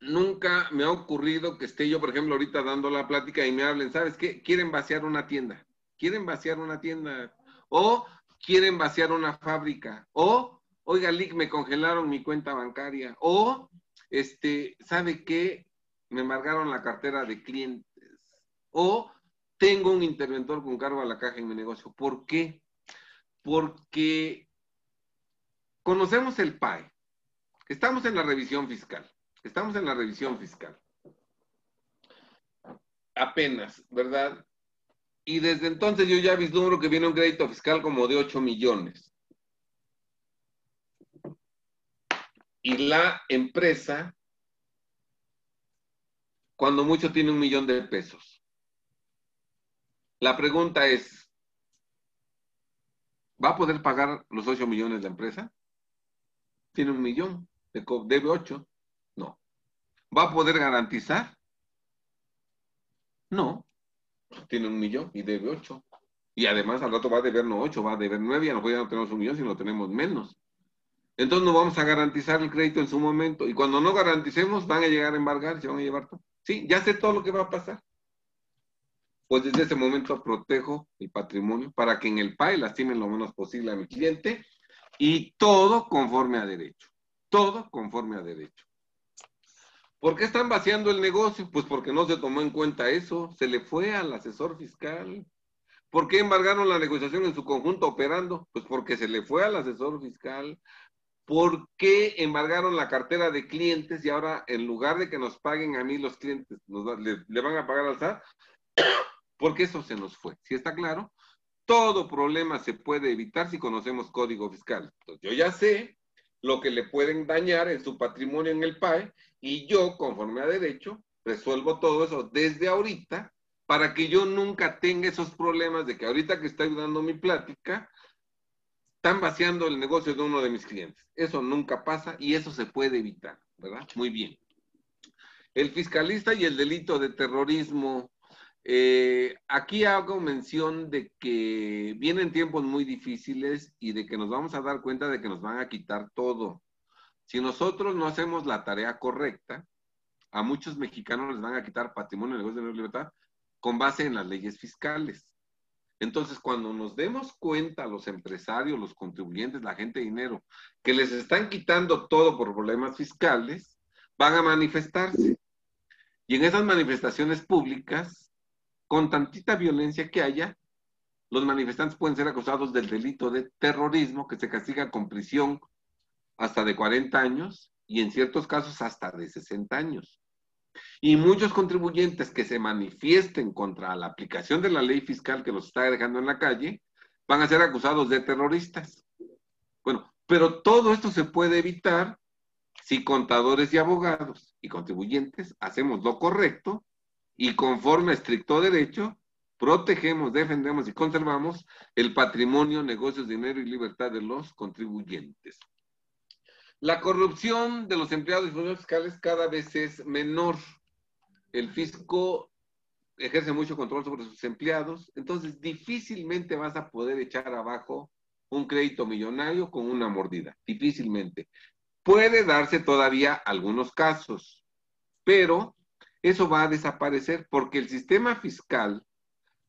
nunca me ha ocurrido que esté yo, por ejemplo, ahorita dando la plática y me hablen, ¿sabes qué? Quieren vaciar una tienda, quieren vaciar una tienda, o quieren vaciar una fábrica, o, oiga, Lick, me congelaron mi cuenta bancaria, o, este, ¿sabe qué? Me embargaron la cartera de clientes, o tengo un interventor con cargo a la caja en mi negocio. ¿Por qué? Porque conocemos el PAE, estamos en la revisión fiscal Estamos en la revisión fiscal. apenas, ¿verdad? Y desde entonces yo ya vislumbro que viene un crédito fiscal como de 8 millones. Y la empresa, cuando mucho tiene un millón de pesos. La pregunta es, ¿va a poder pagar los 8 millones de empresa? Tiene un millón, debe 8. No. ¿Va a poder garantizar? No tiene un millón y debe ocho. Y además al rato va a deber no ocho, va a deber nueve, y a lo mejor ya no tenemos un millón, sino tenemos menos. Entonces no vamos a garantizar el crédito en su momento. Y cuando no garanticemos, van a llegar a embargar, se van a llevar todo. Sí, ya sé todo lo que va a pasar. Pues desde ese momento protejo el patrimonio para que en el PAE lastimen lo menos posible a mi cliente y todo conforme a derecho. Todo conforme a derecho. ¿Por qué están vaciando el negocio? Pues porque no se tomó en cuenta eso, se le fue al asesor fiscal. ¿Por qué embargaron la negociación en su conjunto operando? Pues porque se le fue al asesor fiscal. ¿Por qué embargaron la cartera de clientes y ahora en lugar de que nos paguen a mí los clientes, le, van a pagar al SAT? Porque eso se nos fue. Si está claro, todo problema se puede evitar si conocemos código fiscal. Entonces, yo ya sé lo que le pueden dañar en su patrimonio en el PAE y yo, conforme a derecho, resuelvo todo eso desde ahorita para que yo nunca tenga esos problemas de que ahorita que estoy dando mi plática, están vaciando el negocio de uno de mis clientes. Eso nunca pasa y eso se puede evitar, ¿verdad? Muy bien. El fiscalista y el delito de terrorismo eh, aquí hago mención de que vienen tiempos muy difíciles y de que nos vamos a dar cuenta de que nos van a quitar todo. Si nosotros no hacemos la tarea correcta, a muchos mexicanos les van a quitar patrimonio, negocio de libertad con base en las leyes fiscales. Entonces, cuando nos demos cuenta, los empresarios, los contribuyentes, la gente de dinero, que les están quitando todo por problemas fiscales, van a manifestarse. Y en esas manifestaciones públicas, con tantita violencia que haya, los manifestantes pueden ser acusados del delito de terrorismo, que se castiga con prisión hasta de 40 años y en ciertos casos hasta de 60 años. Y muchos contribuyentes que se manifiesten contra la aplicación de la ley fiscal que los está dejando en la calle, van a ser acusados de terroristas. Bueno, pero todo esto se puede evitar si contadores y abogados y contribuyentes hacemos lo correcto y conforme a estricto derecho, protegemos, defendemos y conservamos el patrimonio, negocios, dinero y libertad de los contribuyentes. La corrupción de los empleados y funcionarios fiscales cada vez es menor. El fisco ejerce mucho control sobre sus empleados, entonces difícilmente vas a poder echar abajo un crédito millonario con una mordida, difícilmente. Puede darse todavía algunos casos, pero eso va a desaparecer porque el sistema fiscal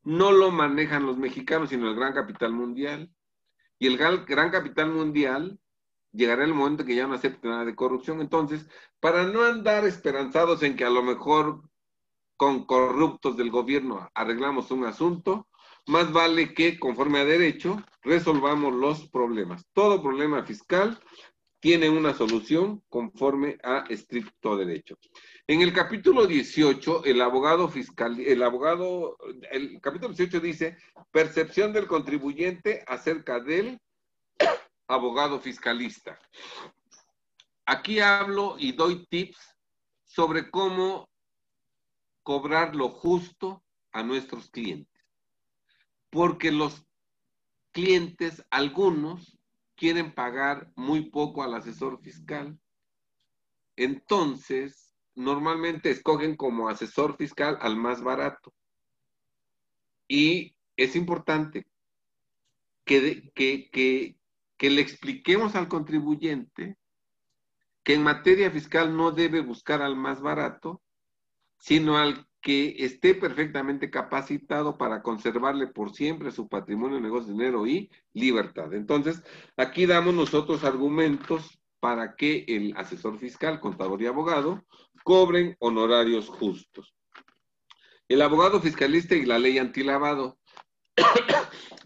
no lo manejan los mexicanos, sino el gran capital mundial. Y el gran capital mundial llegará el momento que ya no acepte nada de corrupción. Entonces, para no andar esperanzados en que a lo mejor con corruptos del gobierno arreglamos un asunto, más vale que, conforme a derecho, resolvamos los problemas. Todo problema fiscal tiene una solución conforme a estricto derecho. En el capítulo 18, el abogado fiscal, el abogado, el capítulo 18 dice, percepción del contribuyente acerca del abogado fiscalista. Aquí hablo y doy tips sobre cómo cobrar lo justo a nuestros clientes. Porque los clientes, algunos, quieren pagar muy poco al asesor fiscal. Entonces, normalmente escogen como asesor fiscal al más barato. Y es importante que, que, que, le expliquemos al contribuyente que en materia fiscal no debe buscar al más barato, sino al que esté perfectamente capacitado para conservarle por siempre su patrimonio, negocio, dinero y libertad. Entonces, aquí damos nosotros argumentos para que el asesor fiscal, contador y abogado cobren honorarios justos. El abogado fiscalista y la ley antilavado.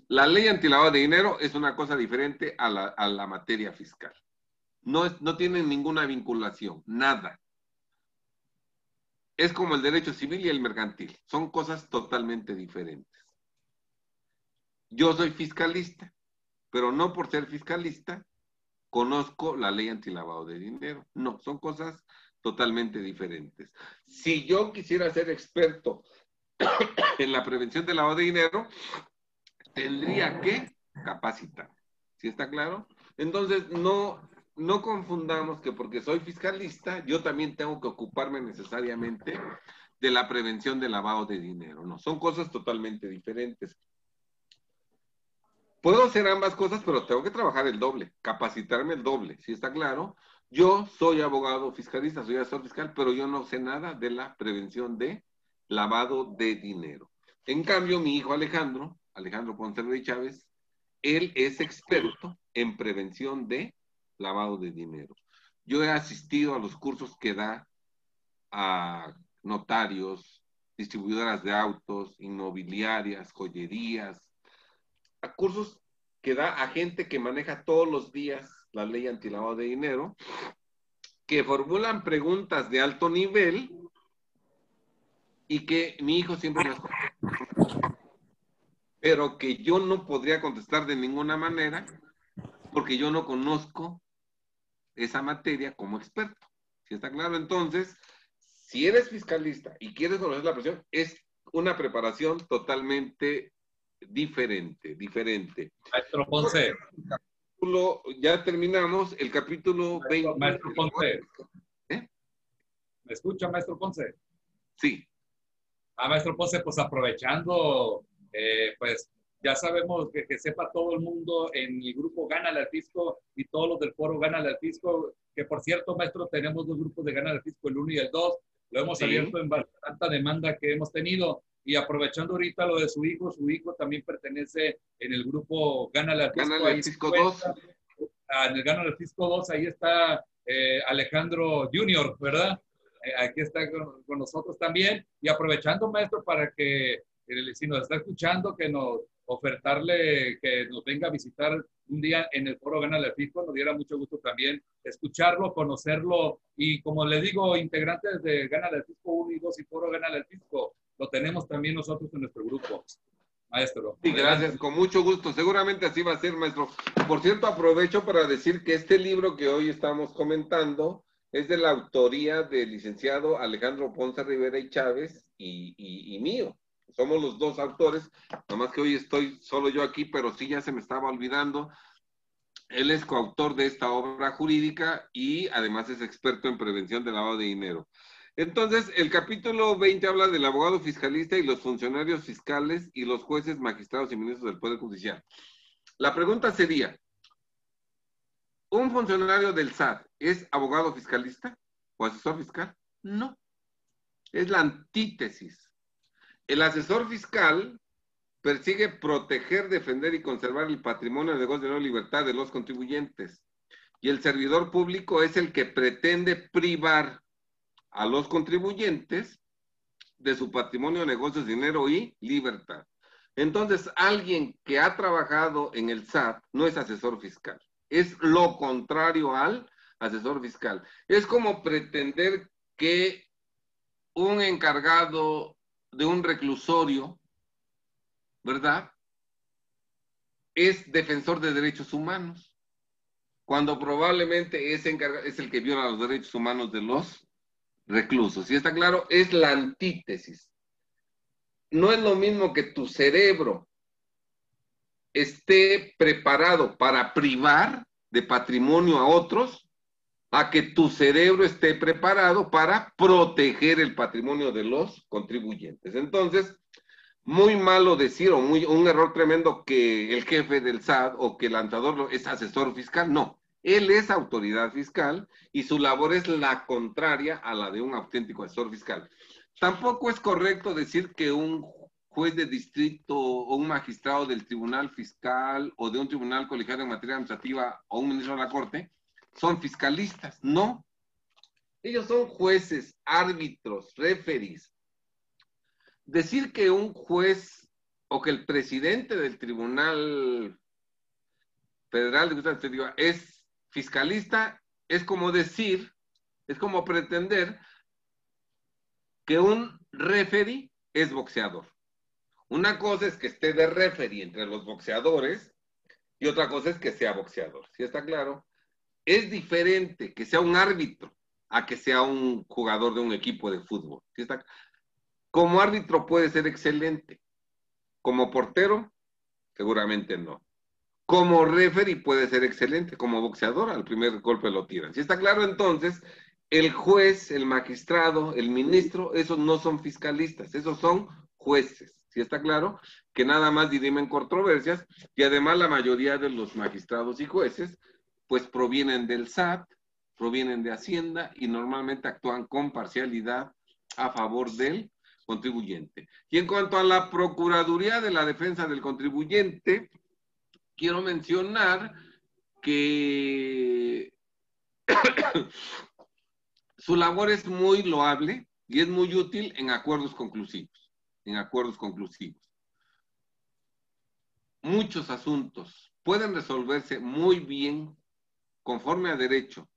La ley antilavado de dinero es una cosa diferente a la, materia fiscal. No, no tienen ninguna vinculación, nada. es como el derecho civil y el mercantil. Son cosas totalmente diferentes. Yo soy fiscalista, pero no por ser fiscalista conozco la ley antilavado de dinero. No, son cosas totalmente diferentes. Si yo quisiera ser experto en la prevención del lavado de dinero, tendría que capacitar. ¿Sí está claro? Entonces, no, no confundamos que porque soy fiscalista, yo también tengo que ocuparme necesariamente de la prevención del lavado de dinero. No, son cosas totalmente diferentes. Puedo hacer ambas cosas, pero tengo que trabajar el doble, capacitarme el doble, ¿sí está claro? Yo soy abogado fiscalista, soy asesor fiscal, pero yo no sé nada de la prevención de lavado de dinero. En cambio, mi hijo Alejandro, Alejandro Ponce y Chávez, él es experto en prevención de lavado de dinero. Yo he asistido a los cursos que da a notarios, distribuidoras de autos, inmobiliarias, joyerías, a cursos que da a gente que maneja todos los días la ley antilavado de dinero, que formulan preguntas de alto nivel y que mi hijo siempre me pero que yo no podría contestar de ninguna manera porque yo no conozco esa materia como experto. ¿Sí está claro? Entonces, si eres fiscalista y quieres conocer la presión, es una preparación totalmente diferente, diferente. Maestro Ponce. Ya terminamos el capítulo 20. Maestro Ponce. ¿Eh? ¿Me escucha, maestro Ponce? Sí. Ah, maestro Ponce, pues aprovechando, eh, pues ya sabemos que, que, sepa todo el mundo en el grupo Gana al Fisco y todos los del foro Gana al Fisco, que por cierto, maestro, tenemos dos grupos de Gana al Fisco, el 1 y el 2. Lo hemos abierto en tanta demanda que hemos tenido. Y aprovechando ahorita lo de su hijo, su hijo también pertenece en el grupo Gana al Fisco. Gana al Fisco 2. Ah, en el Gana al Fisco 2, ahí está eh, Alejandro Junior, ¿verdad? Eh, aquí está con, con, nosotros también. Y aprovechando, maestro, para que si nos está escuchando, que nos ofertarle que nos venga a visitar un día en el foro Gana el Fisco, nos diera mucho gusto también escucharlo, conocerlo y como le digo, integrantes de Gana el Fisco 1 y 2 y foro Gana el Fisco, lo tenemos también nosotros en nuestro grupo. Maestro. Sí, gracias, con mucho gusto. Seguramente así va a ser, maestro. Por cierto, aprovecho para decir que este libro que hoy estamos comentando es de la autoría del licenciado Alejandro Ponce Rivera y Chávez y, y, y mío somos los dos autores, nomás que hoy estoy solo yo aquí, pero sí ya se me estaba olvidando. Él es coautor de esta obra jurídica y además es experto en prevención del lavado de dinero. Entonces, el capítulo 20 habla del abogado fiscalista y los funcionarios fiscales y los jueces, magistrados y ministros del Poder Judicial. La pregunta sería, ¿un funcionario del SAT es abogado fiscalista o asesor fiscal? No. Es la antítesis. El asesor fiscal persigue proteger, defender y conservar el patrimonio negocio de libertad de los contribuyentes. Y el servidor público es el que pretende privar a los contribuyentes de su patrimonio, negocios, dinero y libertad. Entonces, alguien que ha trabajado en el SAT no es asesor fiscal. Es lo contrario al asesor fiscal. Es como pretender que un encargado de un reclusorio, ¿verdad? Es defensor de derechos humanos, cuando probablemente es, es el que viola los derechos humanos de los reclusos. ¿Sí está claro? Es la antítesis. No es lo mismo que tu cerebro esté preparado para privar de patrimonio a otros a que tu cerebro esté preparado para proteger el patrimonio de los contribuyentes. Entonces, muy malo decir o muy, un error tremendo que el jefe del SAT o que el lanzador es asesor fiscal. No, él es autoridad fiscal y su labor es la contraria a la de un auténtico asesor fiscal. Tampoco es correcto decir que un juez de distrito o un magistrado del tribunal fiscal o de un tribunal colegiado en materia administrativa o un ministro de la corte son fiscalistas, no. Ellos son jueces, árbitros, referís. Decir que un juez o que el presidente del Tribunal Federal de Justicia es fiscalista es como decir, es como pretender que un referee es boxeador. Una cosa es que esté de referee entre los boxeadores y otra cosa es que sea boxeador. ¿Sí está claro? Es diferente que sea un árbitro a que sea un jugador de un equipo de fútbol. Como árbitro puede ser excelente. Como portero, seguramente no. Como referee puede ser excelente. Como boxeador, al primer golpe lo tiran. ¿Sí está claro? Entonces, el juez, el magistrado, el ministro, esos no son fiscalistas, esos son jueces. ¿Sí está claro? Que nada más dirimen controversias y además la mayoría de los magistrados y jueces pues provienen del SAT, provienen de Hacienda y normalmente actúan con parcialidad a favor del contribuyente. Y en cuanto a la Procuraduría de la Defensa del Contribuyente, quiero mencionar que su labor es muy loable y es muy útil en acuerdos conclusivos, en acuerdos conclusivos. Muchos asuntos pueden resolverse muy bien conforme a derecho,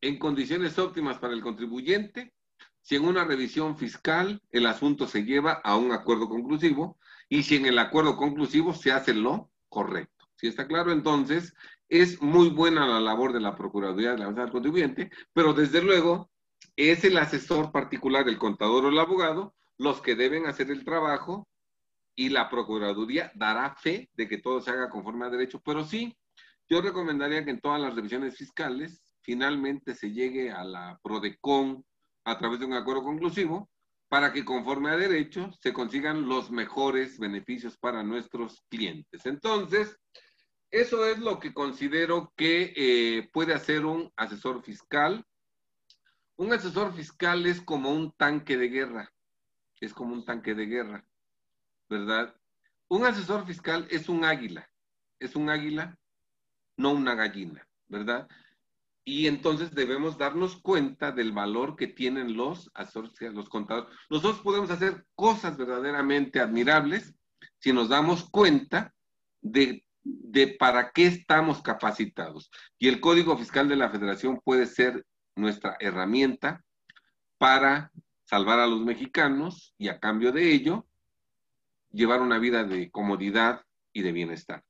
en condiciones óptimas para el contribuyente, si en una revisión fiscal el asunto se lleva a un acuerdo conclusivo y si en el acuerdo conclusivo se hace lo correcto. Si está claro, entonces es muy buena la labor de la Procuraduría de la Defensa del Contribuyente, pero desde luego es el asesor particular, el contador o el abogado, los que deben hacer el trabajo y la Procuraduría dará fe de que todo se haga conforme a derecho. Pero sí, yo recomendaría que en todas las revisiones fiscales finalmente se llegue a la PRODECON a través de un acuerdo conclusivo para que conforme a derecho se consigan los mejores beneficios para nuestros clientes. Entonces, eso es lo que considero que eh, puede hacer un asesor fiscal. Un asesor fiscal es como un tanque de guerra, es como un tanque de guerra, ¿verdad? Un asesor fiscal es un águila, es un águila, no una gallina, ¿verdad? Y entonces debemos darnos cuenta del valor que tienen los los contadores. Nosotros podemos hacer cosas verdaderamente admirables si nos damos cuenta de de para qué estamos capacitados. Y el Código Fiscal de la Federación puede ser nuestra herramienta para salvar a los mexicanos y a cambio de ello llevar una vida de comodidad y de bienestar.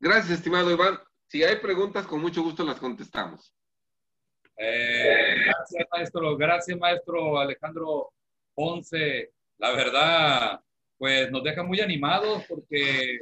Gracias, estimado Iván. Si hay preguntas, con mucho gusto las contestamos. Eh, gracias, maestro. Gracias, maestro Alejandro Ponce. La verdad, pues nos deja muy animados porque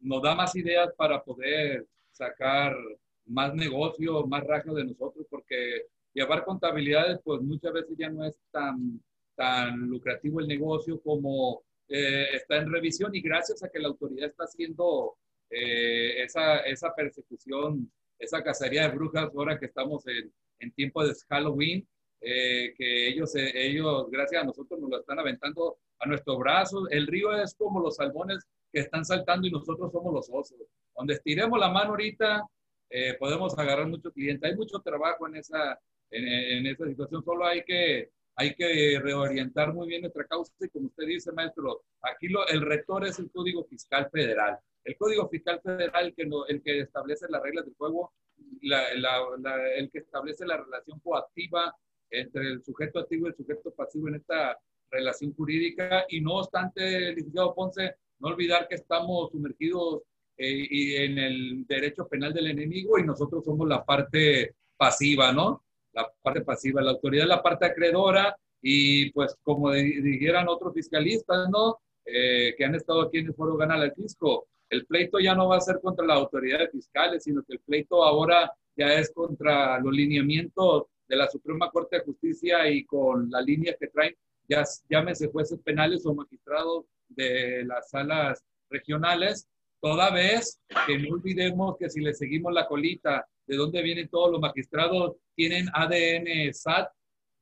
nos da más ideas para poder sacar más negocio, más rajo de nosotros, porque llevar contabilidades, pues muchas veces ya no es tan, tan lucrativo el negocio como eh, está en revisión y gracias a que la autoridad está haciendo eh, esa, esa persecución, esa cacería de brujas ahora que estamos en, en tiempo de Halloween, eh, que ellos, ellos, gracias a nosotros, nos lo están aventando a nuestro brazo. El río es como los salmones que están saltando y nosotros somos los osos. Donde estiremos la mano ahorita, eh, podemos agarrar mucho cliente. Hay mucho trabajo en esa, en, esa situación, solo hay que, hay que reorientar muy bien nuestra causa y como usted dice, maestro, aquí lo, el rector es el Código Fiscal Federal. El Código Fiscal Federal, que no, el que establece las reglas del juego, el que establece la relación coactiva entre el sujeto activo y el sujeto pasivo en esta relación jurídica. Y no obstante, licenciado Ponce, no olvidar que estamos sumergidos eh, en el derecho penal del enemigo y nosotros somos la parte pasiva, ¿no? La parte pasiva, la autoridad es la parte acreedora y pues como dijeran otros fiscalistas, ¿no? Eh, que han estado aquí en el foro Gana al Fisco, el pleito ya no va a ser contra las autoridades fiscales, sino que el pleito ahora ya es contra los lineamientos de la Suprema Corte de Justicia y con la línea que traen, ya llámese jueces penales o magistrados de las salas regionales, toda vez que no olvidemos que si le seguimos la colita de dónde vienen todos los magistrados, tienen ADN SAT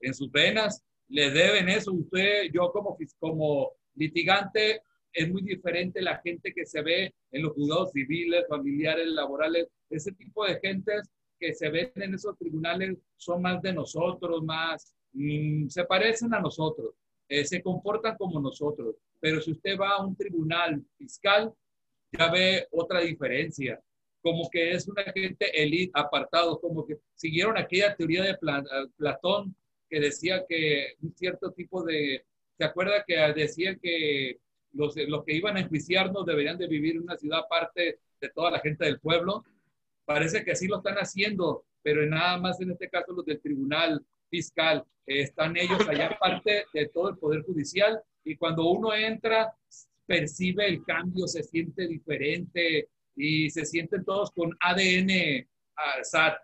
en sus venas, le deben eso. Usted, yo como, como litigante, es muy diferente la gente que se ve en los juzgados civiles, familiares, laborales, ese tipo de gentes que se ven en esos tribunales son más de nosotros, más, mm, se parecen a nosotros, eh, se comportan como nosotros. Pero si usted va a un tribunal fiscal, ya ve otra diferencia, como que es una gente elite apartado, como que siguieron aquella teoría de Platón que decía que un cierto tipo de, ¿se acuerda que decía que los, los que iban a enjuiciarnos deberían de vivir en una ciudad aparte de toda la gente del pueblo? Parece que así lo están haciendo, pero nada más en este caso los del tribunal fiscal, están ellos allá parte de todo el poder judicial y cuando uno entra percibe el cambio, se siente diferente y se sienten todos con ADN uh, SAT,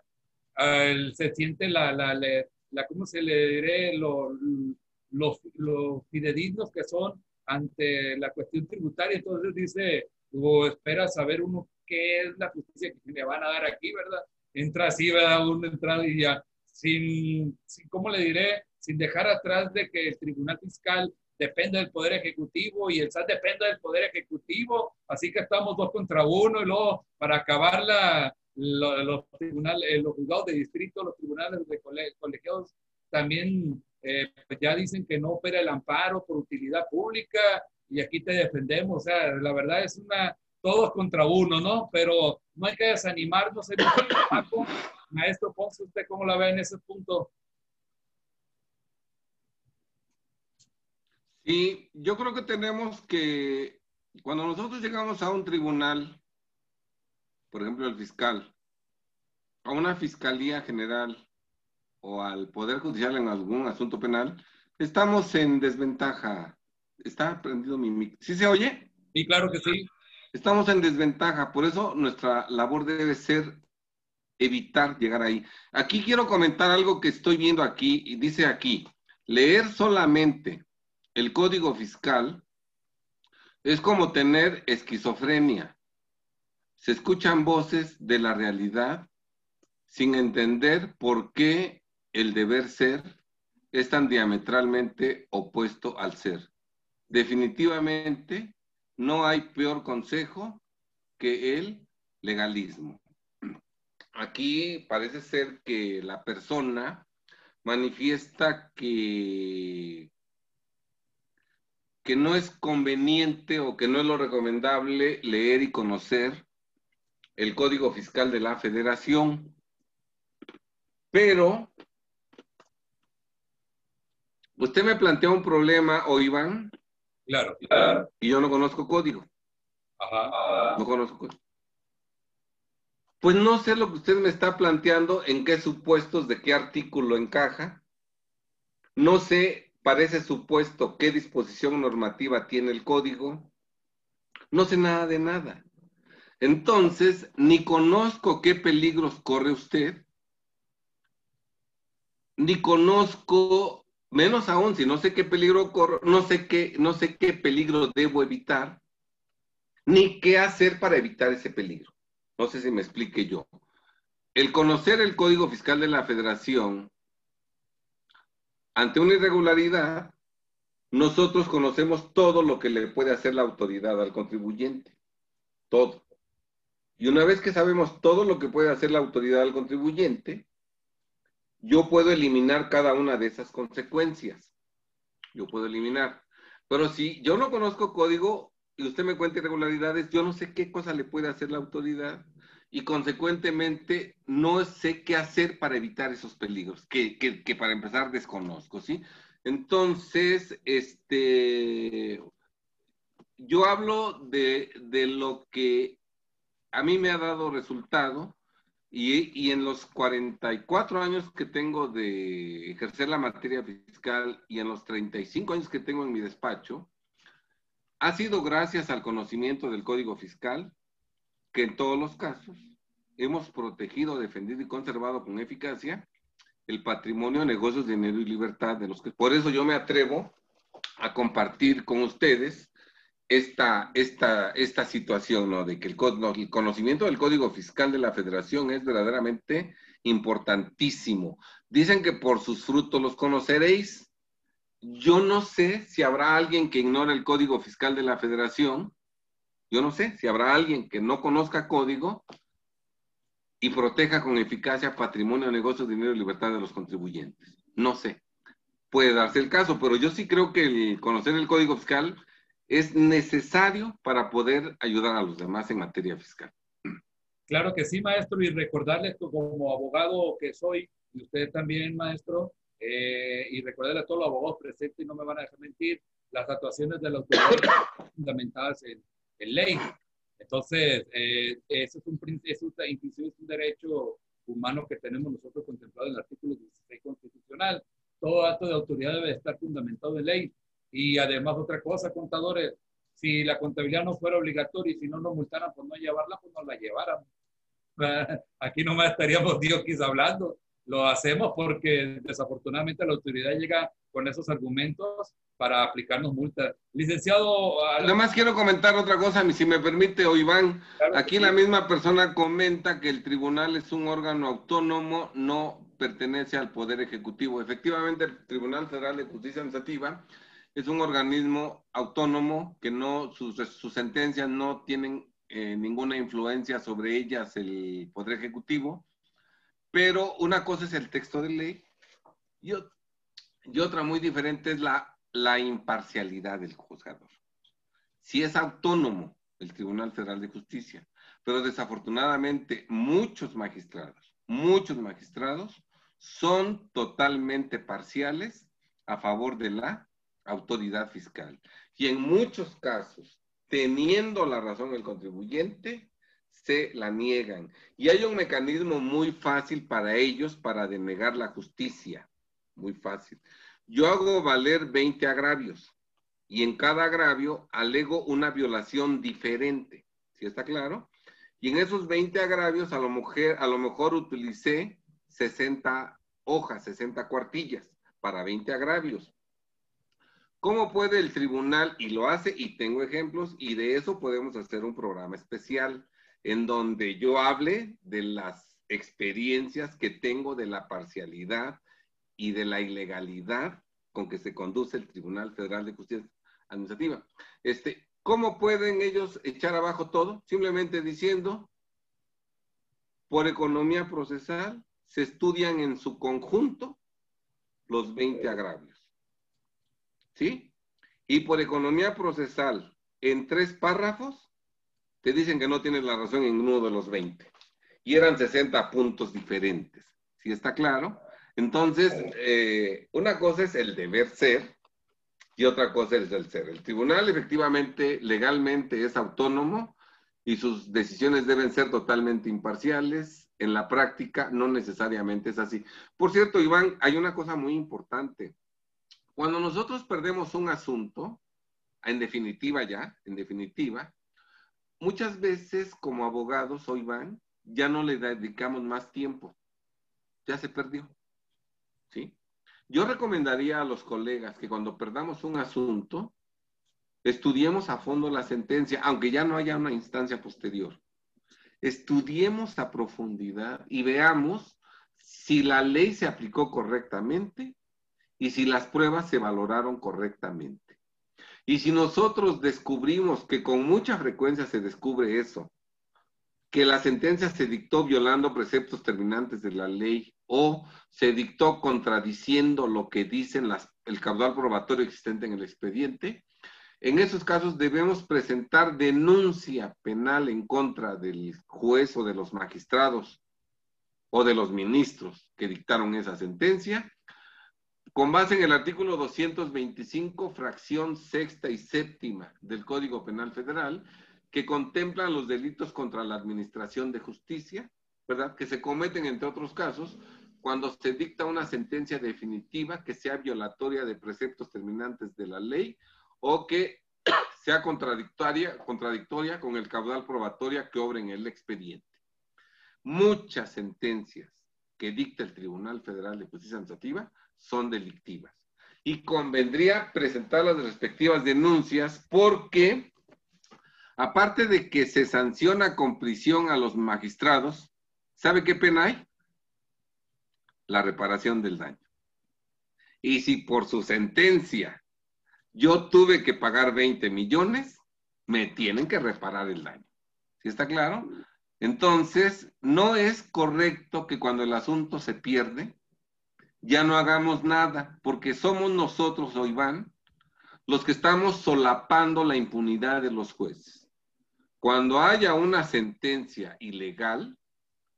se siente la, la, la, ¿cómo se le diré? Los lo, fidedignos que son ante la cuestión tributaria. Entonces dice, o espera saber uno qué es la justicia que le van a dar aquí, ¿verdad? Entra así, ¿verdad? Uno entra y ya, sin, sin, ¿cómo le diré? Sin dejar atrás de que el Tribunal Fiscal depende del Poder Ejecutivo y el SAT depende del Poder Ejecutivo, así que estamos dos contra uno y luego para acabar la, los tribunales, eh, los juzgados de distrito, los tribunales de colegiados también eh, pues ya dicen que no opera el amparo por utilidad pública y aquí te defendemos. O sea, la verdad es una, todos contra uno, ¿no? Pero no hay que desanimarnos en el trabajo. Maestro Ponce, ¿usted cómo la ve en ese punto? Sí, yo creo que tenemos que, cuando nosotros llegamos a un tribunal, por ejemplo, el fiscal, a una fiscalía general o al Poder Judicial en algún asunto penal, estamos en desventaja. ¿Está prendido mi mic? ¿Sí se oye? Sí, claro que sí. Estamos en desventaja, por eso nuestra labor debe ser evitar llegar ahí. Aquí quiero comentar algo que estoy viendo aquí, y dice aquí, leer solamente el código fiscal es como tener esquizofrenia se escuchan voces de la realidad sin entender por qué el deber ser es tan diametralmente opuesto al ser. Definitivamente no hay peor consejo que el legalismo. Aquí parece ser que la persona manifiesta que, que no es conveniente o que no es lo recomendable leer y conocer el Código Fiscal de la Federación, pero usted me planteó un problema, o Iván. Claro, Y yo no conozco código. Ajá. No conozco código. Pues no sé lo que usted me está planteando, en qué supuestos, de qué artículo encaja. No sé para ese supuesto qué disposición normativa tiene el código. No sé nada de nada. Entonces, ni conozco qué peligros corre usted, ni conozco, menos aún, si no sé qué peligro corre, no sé qué, no sé qué peligro debo evitar, ni qué hacer para evitar ese peligro. No sé si me explique yo. El conocer el Código Fiscal de la Federación ante una irregularidad, nosotros conocemos todo lo que le puede hacer la autoridad al contribuyente. Todo. Y una vez que sabemos todo lo que puede hacer la autoridad al contribuyente, yo puedo eliminar cada una de esas consecuencias. Yo puedo eliminar. Pero si yo no conozco código y usted me cuenta irregularidades, yo no sé qué cosa le puede hacer la autoridad y consecuentemente no sé qué hacer para evitar esos peligros, que, que para empezar desconozco, ¿sí? Entonces, este, yo hablo de, de lo que a mí me ha dado resultado y, en los 44 años que tengo de ejercer la materia fiscal y en los 35 años que tengo en mi despacho, ha sido gracias al conocimiento del Código Fiscal que en todos los casos hemos protegido, defendido y conservado con eficacia el patrimonio, negocios, dinero y libertad de los que... Por eso yo me atrevo a compartir con ustedes esta, esta, esta situación, ¿no? De que el, el, conocimiento del Código Fiscal de la Federación es verdaderamente importantísimo. Dicen que por sus frutos los conoceréis. Yo no sé si habrá alguien que ignore el Código Fiscal de la Federación. Yo no sé si habrá alguien que no conozca código y proteja con eficacia patrimonio, negocios, dinero y libertad de los contribuyentes. No sé. Puede darse el caso, pero yo sí creo que el conocer el Código Fiscal es necesario para poder ayudar a los demás en materia fiscal. Claro que sí, maestro, y recordarles que como abogado que soy, y usted también, maestro, eh, y recuerden a todos los abogados presentes y no me van a dejar mentir, las actuaciones de la autoridad fundamentadas en, en ley. Entonces, eh, eso es un, eso es un derecho humano que tenemos nosotros contemplado en el artículo 16 constitucional. Todo acto de autoridad debe estar fundamentado en ley. Y además, otra cosa, contadores, si la contabilidad no fuera obligatoria y si no nos multaran por no llevarla, pues no la lleváramos. Aquí nomás estaríamos Dios quizá hablando. Lo hacemos porque desafortunadamente la autoridad llega con esos argumentos para aplicarnos multas. Licenciado... Nada más quiero comentar otra cosa, si me permite, o Iván. aquí la misma persona comenta que el tribunal es un órgano autónomo, no pertenece al Poder Ejecutivo. Efectivamente, el Tribunal Federal de Justicia Administrativa es un organismo autónomo que no, sus, sentencias no tienen eh, ninguna influencia sobre ellas el Poder Ejecutivo, pero una cosa es el texto de ley y, y otra muy diferente es la, la imparcialidad del juzgador. Si es autónomo el Tribunal Federal de Justicia, pero desafortunadamente muchos magistrados, muchos magistrados son totalmente parciales a favor de la autoridad fiscal. Y en muchos casos, teniendo la razón el contribuyente, se la niegan. Y hay un mecanismo muy fácil para ellos para denegar la justicia. Muy fácil. Yo hago valer 20 agravios y en cada agravio alego una violación diferente. ¿Sí está claro? Y en esos 20 agravios a lo, mejor, a lo mejor utilicé 60 hojas, 60 cuartillas para 20 agravios. ¿Cómo puede el tribunal? Y lo hace, y tengo ejemplos, y de eso podemos hacer un programa especial en donde yo hable de las experiencias que tengo de la parcialidad y de la ilegalidad con que se conduce el Tribunal Federal de Justicia Administrativa. Este, ¿Cómo pueden ellos echar abajo todo? Simplemente diciendo, por economía procesal, se estudian en su conjunto los 20 agravios. ¿Sí? Y por economía procesal, en tres párrafos, te dicen que no tienes la razón en uno de los 20. Y eran 60 puntos diferentes. ¿Sí está claro? Entonces, eh, una cosa es el deber ser y otra cosa es el ser. El tribunal efectivamente, legalmente es autónomo y sus decisiones deben ser totalmente imparciales. En la práctica no necesariamente es así. Por cierto, Iván, hay una cosa muy importante. Cuando nosotros perdemos un asunto, en definitiva ya, en definitiva, muchas veces como abogados, hoy van, ya no le dedicamos más tiempo. Ya se perdió. ¿Sí? Yo recomendaría a los colegas que cuando perdamos un asunto, estudiemos a fondo la sentencia, aunque ya no haya una instancia posterior. Estudiemos a profundidad y veamos si la ley se aplicó correctamente y si las pruebas se valoraron correctamente. Y si nosotros descubrimos que con mucha frecuencia se descubre eso, que la sentencia se dictó violando preceptos terminantes de la ley o se dictó contradiciendo lo que dicen el caudal probatorio existente en el expediente, en esos casos debemos presentar denuncia penal en contra del juez o de los magistrados o de los ministros que dictaron esa sentencia con base en el artículo 225, fracción sexta y séptima del Código Penal Federal, que contemplan los delitos contra la administración de justicia, ¿verdad? Que se cometen, entre otros casos, cuando se dicta una sentencia definitiva que sea violatoria de preceptos terminantes de la ley o que sea contradictoria, contradictoria con el caudal probatoria que obra en el expediente. Muchas sentencias que dicta el Tribunal Federal de Justicia Administrativa son delictivas. Y convendría presentar las respectivas denuncias porque, aparte de que se sanciona con prisión a los magistrados, ¿sabe qué pena hay? La reparación del daño. Y si por su sentencia yo tuve que pagar 20 millones, me tienen que reparar el daño. ¿Sí está claro? Entonces, no es correcto que cuando el asunto se pierde, ya no hagamos nada, porque somos nosotros, o los que estamos solapando la impunidad de los jueces. Cuando haya una sentencia ilegal,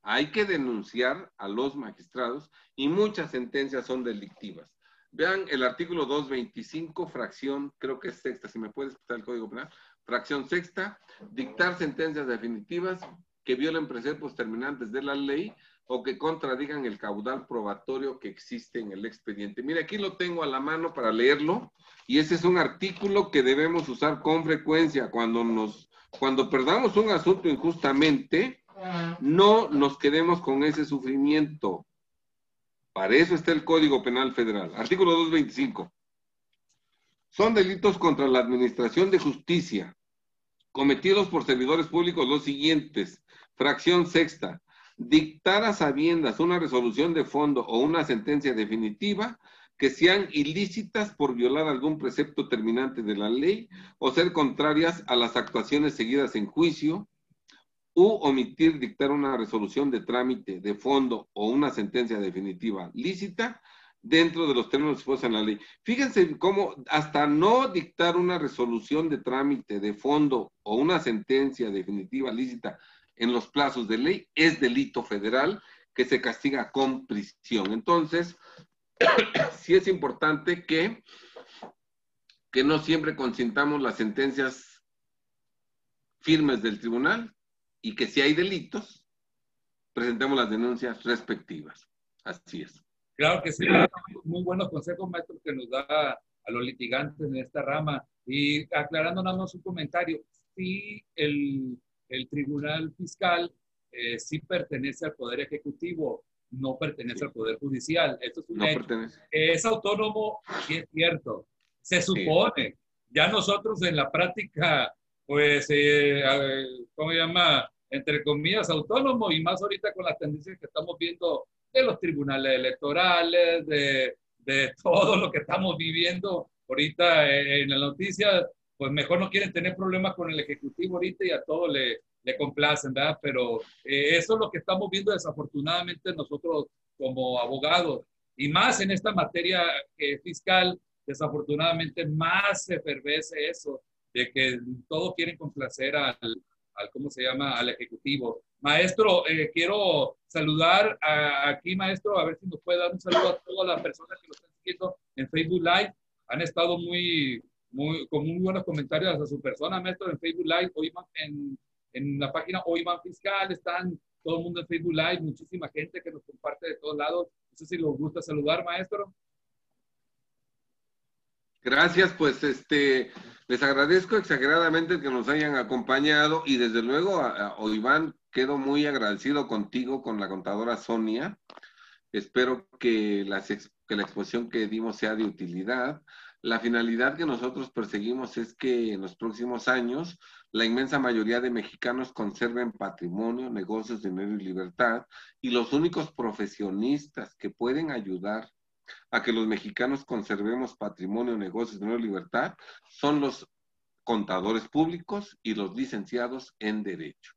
Hay que denunciar a los magistrados y muchas sentencias son delictivas. Vean el artículo 225, fracción, creo que es sexta, si me puedes pasar el Código Penal, fracción sexta, dictar sentencias definitivas que violen preceptos terminantes de la ley o que contradigan el caudal probatorio que existe en el expediente. Mira, aquí lo tengo a la mano para leerlo y ese es un artículo que debemos usar con frecuencia cuando nos cuando perdamos un asunto injustamente, no nos quedemos con ese sufrimiento. Para eso está el Código Penal Federal. Artículo 225. Son delitos contra la administración de justicia cometidos por servidores públicos los siguientes. Fracción sexta dictar a sabiendas una resolución de fondo o una sentencia definitiva que sean ilícitas por violar algún precepto terminante de la ley o ser contrarias a las actuaciones seguidas en juicio, u omitir dictar una resolución de trámite de fondo o una sentencia definitiva lícita dentro de los términos expuestos en la ley. Fíjense cómo hasta no dictar una resolución de trámite de fondo o una sentencia definitiva lícita en los plazos de ley es delito federal que se castiga con prisión. Entonces, sí es importante que, que no siempre consintamos las sentencias firmes del tribunal y que si hay delitos, presentemos las denuncias respectivas. Así es. Claro que sí, muy buenos consejos, maestro, que nos da a los litigantes en esta rama. Y aclarando nada más un comentario, sí, el, el Tribunal Fiscal eh, sí pertenece al Poder Ejecutivo, no pertenece al Poder Judicial. Esto es un hecho. Es autónomo y es cierto. Se supone. Ya nosotros en la práctica, pues, eh, ¿cómo se llama? Entre comillas, autónomo y más ahorita con las tendencias que estamos viendo de los tribunales electorales, de, de todo lo que estamos viviendo ahorita en la noticia, pues mejor no quieren tener problemas con el Ejecutivo ahorita y a todo le, le complacen, ¿verdad? Pero eh, eso es lo que estamos viendo desafortunadamente nosotros como abogados. Y más en esta materia eh, fiscal, desafortunadamente más se pervece eso, de que todos quieren complacer al, al ¿cómo se llama?, al Ejecutivo. Maestro, eh, quiero saludar a, aquí, maestro, a ver si nos puede dar un saludo a todas las personas que nos están siguiendo en Facebook Live. Han estado muy, muy, con muy buenos comentarios a su persona, maestro, en Facebook Live. Hoy en, en la página Hoy Van Fiscal están todo el mundo en Facebook Live, muchísima gente que nos comparte de todos lados. No sé si les gusta saludar, maestro. Gracias, pues este, les agradezco exageradamente que nos hayan acompañado y desde luego, a, Iván, quedo muy agradecido contigo, con la contadora Sonia. Espero que, que la exposición que dimos sea de utilidad. La finalidad que nosotros perseguimos es que en los próximos años la inmensa mayoría de mexicanos conserven patrimonio, negocios, dinero y libertad, y los únicos profesionistas que pueden ayudar a que los mexicanos conservemos patrimonio, negocios, dinero y libertad son los contadores públicos y los licenciados en derecho.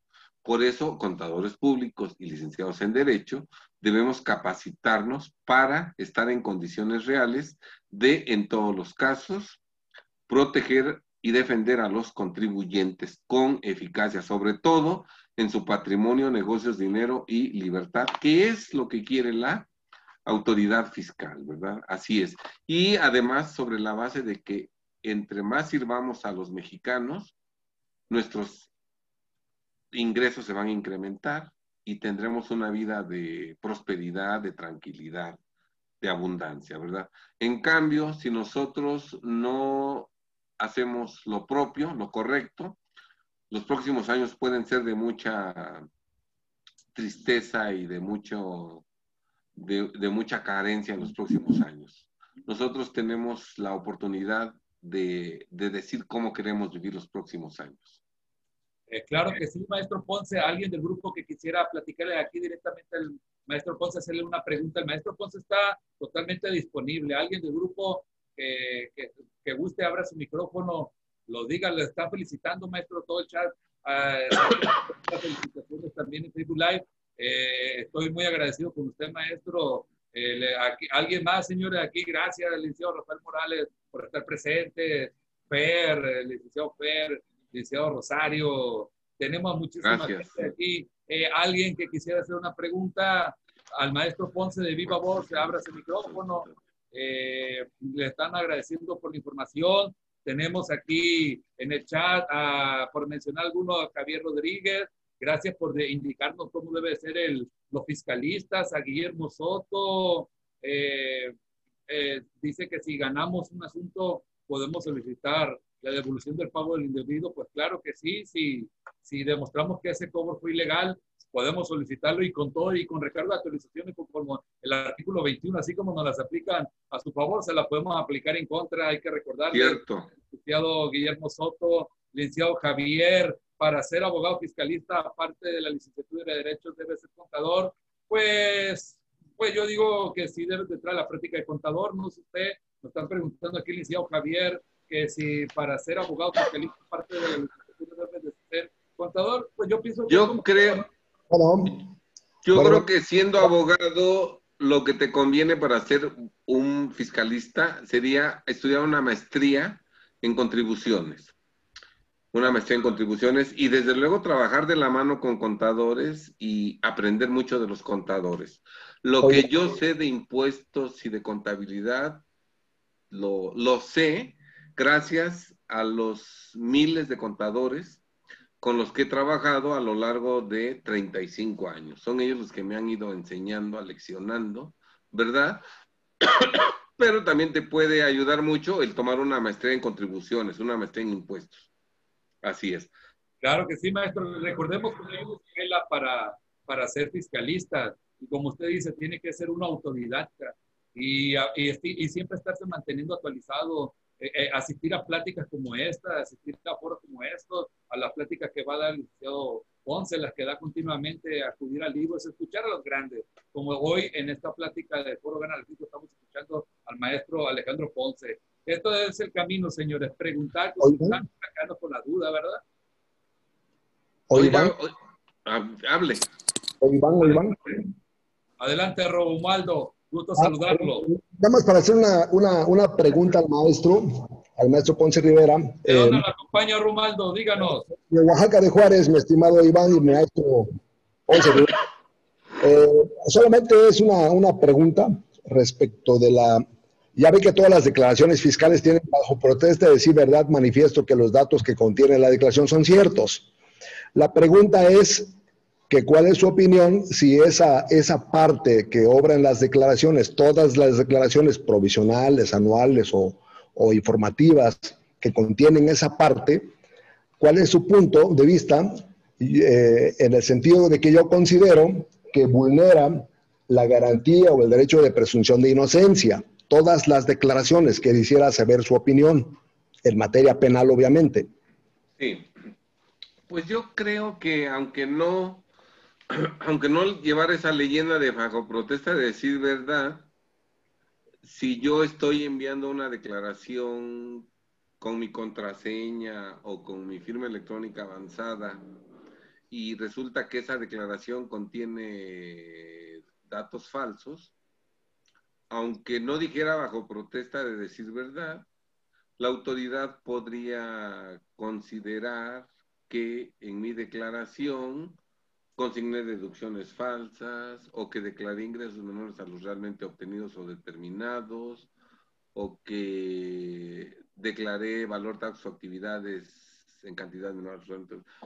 Por eso, contadores públicos y licenciados en Derecho debemos capacitarnos para estar en condiciones reales de, en todos los casos, proteger y defender a los contribuyentes con eficacia, sobre todo en su patrimonio, negocios, dinero y libertad, que es lo que quiere la autoridad fiscal, ¿verdad? Así es. Y además sobre la base de que entre más sirvamos a los mexicanos, nuestros ingresos se van a incrementar y tendremos una vida de prosperidad, de tranquilidad, de abundancia, ¿verdad? En cambio, si nosotros no hacemos lo propio, lo correcto, los próximos años pueden ser de mucha tristeza y de mucho de, mucha carencia en los próximos años. Nosotros tenemos la oportunidad de decir cómo queremos vivir los próximos años. Eh, claro que sí, maestro Ponce. Alguien del grupo que quisiera platicarle aquí directamente al maestro Ponce, hacerle una pregunta. El maestro Ponce está totalmente disponible. Alguien del grupo que, que, guste, abra su micrófono, lo diga, le está felicitando, maestro, todo el chat. Uh, felicitaciones también en Facebook Live. Eh, estoy muy agradecido con usted, maestro. Eh, aquí, alguien más, señores, aquí, gracias, licenciado Rafael Morales, por estar presente. Fer, licenciado Fer, licenciado Rosario, Tenemos muchísimas Gracias. gente aquí. Eh, alguien que quisiera hacer una pregunta al maestro Ponce de Viva Voz, se abra ese micrófono. Eh, le están agradeciendo por la información. Tenemos aquí en el chat, a, por mencionar alguno, a Javier Rodríguez. Gracias por indicarnos cómo debe ser el, los fiscalistas, a Guillermo Soto. eh, eh, dice que si ganamos un asunto podemos solicitar la devolución del pago del individuo. Pues claro que sí, si, si demostramos que ese cobro fue ilegal, podemos solicitarlo y con todo y con recargo de actualizaciones como el artículo 21, así como nos las aplican a su favor, se la podemos aplicar en contra. Hay que recordarle Cierto. licenciado Guillermo Soto, licenciado Javier, para ser abogado fiscalista, aparte de la licenciatura de Derecho, debe ser contador. Pues, pues yo digo que sí debe de traer la práctica de contador. No sé usted, nos están preguntando aquí, licenciado Javier, que si para ser abogado fiscalista, aparte de la licenciatura debe de ser contador. Pues yo pienso que Yo como- creo, Bueno, yo Bueno. creo que siendo abogado, lo que te conviene para ser un fiscalista sería estudiar una maestría en contribuciones. Una maestría en contribuciones y desde luego trabajar de la mano con contadores y aprender mucho de los contadores. Lo Oye. que yo sé de impuestos y de contabilidad, lo, lo sé gracias a los miles de contadores con los que he trabajado a lo largo de 35 años. Son ellos los que me han ido enseñando, aleccionando, ¿verdad? Pero también te puede ayudar mucho el tomar una maestría en contribuciones, una maestría en impuestos. Así es. Claro que sí, maestro. Recordemos que hay para, para ser fiscalista. Y como usted dice, tiene que ser una autodidacta y, y, y siempre estarse manteniendo actualizado, eh, eh, asistir a pláticas como esta, asistir a foros como estos, a las pláticas que va a dar el licenciado Ponce, las que da continuamente, acudir a libros, escuchar a los grandes. Como hoy en esta plática del Foro Fisco estamos escuchando al maestro Alejandro Ponce. Esto es el camino, señores. Preguntar, consultar, sacarnos con la duda, ¿verdad? o- hab- hable. oye, Iván, oye, Iván. Adelante, Romualdo. Gusto Ah, saludarlo. Nada más para hacer una, una, una pregunta al maestro, al maestro Ponce Rivera. ¿De eh, dónde nos acompaña Romualdo? Díganos. de Oaxaca de Juárez, mi estimado Iván y maestro Ponce Rivera. Eh, solamente es una, una pregunta respecto de la... Ya ve que todas las declaraciones fiscales tienen bajo protesta de decir verdad, manifiesto que los datos que contiene la declaración son ciertos. La pregunta es que cuál es su opinión si esa, esa parte que obra en las declaraciones, todas las declaraciones provisionales, anuales o, o informativas que contienen esa parte, cuál es su punto de vista eh, en el sentido de que yo considero que vulnera la garantía o el derecho de presunción de inocencia. Todas las declaraciones que quisiera saber su opinión en materia penal, obviamente. Sí. Pues yo creo que aunque no, aunque no llevar esa leyenda de bajo protesta de decir verdad, si yo estoy enviando una declaración con mi contraseña o con mi firma electrónica avanzada y resulta que esa declaración contiene datos falsos, aunque no dijera bajo protesta de decir verdad, la autoridad podría considerar que en mi declaración consigné deducciones falsas o que declaré ingresos menores a los realmente obtenidos o determinados o que declaré valor taxas o actividades en cantidad menor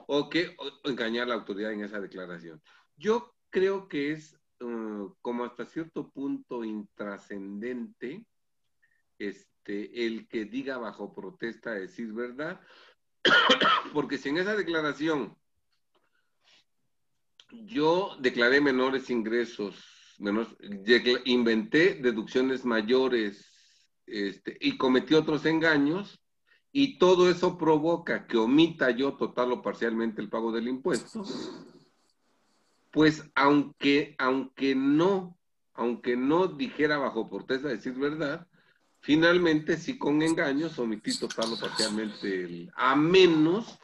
o que o- engañar a la autoridad en esa declaración. Yo creo que es eh, como hasta cierto punto intrascendente este, el que diga bajo protesta decir verdad, porque si en esa declaración yo declaré menores ingresos, menores, inventé deducciones mayores este, y cometí otros engaños, y todo eso provoca que omita yo total o parcialmente el pago del impuesto, pues aunque, aunque no, aunque no dijera bajo protesta decir verdad, finalmente sí con engaños omití total o parcialmente el, a menos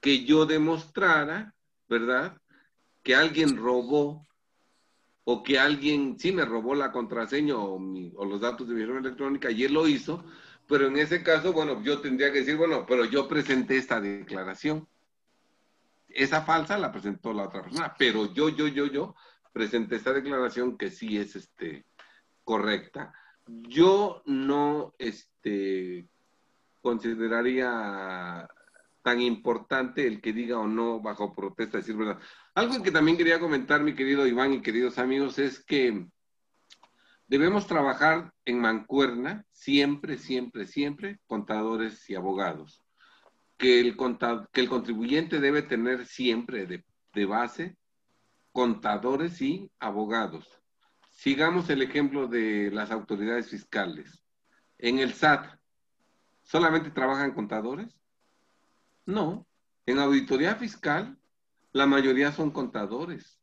que yo demostrara, ¿verdad? Que alguien robó o que alguien sí me robó la contraseña o, mi- o los datos de mi firma electrónica y él lo hizo, pero en ese caso, bueno, yo tendría que decir, bueno, pero yo presenté esta declaración. esa falsa la presentó la otra persona, pero yo, yo, yo, yo presenté esta declaración que sí es este, correcta. Yo no este, consideraría tan importante el que diga o no bajo protesta decir verdad. Algo que también quería comentar, mi querido Iván y queridos amigos, es que debemos trabajar en mancuerna siempre, siempre, siempre, contadores y abogados. Que el, que el contribuyente debe tener siempre de, de base contadores y abogados. Sigamos el ejemplo de las autoridades fiscales. En el SAT, ¿solamente trabajan contadores? No. En auditoría fiscal, la mayoría son contadores.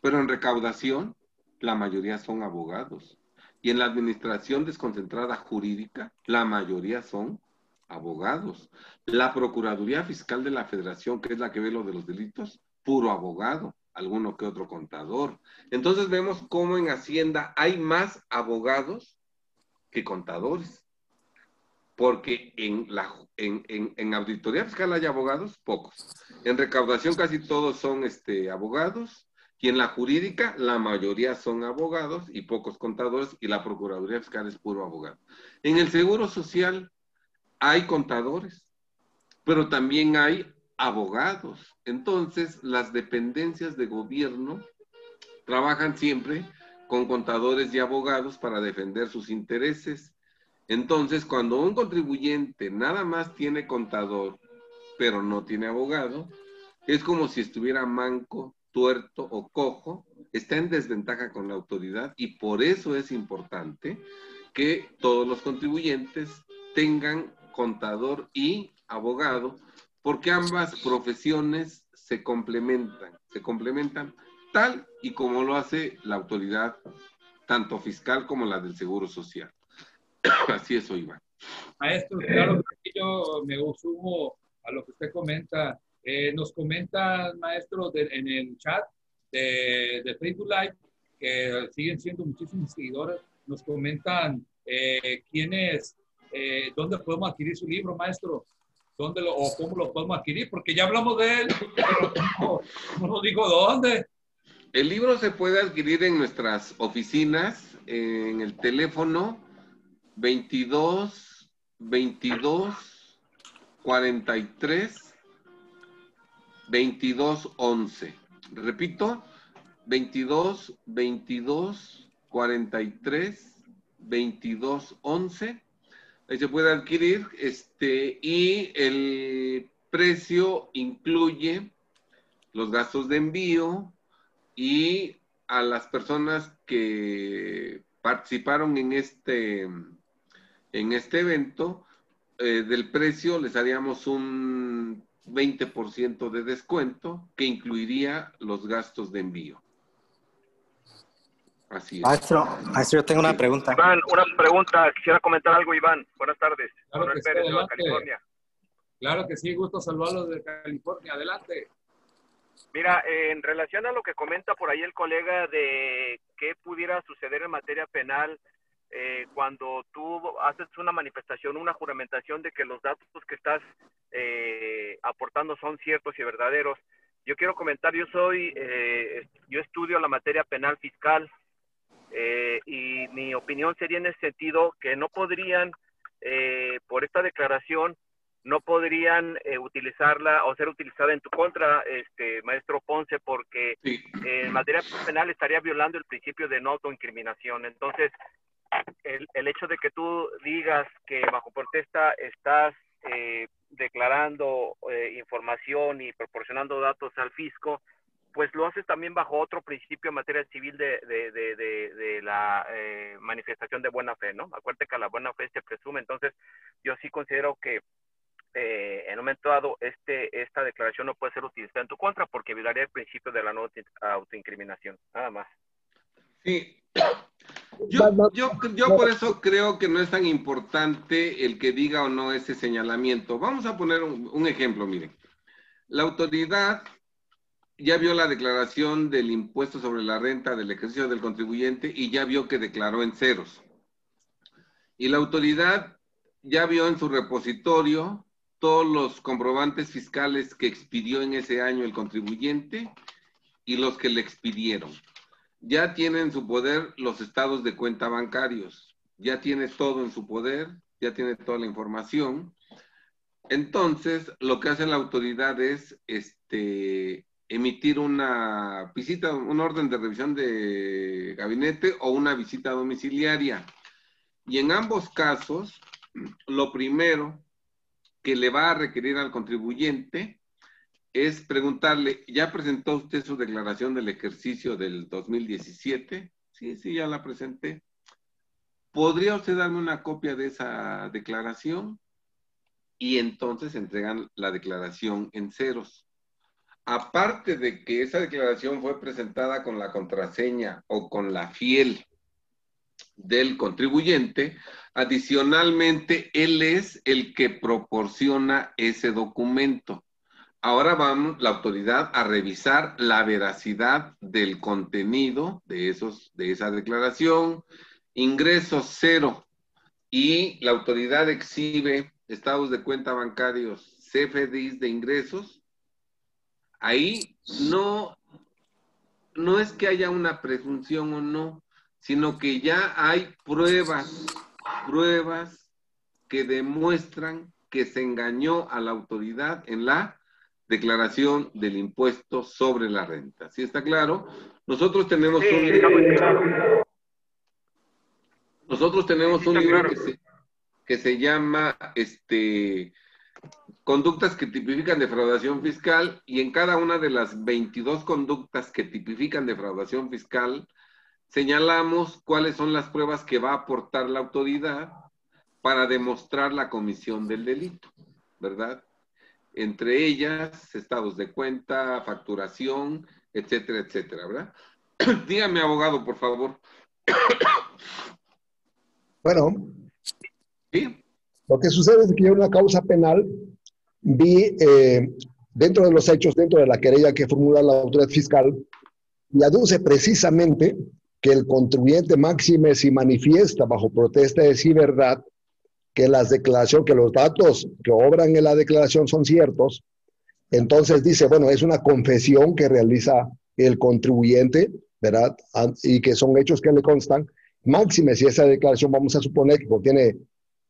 Pero en recaudación, la mayoría son abogados. Y en la administración desconcentrada jurídica, la mayoría son abogados. La Procuraduría Fiscal de la Federación, que es la que ve lo de los delitos, puro abogado alguno que otro contador. Entonces vemos cómo en Hacienda hay más abogados que contadores. Porque en, la, en, auditoría fiscal hay abogados, pocos. En recaudación casi todos son este, abogados. Y en la jurídica la mayoría son abogados y pocos contadores. Y la Procuraduría Fiscal es puro abogado. En el Seguro Social hay contadores, pero también hay abogados. Entonces, las dependencias de gobierno trabajan siempre con contadores y abogados para defender sus intereses. Entonces, cuando un contribuyente nada más tiene contador, pero no tiene abogado, es como si estuviera manco, tuerto o cojo, está en desventaja con la autoridad y por eso es importante que todos los contribuyentes tengan contador y abogado porque ambas profesiones se complementan, se complementan tal y como lo hace la autoridad, tanto fiscal como la del Seguro Social. Así es, Iván. Maestro, claro que yo me sumo a lo que usted comenta. Eh, nos comentan, maestro, en el chat de, de, Facebook Live, que siguen siendo muchísimos seguidores, nos comentan eh, quiénes, eh, dónde podemos adquirir su libro, maestro. ¿Dónde lo, o cómo lo podemos adquirir? Porque ya hablamos de él, pero no, no digo dónde. El libro se puede adquirir en nuestras oficinas, en el teléfono 22 22 43 22 11. Repito, 22 22 43 22 11 ahí se puede adquirir, este, y el precio incluye los gastos de envío y a las personas que participaron en este, en este evento, eh, del precio les haríamos un 20% de descuento que incluiría los gastos de envío. Maestro, maestro, yo tengo una pregunta. Iván, una pregunta. Quisiera comentar algo, Iván. Buenas tardes. Claro que, sí, de California. claro que sí, gusto saludarlos de California. Adelante. Mira, en relación a lo que comenta por ahí el colega de qué pudiera suceder en materia penal eh, cuando tú haces una manifestación, una juramentación de que los datos que estás eh, aportando son ciertos y verdaderos, yo quiero comentar, yo soy, eh, yo estudio la materia penal fiscal, eh, y mi opinión sería en el sentido que no podrían, eh, por esta declaración, no podrían eh, utilizarla o ser utilizada en tu contra, este maestro Ponce, porque en materia penal estaría violando el principio de no autoincriminación. Entonces, el, el hecho de que tú digas que bajo protesta estás declarando información y proporcionando datos al fisco, pues lo haces también bajo otro principio en materia civil de, de, la eh, manifestación de buena fe, ¿no? Acuérdate que la buena fe se presume, entonces yo sí considero que eh, en un momento dado este, esta declaración no puede ser utilizada en tu contra porque violaría el principio de la no autoincriminación, nada más. Sí, yo, yo, yo por eso creo que no es tan importante el que diga o no ese señalamiento. Vamos a poner un, un ejemplo, miren. La autoridad ya vio la declaración del impuesto sobre la renta del ejercicio del contribuyente y ya vio que declaró en ceros. Y la autoridad ya vio en su repositorio todos los comprobantes fiscales que expidió en ese año el contribuyente y los que le expidieron. Ya tiene en su poder los estados de cuenta bancarios, ya tiene todo en su poder, ya tiene toda la información. Entonces, lo que hace la autoridad es este, emitir una visita, un orden de revisión de gabinete o una visita domiciliaria. Y en ambos casos, lo primero que le va a requerir al contribuyente es preguntarle, ¿ya presentó usted su declaración del ejercicio del 2017? Sí, sí, ya la presenté. ¿Podría usted darme una copia de esa declaración? Y entonces entregan la declaración en ceros. Aparte de que esa declaración fue presentada con la contraseña o con la fiel del contribuyente, adicionalmente él es el que proporciona ese documento. Ahora vamos la autoridad a revisar la veracidad del contenido de, esos, de esa declaración, ingresos cero, y la autoridad exhibe estados de cuenta bancarios, CFDIs de ingresos. Ahí no, no es que haya una presunción o no, sino que ya hay pruebas, pruebas que demuestran que se engañó a la autoridad en la declaración del impuesto sobre la renta. ¿Sí está claro? Nosotros tenemos un libro, nosotros tenemos un libro que, se, que se llama este conductas que tipifican defraudación fiscal y en cada una de las 22 conductas que tipifican defraudación fiscal señalamos cuáles son las pruebas que va a aportar la autoridad para demostrar la comisión del delito, ¿verdad? Entre ellas, estados de cuenta, facturación, etcétera, etcétera, ¿verdad? Dígame, abogado, por favor. Bueno, ¿Sí? lo que sucede es que yo en una causa penal vi eh, dentro de los hechos, dentro de la querella que formula la autoridad fiscal, y aduce precisamente que el contribuyente máxime si manifiesta bajo protesta de sí verdad que las declaraciones, que los datos que obran en la declaración son ciertos, entonces dice, bueno, es una confesión que realiza el contribuyente, ¿verdad? Y que son hechos que le constan. Máxime si esa declaración vamos a suponer que contiene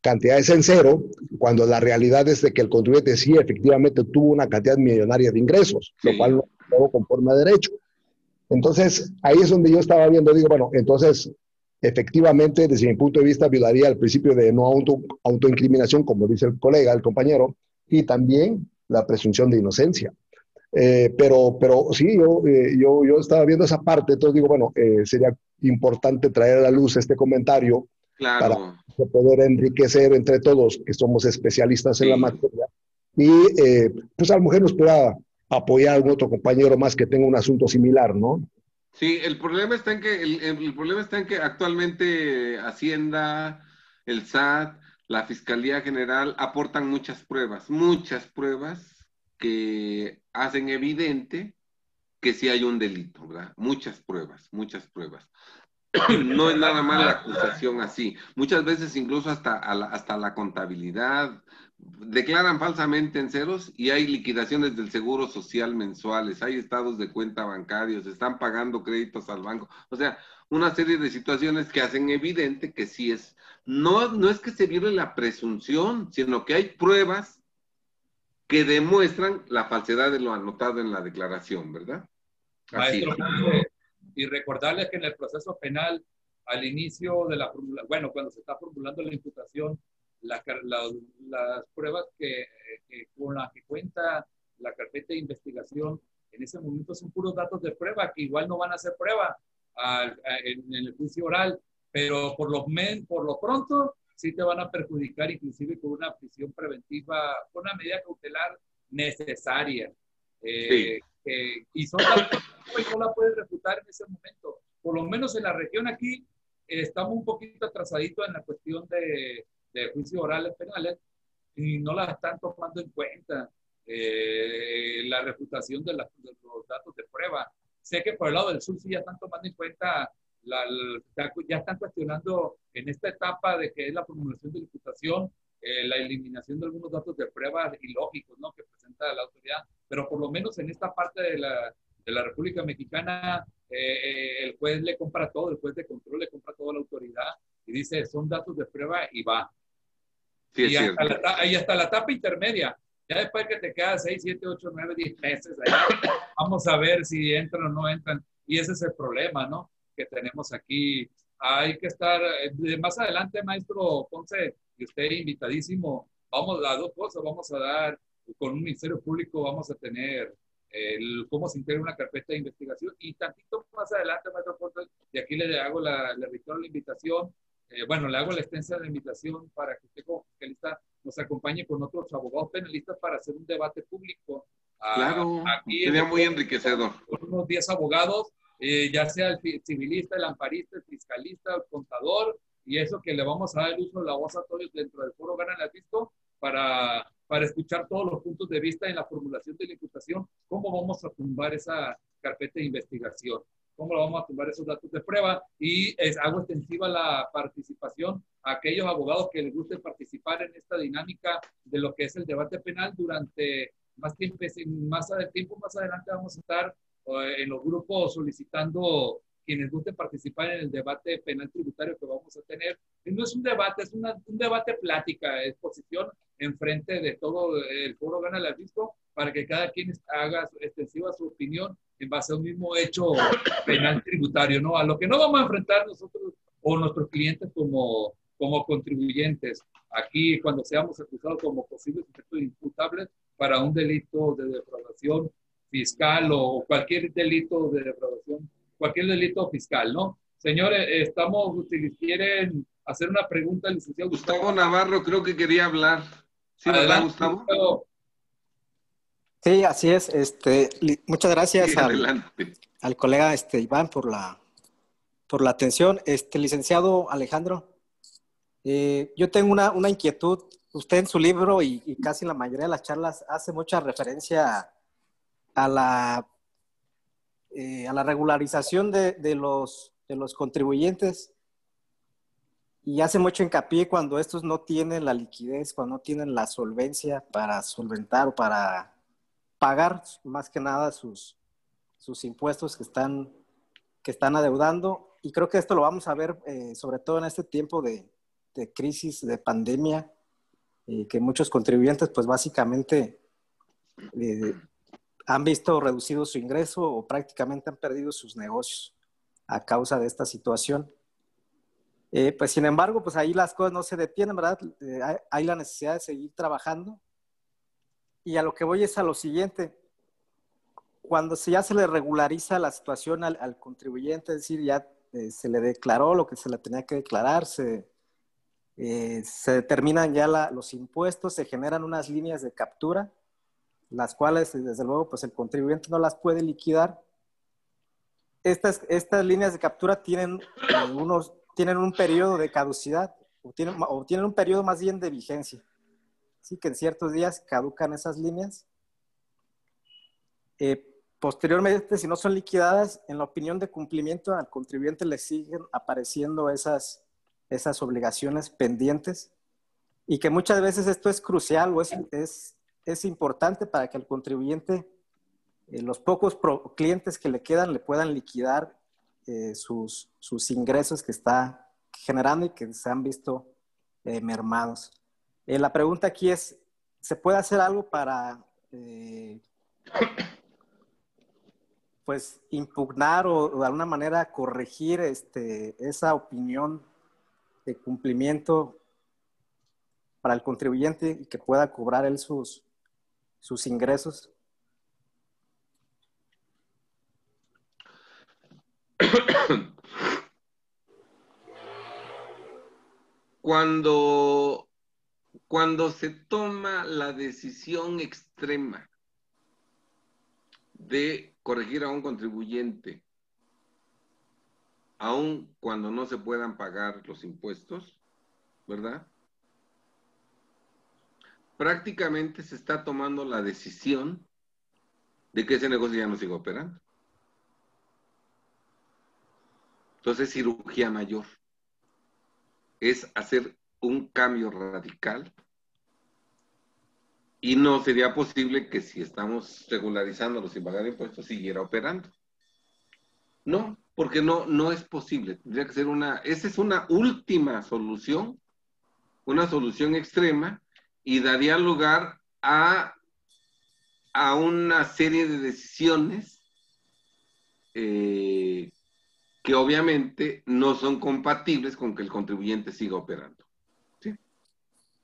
cantidades en cero, cuando la realidad es de que el contribuyente sí efectivamente tuvo una cantidad millonaria de ingresos, lo cual no, no conforme a derecho. Entonces, ahí es donde yo estaba viendo, digo, bueno, entonces, efectivamente, desde mi punto de vista, violaría el principio de no auto, autoincriminación, como dice el colega, el compañero, y también la presunción de inocencia. Eh, pero, pero sí, yo, eh, yo, yo estaba viendo esa parte, entonces digo, bueno, eh, sería importante traer a la luz este comentario claro. para poder enriquecer entre todos, que somos especialistas en la materia, y pues a lo mejor nos pueda apoyar a algún otro compañero más que tenga un asunto similar, ¿no? Sí, el problema está en que, el, problema está en que actualmente Hacienda, el SAT, la Fiscalía General aportan muchas pruebas, muchas pruebas que hacen evidente que sí hay un delito, ¿verdad? Muchas pruebas, muchas pruebas. No es nada más la acusación así. Muchas veces incluso hasta, hasta la contabilidad, declaran falsamente en ceros y hay liquidaciones del seguro social mensuales, hay estados de cuenta bancarios, están pagando créditos al banco. O sea, una serie de situaciones que hacen evidente que sí es, no, no es que se viole la presunción, sino que hay pruebas que demuestran la falsedad de lo anotado en la declaración, ¿verdad? Maestro, y recordarles que en el proceso penal, al inicio de la, bueno, cuando se está formulando la imputación, la, las pruebas que, con las que cuenta la carpeta de investigación en ese momento son puros datos de prueba que igual no van a ser prueba en, el juicio oral, pero por lo, men, por lo pronto sí te van a perjudicar inclusive con una prisión preventiva, con una medida cautelar necesaria. Eh, y son que no la puedes refutar en ese momento. Por lo menos en la región aquí estamos un poquito atrasaditos en la cuestión de, de juicios orales penales y no las están tomando en cuenta eh, la reputación de, los datos de prueba. Sé que por el lado del sur sí ya están tomando en cuenta, la, ya están cuestionando en esta etapa de que es la formulación de imputación eh, la eliminación de algunos datos de prueba ilógicos, ¿no? Que presenta la autoridad, pero por lo menos en esta parte de la, de la República Mexicana, eh, el juez le compra todo, el juez de control le compra toda la autoridad y dice, son datos de prueba y va. Sí, y, hasta la, hasta la etapa intermedia, ya después que te quedas 6, 7, 8, 9, 10 meses, ahí, vamos a ver si entran o no entran. Y ese es el problema, ¿no? Que tenemos aquí. Hay que estar, eh, más adelante, maestro Ponce, y usted invitadísimo, vamos a dos cosas, vamos a dar, con un Ministerio Público vamos a tener el, cómo se integra una carpeta de investigación y tantito más adelante, maestro Ponce, y aquí le hago la, le la invitación, eh, bueno, le hago la extensa de invitación para que usted como fiscalista nos acompañe con otros abogados penalistas para hacer un debate público. Ah, claro, aquí sería muy enriquecedor. Con unos 10 abogados, eh, ya sea el civilista, el amparista, el fiscalista, el contador, y eso que le vamos a dar el uso de la voz a todos dentro del foro Gana el Visto para, para escuchar todos los puntos de vista en la formulación de la imputación, cómo vamos a tumbar esa carpeta de investigación cómo vamos a tumbar esos datos de prueba y es, hago extensiva la participación a aquellos abogados que les guste participar en esta dinámica de lo que es el debate penal durante más tiempo, más tiempo más adelante vamos a estar eh, en los grupos solicitando quienes gusten participar en el debate penal tributario que vamos a tener. no es un debate, es una, un debate plática, exposición en frente de todo el foro Gana el Disco para que cada quien haga extensiva su opinión en base a un mismo hecho penal tributario, ¿no? A lo que no vamos a enfrentar nosotros o nuestros clientes como, como contribuyentes. Aquí, cuando seamos acusados como posibles efectos imputables para un delito de defraudación fiscal o cualquier delito de defraudación, cualquier delito fiscal, ¿no? Señores, estamos, si quieren hacer una pregunta al licenciado Gustavo. Navarro creo que quería hablar. Sí, ¿verdad, Gustavo? Sí, así es. Este, muchas gracias al, colega este, Iván por la, por la atención. Este, licenciado Alejandro, eh, yo tengo una, una, inquietud. Usted en su libro y, casi la mayoría de las charlas hace mucha referencia a la, eh, a la regularización de, de, los, de los contribuyentes y hace mucho hincapié cuando estos no tienen la liquidez, cuando no tienen la solvencia para solventar o para pagar más que nada sus, sus impuestos que están, que están adeudando. Y creo que esto lo vamos a ver eh, sobre todo en este tiempo de, crisis, de pandemia, eh, que muchos contribuyentes pues básicamente eh, han visto reducido su ingreso o prácticamente han perdido sus negocios a causa de esta situación. pues sin embargo, pues ahí las cosas no se detienen, ¿verdad? Hay, la necesidad de seguir trabajando y a lo que voy es a lo siguiente. Cuando ya se le regulariza la situación al, contribuyente, es decir, ya eh, se le declaró lo que se le tenía que declarar, se, eh, se determinan ya los impuestos, se generan unas líneas de captura, las cuales, desde luego, pues el contribuyente no las puede liquidar. Estas, estas líneas de captura tienen, eh, unos, tienen un periodo de caducidad, o tienen, o tienen un periodo más bien de vigencia. ¿Sí? que en ciertos días caducan esas líneas. Eh, posteriormente, si no son liquidadas, en la opinión de cumplimiento al contribuyente le siguen apareciendo esas, esas obligaciones pendientes y que muchas veces esto es crucial o es, es, es importante para que el contribuyente, eh, los pocos clientes que le quedan, le puedan liquidar eh, sus, sus ingresos que está generando y que se han visto mermados. Eh, la pregunta aquí es, ¿se puede hacer algo para eh, pues impugnar o, de alguna manera corregir este, esa opinión de cumplimiento para el contribuyente y que pueda cobrar él sus, sus ingresos? Cuando cuando se toma la decisión extrema de corregir a un contribuyente, aun cuando no se puedan pagar los impuestos, ¿verdad? Prácticamente se está tomando la decisión de que ese negocio ya no siga operando. Entonces, cirugía mayor es hacer un cambio radical Y no sería posible que si estamos regularizándolo sin pagar impuestos siguiera operando. No, porque no, no es posible. Tendría que ser una, esa es una última solución, una solución extrema y daría lugar a, a una serie de decisiones eh, que obviamente no son compatibles con que el contribuyente siga operando.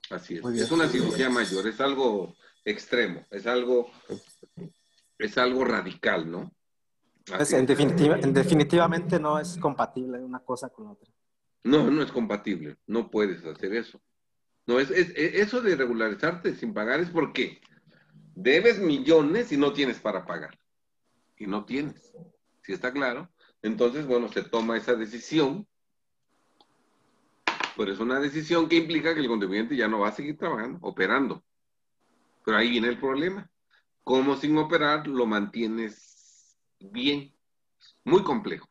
¿Sí? Así es. Es una cirugía mayor, es algo extremo, es algo, es algo radical, ¿no? En, definitiva, en definitivamente no es compatible una cosa con otra. No, no es compatible, no puedes hacer eso. No, es, es, eso de regularizarte sin pagar es porque debes millones y no tienes para pagar. Y no tienes. ¿Sí está claro? Entonces, bueno, se toma esa decisión. Pero es una decisión que implica que el contribuyente ya no va a seguir trabajando, operando. Pero ahí viene el problema. ¿Cómo sin operar lo mantienes bien? Muy complejo.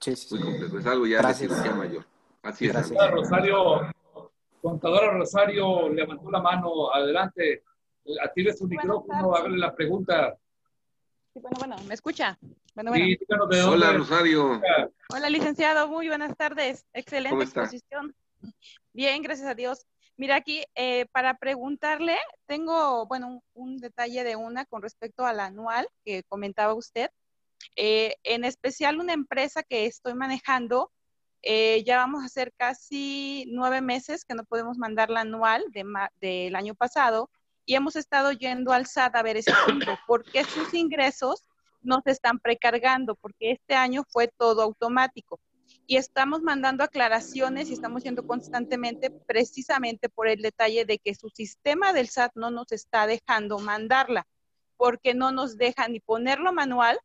Sí, sí, Muy complejo. Es algo ya Gracias. de cirugía mayor. Así es. Contadora Rosario, contadora Rosario levantó la mano. Adelante. Active su micrófono, hágale la pregunta. Sí, bueno, bueno, ¿me escucha? Bueno, bueno. Sí, dónde. Hola, Rosario. Hola, licenciado, muy buenas tardes. Excelente exposición. Bien, gracias a Dios. Mira aquí, eh, para preguntarle, tengo, bueno, un, detalle de una con respecto al anual que comentaba usted. Eh, en especial una empresa que estoy manejando, eh, ya vamos a hacer casi nueve meses que no podemos mandar la anual de del año pasado y hemos estado yendo al SAT a ver ese punto, porque sus ingresos no se están precargando, porque este año fue todo automático. Y estamos mandando aclaraciones y estamos yendo constantemente precisamente por el detalle de que su sistema del SAT no nos está dejando mandarla, porque no nos deja ni ponerlo manual,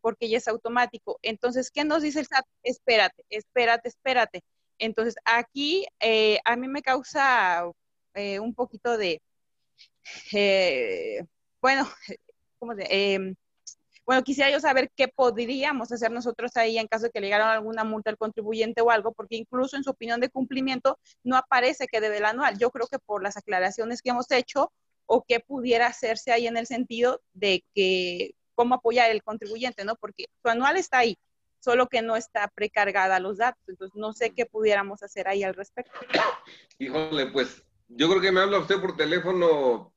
porque ya es automático. Entonces, ¿qué nos dice el SAT? Espérate, espérate, espérate. Entonces, aquí eh, a mí me causa eh, un poquito de, eh, bueno, ¿cómo se- bueno, quisiera yo saber qué podríamos hacer nosotros ahí en caso de que le llegara alguna multa al contribuyente o algo, porque incluso en su opinión de cumplimiento no aparece que debe el anual. Yo creo que por las aclaraciones que hemos hecho o qué pudiera hacerse ahí en el sentido de que cómo apoyar el contribuyente, ¿no? Porque su anual está ahí, solo que no está precargada los datos. Entonces, no sé qué pudiéramos hacer ahí al respecto. Híjole, pues yo creo que me habla usted por teléfono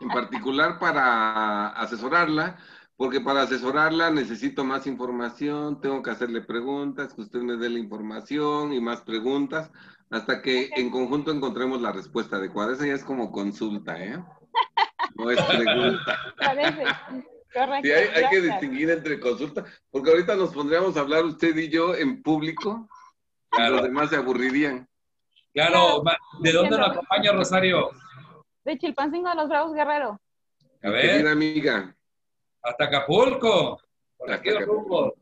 en particular para asesorarla, porque para asesorarla necesito más información, tengo que hacerle preguntas, que usted me dé la información y más preguntas, hasta que en conjunto encontremos la respuesta adecuada. Esa ya es como consulta, ¿eh? No es pregunta. Parece. Correcto. Sí, hay, hay que distinguir entre consulta, porque ahorita nos pondríamos a hablar usted y yo en público, y los demás se aburrirían. Claro, ¿de dónde nos acompaña Rosario? De Chilpancingo de los Bravos Guerrero. A Querida ver, amiga. Hasta Acapulco. Por aquí Hasta el rumbo.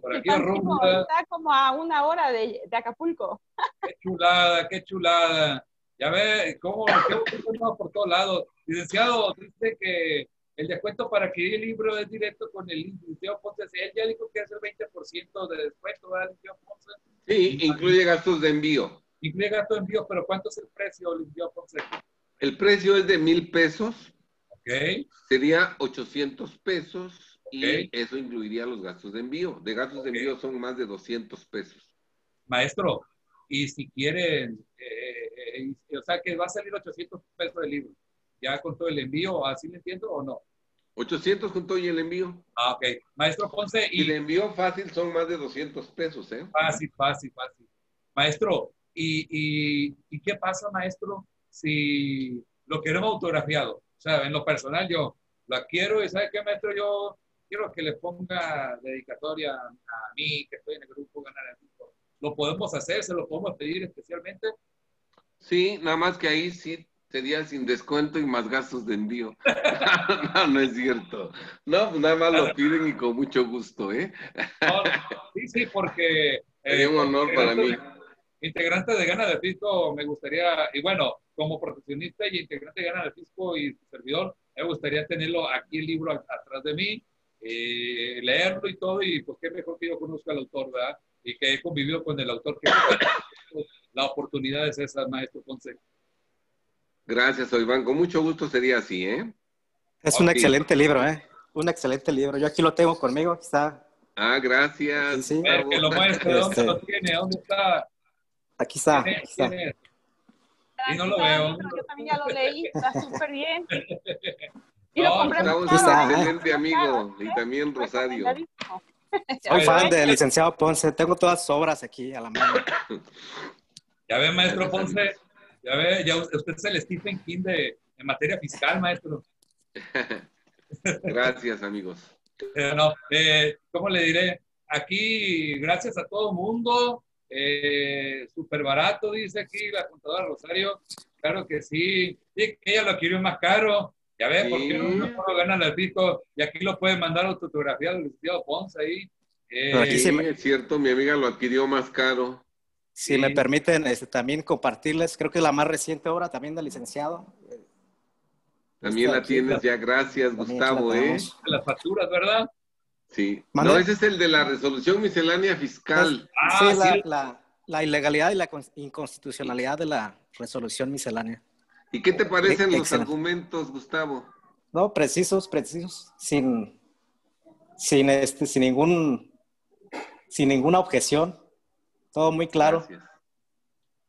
Por aquí rumbo. está como a una hora de, de Acapulco. Qué chulada, qué chulada. Ya ve cómo por todos lados. Licenciado, dice que el descuento para adquirir el libro es directo con el licenciado Ponce. Él ya dijo que es el 20% de descuento, ¿verdad, licenciado Ponce? Sí, incluye gastos de envío. Incluye gasto de envío, pero ¿cuánto es el precio, licenciado Ponce? El precio es de mil pesos, Sería 800 pesos y eso incluiría los gastos de envío. De gastos de envío son más de 200 pesos. maestro, y si quieren, eh, eh, eh, o sea que va a salir 800 pesos el libro, ya con todo el envío, ¿así me entiendo o no? 800 con todo y el envío. Ah, ok. Maestro Ponce, Y y de envío fácil son más de 200 pesos, ¿eh? Fácil, fácil, fácil. Maestro, ¿y, y, y qué pasa, maestro, si lo queremos autografiado? Sea, en lo personal yo la quiero y ¿sabe qué, maestro? Yo quiero que le ponga dedicatoria a mí, que estoy en el grupo Ganar el Grupo. ¿Lo podemos hacer? ¿Se lo podemos pedir especialmente? Sí, nada más que ahí sí sería sin descuento y más gastos de envío. no, no es cierto. No, pues nada más lo piden y con mucho gusto, ¿eh? No, no, sí, sí, porque... eh, Sería un honor para mí. Integrante de Gana de Fisco, me gustaría, y bueno, como profesionista y integrante de Gana de Fisco y servidor, me gustaría tenerlo aquí el libro atrás de mí, eh, leerlo y todo, y pues qué mejor que yo conozca al autor, ¿verdad? Y que he convivido con el autor, que la oportunidad es esa, maestro Ponce. Gracias, Iván. Con mucho gusto sería así, ¿eh? Es un excelente libro, ¿eh? Un excelente libro. Yo aquí lo tengo conmigo, está. Ah, gracias. Sí, sí. Que lo muestre, ¿dónde Este, lo tiene? ¿Dónde está? Aquí está. ¿Quién Aquí es? está. ¿Quién es? Y no lo veo. Yo también ya lo leí, está súper bien. Y lo compré caro. excelente amigo y también Rosario. Recomendadísimo. Soy fan del licenciado Ponce. Tengo todas sus obras aquí a la mano. Ya ve, maestro Ponce. Ya ve, ya usted es el Stephen King de, en materia fiscal, maestro. Gracias, amigos. Eh, no, eh, ¿cómo le diré? Aquí, gracias a todo mundo, eh, súper barato, dice aquí la contadora Rosario. Claro que sí. Sí, ella lo adquirió más caro. Ya ves, porque uno no gana el pico y aquí lo pueden mandar autografía del licenciado Ponce ahí. Eh, aquí Sí, me- es cierto, mi amiga lo adquirió más caro. Si me permiten este, también compartirles, creo que es la más reciente obra también del licenciado. También Esta la aquí, tienes la- ya, gracias, también Gustavo, la ¿eh? las facturas, ¿verdad? Sí. No, ese es el de la resolución miscelánea fiscal. Ah, sí, la, sí. la- la ilegalidad y la con- inconstitucionalidad de la resolución miscelánea. ¿Y qué te parecen los Excelente. argumentos, Gustavo? No, precisos, precisos, sin, sin, este, sin, ningún, sin ninguna objeción. Todo muy claro. Gracias.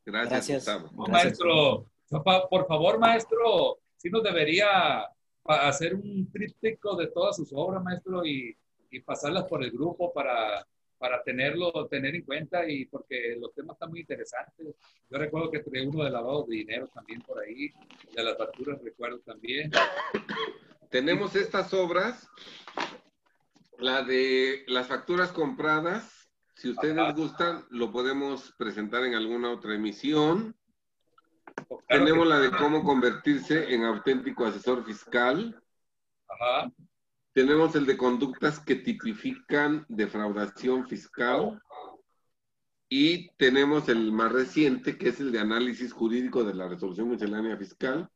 Gracias, Gracias. Gustavo. No, Gracias. maestro, por favor, maestro, sí nos debería hacer un tríptico de todas sus obras, maestro, y, y pasarlas por el grupo para, para tenerlo, tener en cuenta y porque los temas están muy interesantes. Yo recuerdo que trae uno de lavado de dinero también por ahí, de las facturas recuerdo también. Tenemos estas obras, la de las facturas compradas. Si ustedes Ajá. gustan, lo podemos presentar en alguna otra emisión. Claro Tenemos que- la de cómo convertirse en auténtico asesor fiscal. Ajá. Tenemos el de conductas que tipifican defraudación fiscal. Y tenemos el más reciente, que es el de análisis jurídico de la resolución miscelánea fiscal,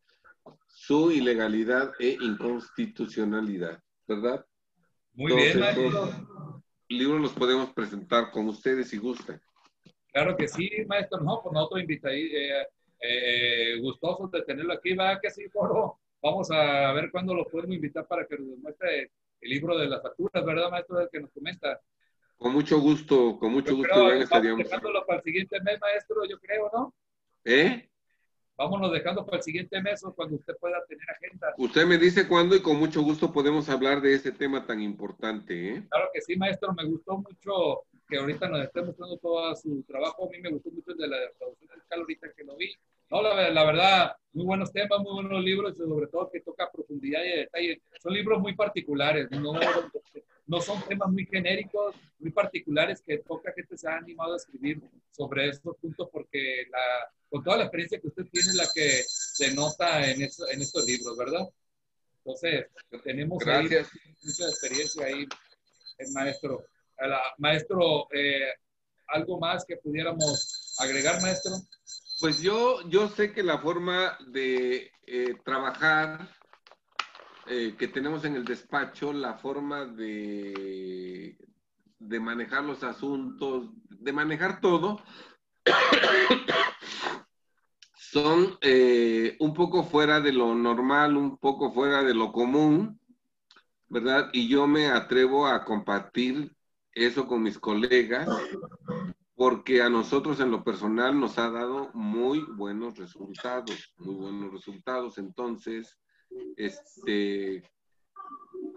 su ilegalidad e inconstitucionalidad, ¿verdad? Muy bien, maestro. libros los podemos presentar con ustedes si gustan. Claro que sí, maestro. No, pues nosotros invitaí, eh, eh, gustosos de tenerlo aquí, ¿verdad que sí, Foro? Vamos a ver cuándo lo podemos invitar para que nos muestre el libro de las facturas, ¿verdad, maestro? El que nos comenta. Con mucho gusto, con mucho Yo gusto, creo estaríamos. dejándolo para el siguiente mes, maestro, yo creo, ¿no? ¿Eh? Vámonos dejando para el siguiente mes o cuando usted pueda tener agenda. Usted me dice cuándo y con mucho gusto podemos hablar de ese tema tan importante, ¿eh? Claro que sí, maestro, me gustó mucho que ahorita nos esté mostrando todo su trabajo. A mí me gustó mucho el de la traducción fiscal ahorita que lo vi. No, la, la verdad, muy buenos temas, muy buenos libros, y sobre todo que toca profundidad y detalle. Son libros muy particulares, no, no son temas muy genéricos, muy particulares que poca gente se ha animado a escribir sobre estos puntos porque la, con toda la experiencia que usted tiene, la que se nota en, eso, en estos libros, ¿verdad? Entonces, tenemos ahí mucha experiencia ahí, el maestro. La- maestro, eh, ¿algo más que pudiéramos agregar, maestro? Pues yo, yo sé que la forma de eh, trabajar eh, que tenemos en el despacho, la forma de, de manejar los asuntos, de manejar todo, son eh, un poco fuera de lo normal, un poco fuera de lo común, ¿verdad? Y yo me atrevo a compartir eso con mis colegas porque a nosotros en lo personal nos ha dado muy buenos resultados, muy buenos resultados. Entonces, este,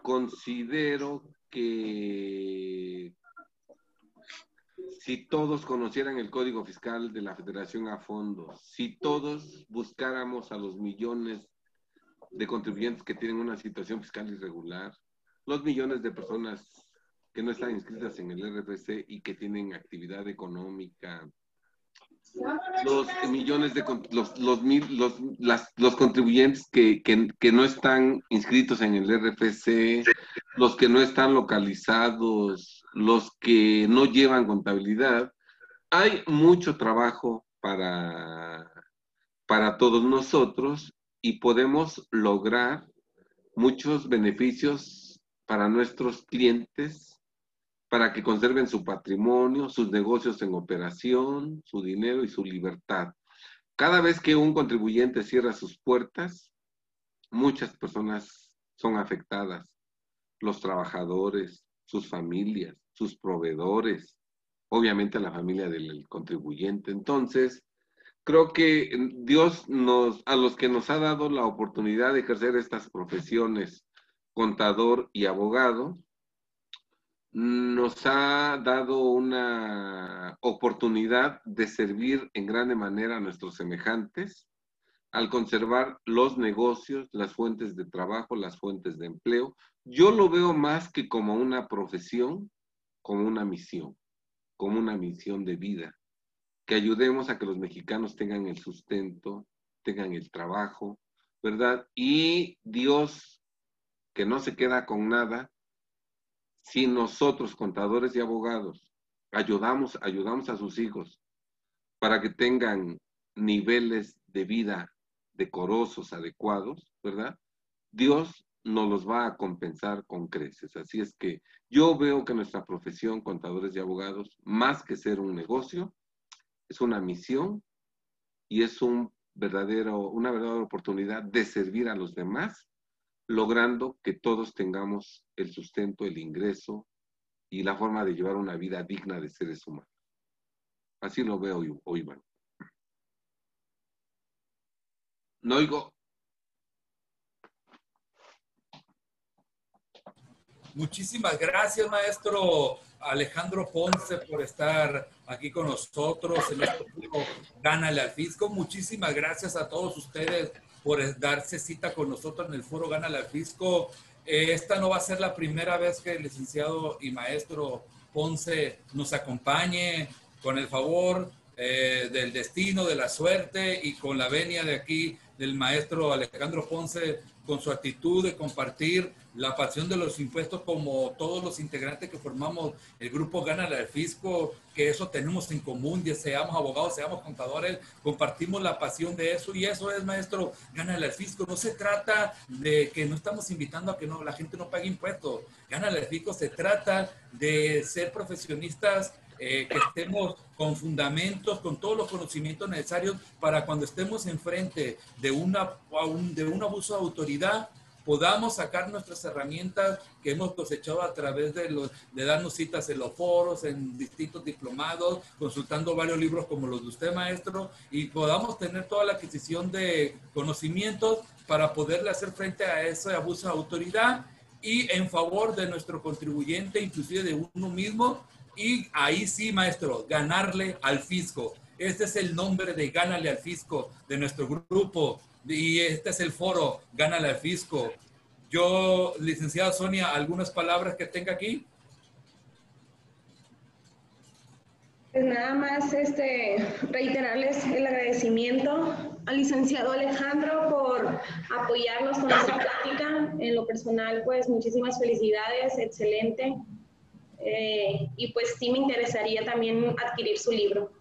considero que si todos conocieran el código fiscal de la federación a fondo, si todos buscáramos a los millones de contribuyentes que tienen una situación fiscal irregular, los millones de personas que no están inscritas en el RFC y que tienen actividad económica, los millones de los, los, los, los contribuyentes que, que- que no están inscritos en el RFC, los que no están localizados, los que no llevan contabilidad, hay mucho trabajo para, para todos nosotros y podemos lograr muchos beneficios para nuestros clientes para que conserven su patrimonio, sus negocios en operación, su dinero y su libertad. cada vez que un contribuyente cierra sus puertas, muchas personas son afectadas. Los trabajadores, sus familias, sus proveedores, obviamente la familia del contribuyente. Entonces, creo que Dios nos, a los que nos ha dado la oportunidad de ejercer estas profesiones, contador y abogado, nos ha dado una oportunidad de servir en grande manera a nuestros semejantes al conservar los negocios, las fuentes de trabajo, las fuentes de empleo. Yo lo veo más que como una profesión, como una misión, como una misión de vida, que ayudemos a que los mexicanos tengan el sustento, tengan el trabajo, ¿verdad? Y Dios, que no se queda con nada, si nosotros, contadores y abogados, ayudamos, ayudamos a sus hijos para que tengan niveles de vida decorosos, adecuados, ¿verdad? Dios nos los va a compensar con creces. Así es que yo veo que nuestra profesión, contadores y abogados, más que ser un negocio, es una misión y es una verdadera oportunidad de servir a los demás logrando que todos tengamos el sustento, el ingreso y la forma de llevar una vida digna de seres humanos. Así lo veo hoy, Iván. No oigo. Muchísimas gracias, maestro Alejandro Ponce, por estar aquí con nosotros en este Gánale al Fisco. Muchísimas gracias a todos ustedes por darse cita con nosotros en el foro Gana la Fisco. Eh, esta no va a ser la primera vez que el licenciado y maestro Ponce nos acompañe con el favor eh, del destino, de la suerte y con la venia de aquí del maestro Alejandro Ponce con su actitud de compartir la pasión de los impuestos como todos los integrantes que formamos el grupo Gana el Fisco, que eso tenemos en común, ya seamos abogados, seamos contadores, compartimos la pasión de eso y eso es, maestro, Gana el Fisco. No se trata de que no estamos invitando a que no, la gente no pague impuestos. Gana el Fisco se trata de ser profesionistas eh, que estemos con fundamentos, con todos los conocimientos necesarios para cuando estemos enfrente de, una, de un abuso de autoridad, podamos sacar nuestras herramientas que hemos cosechado a través de, los, de darnos citas en los foros, en distintos diplomados, consultando varios libros como los de usted, maestro, y podamos tener toda la adquisición de conocimientos para poderle hacer frente a ese abuso de autoridad y en favor de nuestro contribuyente, inclusive de uno mismo, y ahí sí, maestro, ganarle al fisco. Este es el nombre de Gánale al Fisco de nuestro grupo. Y este es el foro, Gánale al Fisco. Yo, licenciada Sonia, ¿algunas palabras que tenga aquí? Pues nada más este, reiterarles el agradecimiento al licenciado Alejandro por apoyarnos con esta plática. En lo personal, pues muchísimas felicidades, excelente. Eh, y pues sí me interesaría también adquirir su libro.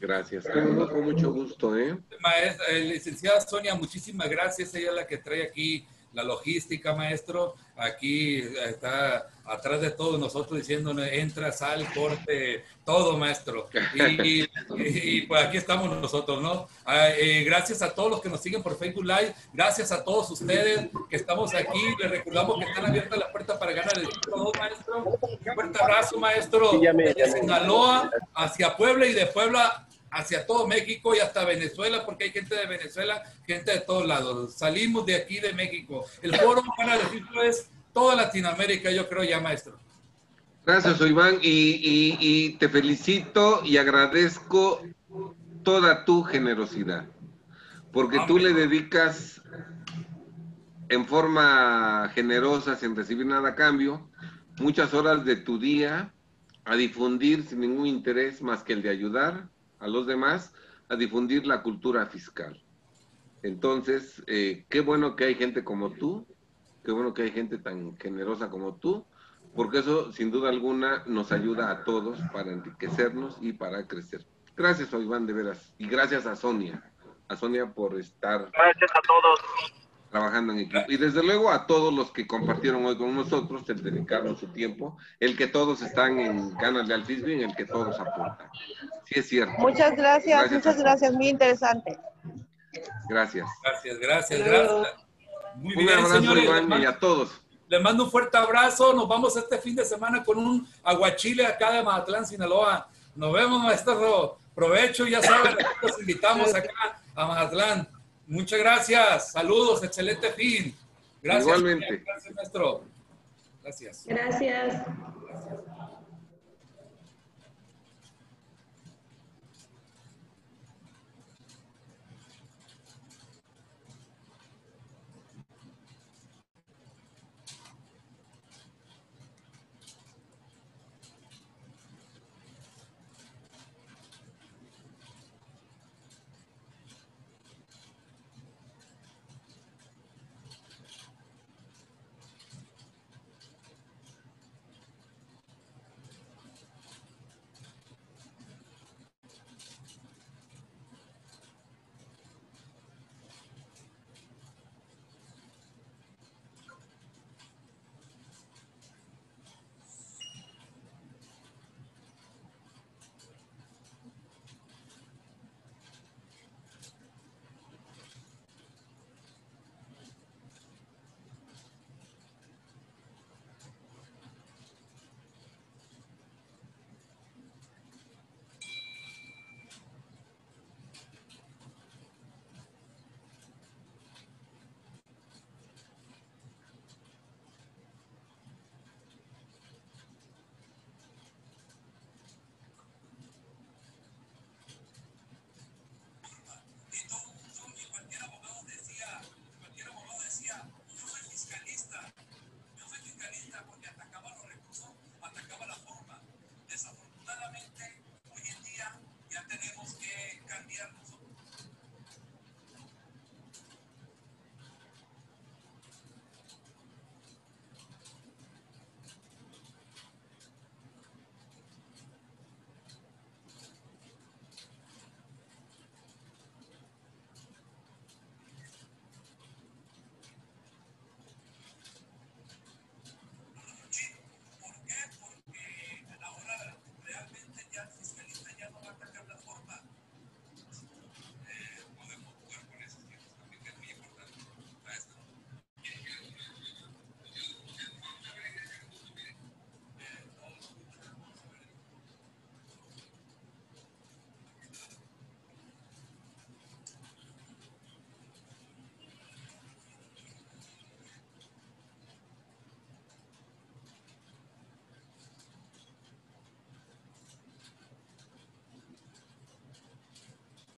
Gracias, con mucho gusto. ¿eh? Maestra, eh, licenciada Sonia, muchísimas gracias. Ella es la que trae aquí la logística, maestro. Aquí está atrás de todos nosotros diciéndonos, entra, sal, corte, todo, maestro. Y, pues aquí estamos nosotros, ¿no? Ah, eh, gracias a todos los que nos siguen por Facebook Live, gracias a todos ustedes que estamos aquí. Les recordamos que están abiertas las puertas para ganar el título maestro. Un fuerte abrazo, maestro. De Sinaloa hacia Puebla y de Puebla hacia todo México y hasta Venezuela, porque hay gente de Venezuela, gente de todos lados. Salimos de aquí de México. El foro para decirlo es toda Latinoamérica, yo creo ya, maestro. Gracias, Iván, y, y te felicito y agradezco toda tu generosidad, porque tú le dedicas en forma generosa, sin recibir nada a cambio, muchas horas de tu día a difundir sin ningún interés más que el de ayudar a los demás a difundir la cultura fiscal. Entonces, eh, qué bueno que hay gente como tú, qué bueno que hay gente tan generosa como tú, porque eso sin duda alguna nos ayuda a todos para enriquecernos y para crecer. Gracias, Iván, de veras. Y gracias a Sonia, a Sonia por estar. Gracias a todos. Trabajando en equipo. Y desde luego a todos los que compartieron hoy con nosotros, el dedicaron su tiempo, el que todos están en ganas de Alfisbi, en el que todos aportan. Sí es cierto. Muchas gracias, muchas gracias, muy interesante. Gracias. Gracias, gracias, gracias. Muy Un bien, abrazo, señores. Iván, mando- y a todos. Les mando un fuerte abrazo. Nos vamos este fin de semana con un aguachile acá de Mazatlán, Sinaloa. Nos vemos, maestro. Provecho, ya saben, los invitamos acá a Mazatlán. Muchas gracias. Saludos, excelente fin. Gracias. Igualmente. Gracias, maestro. Gracias. Gracias.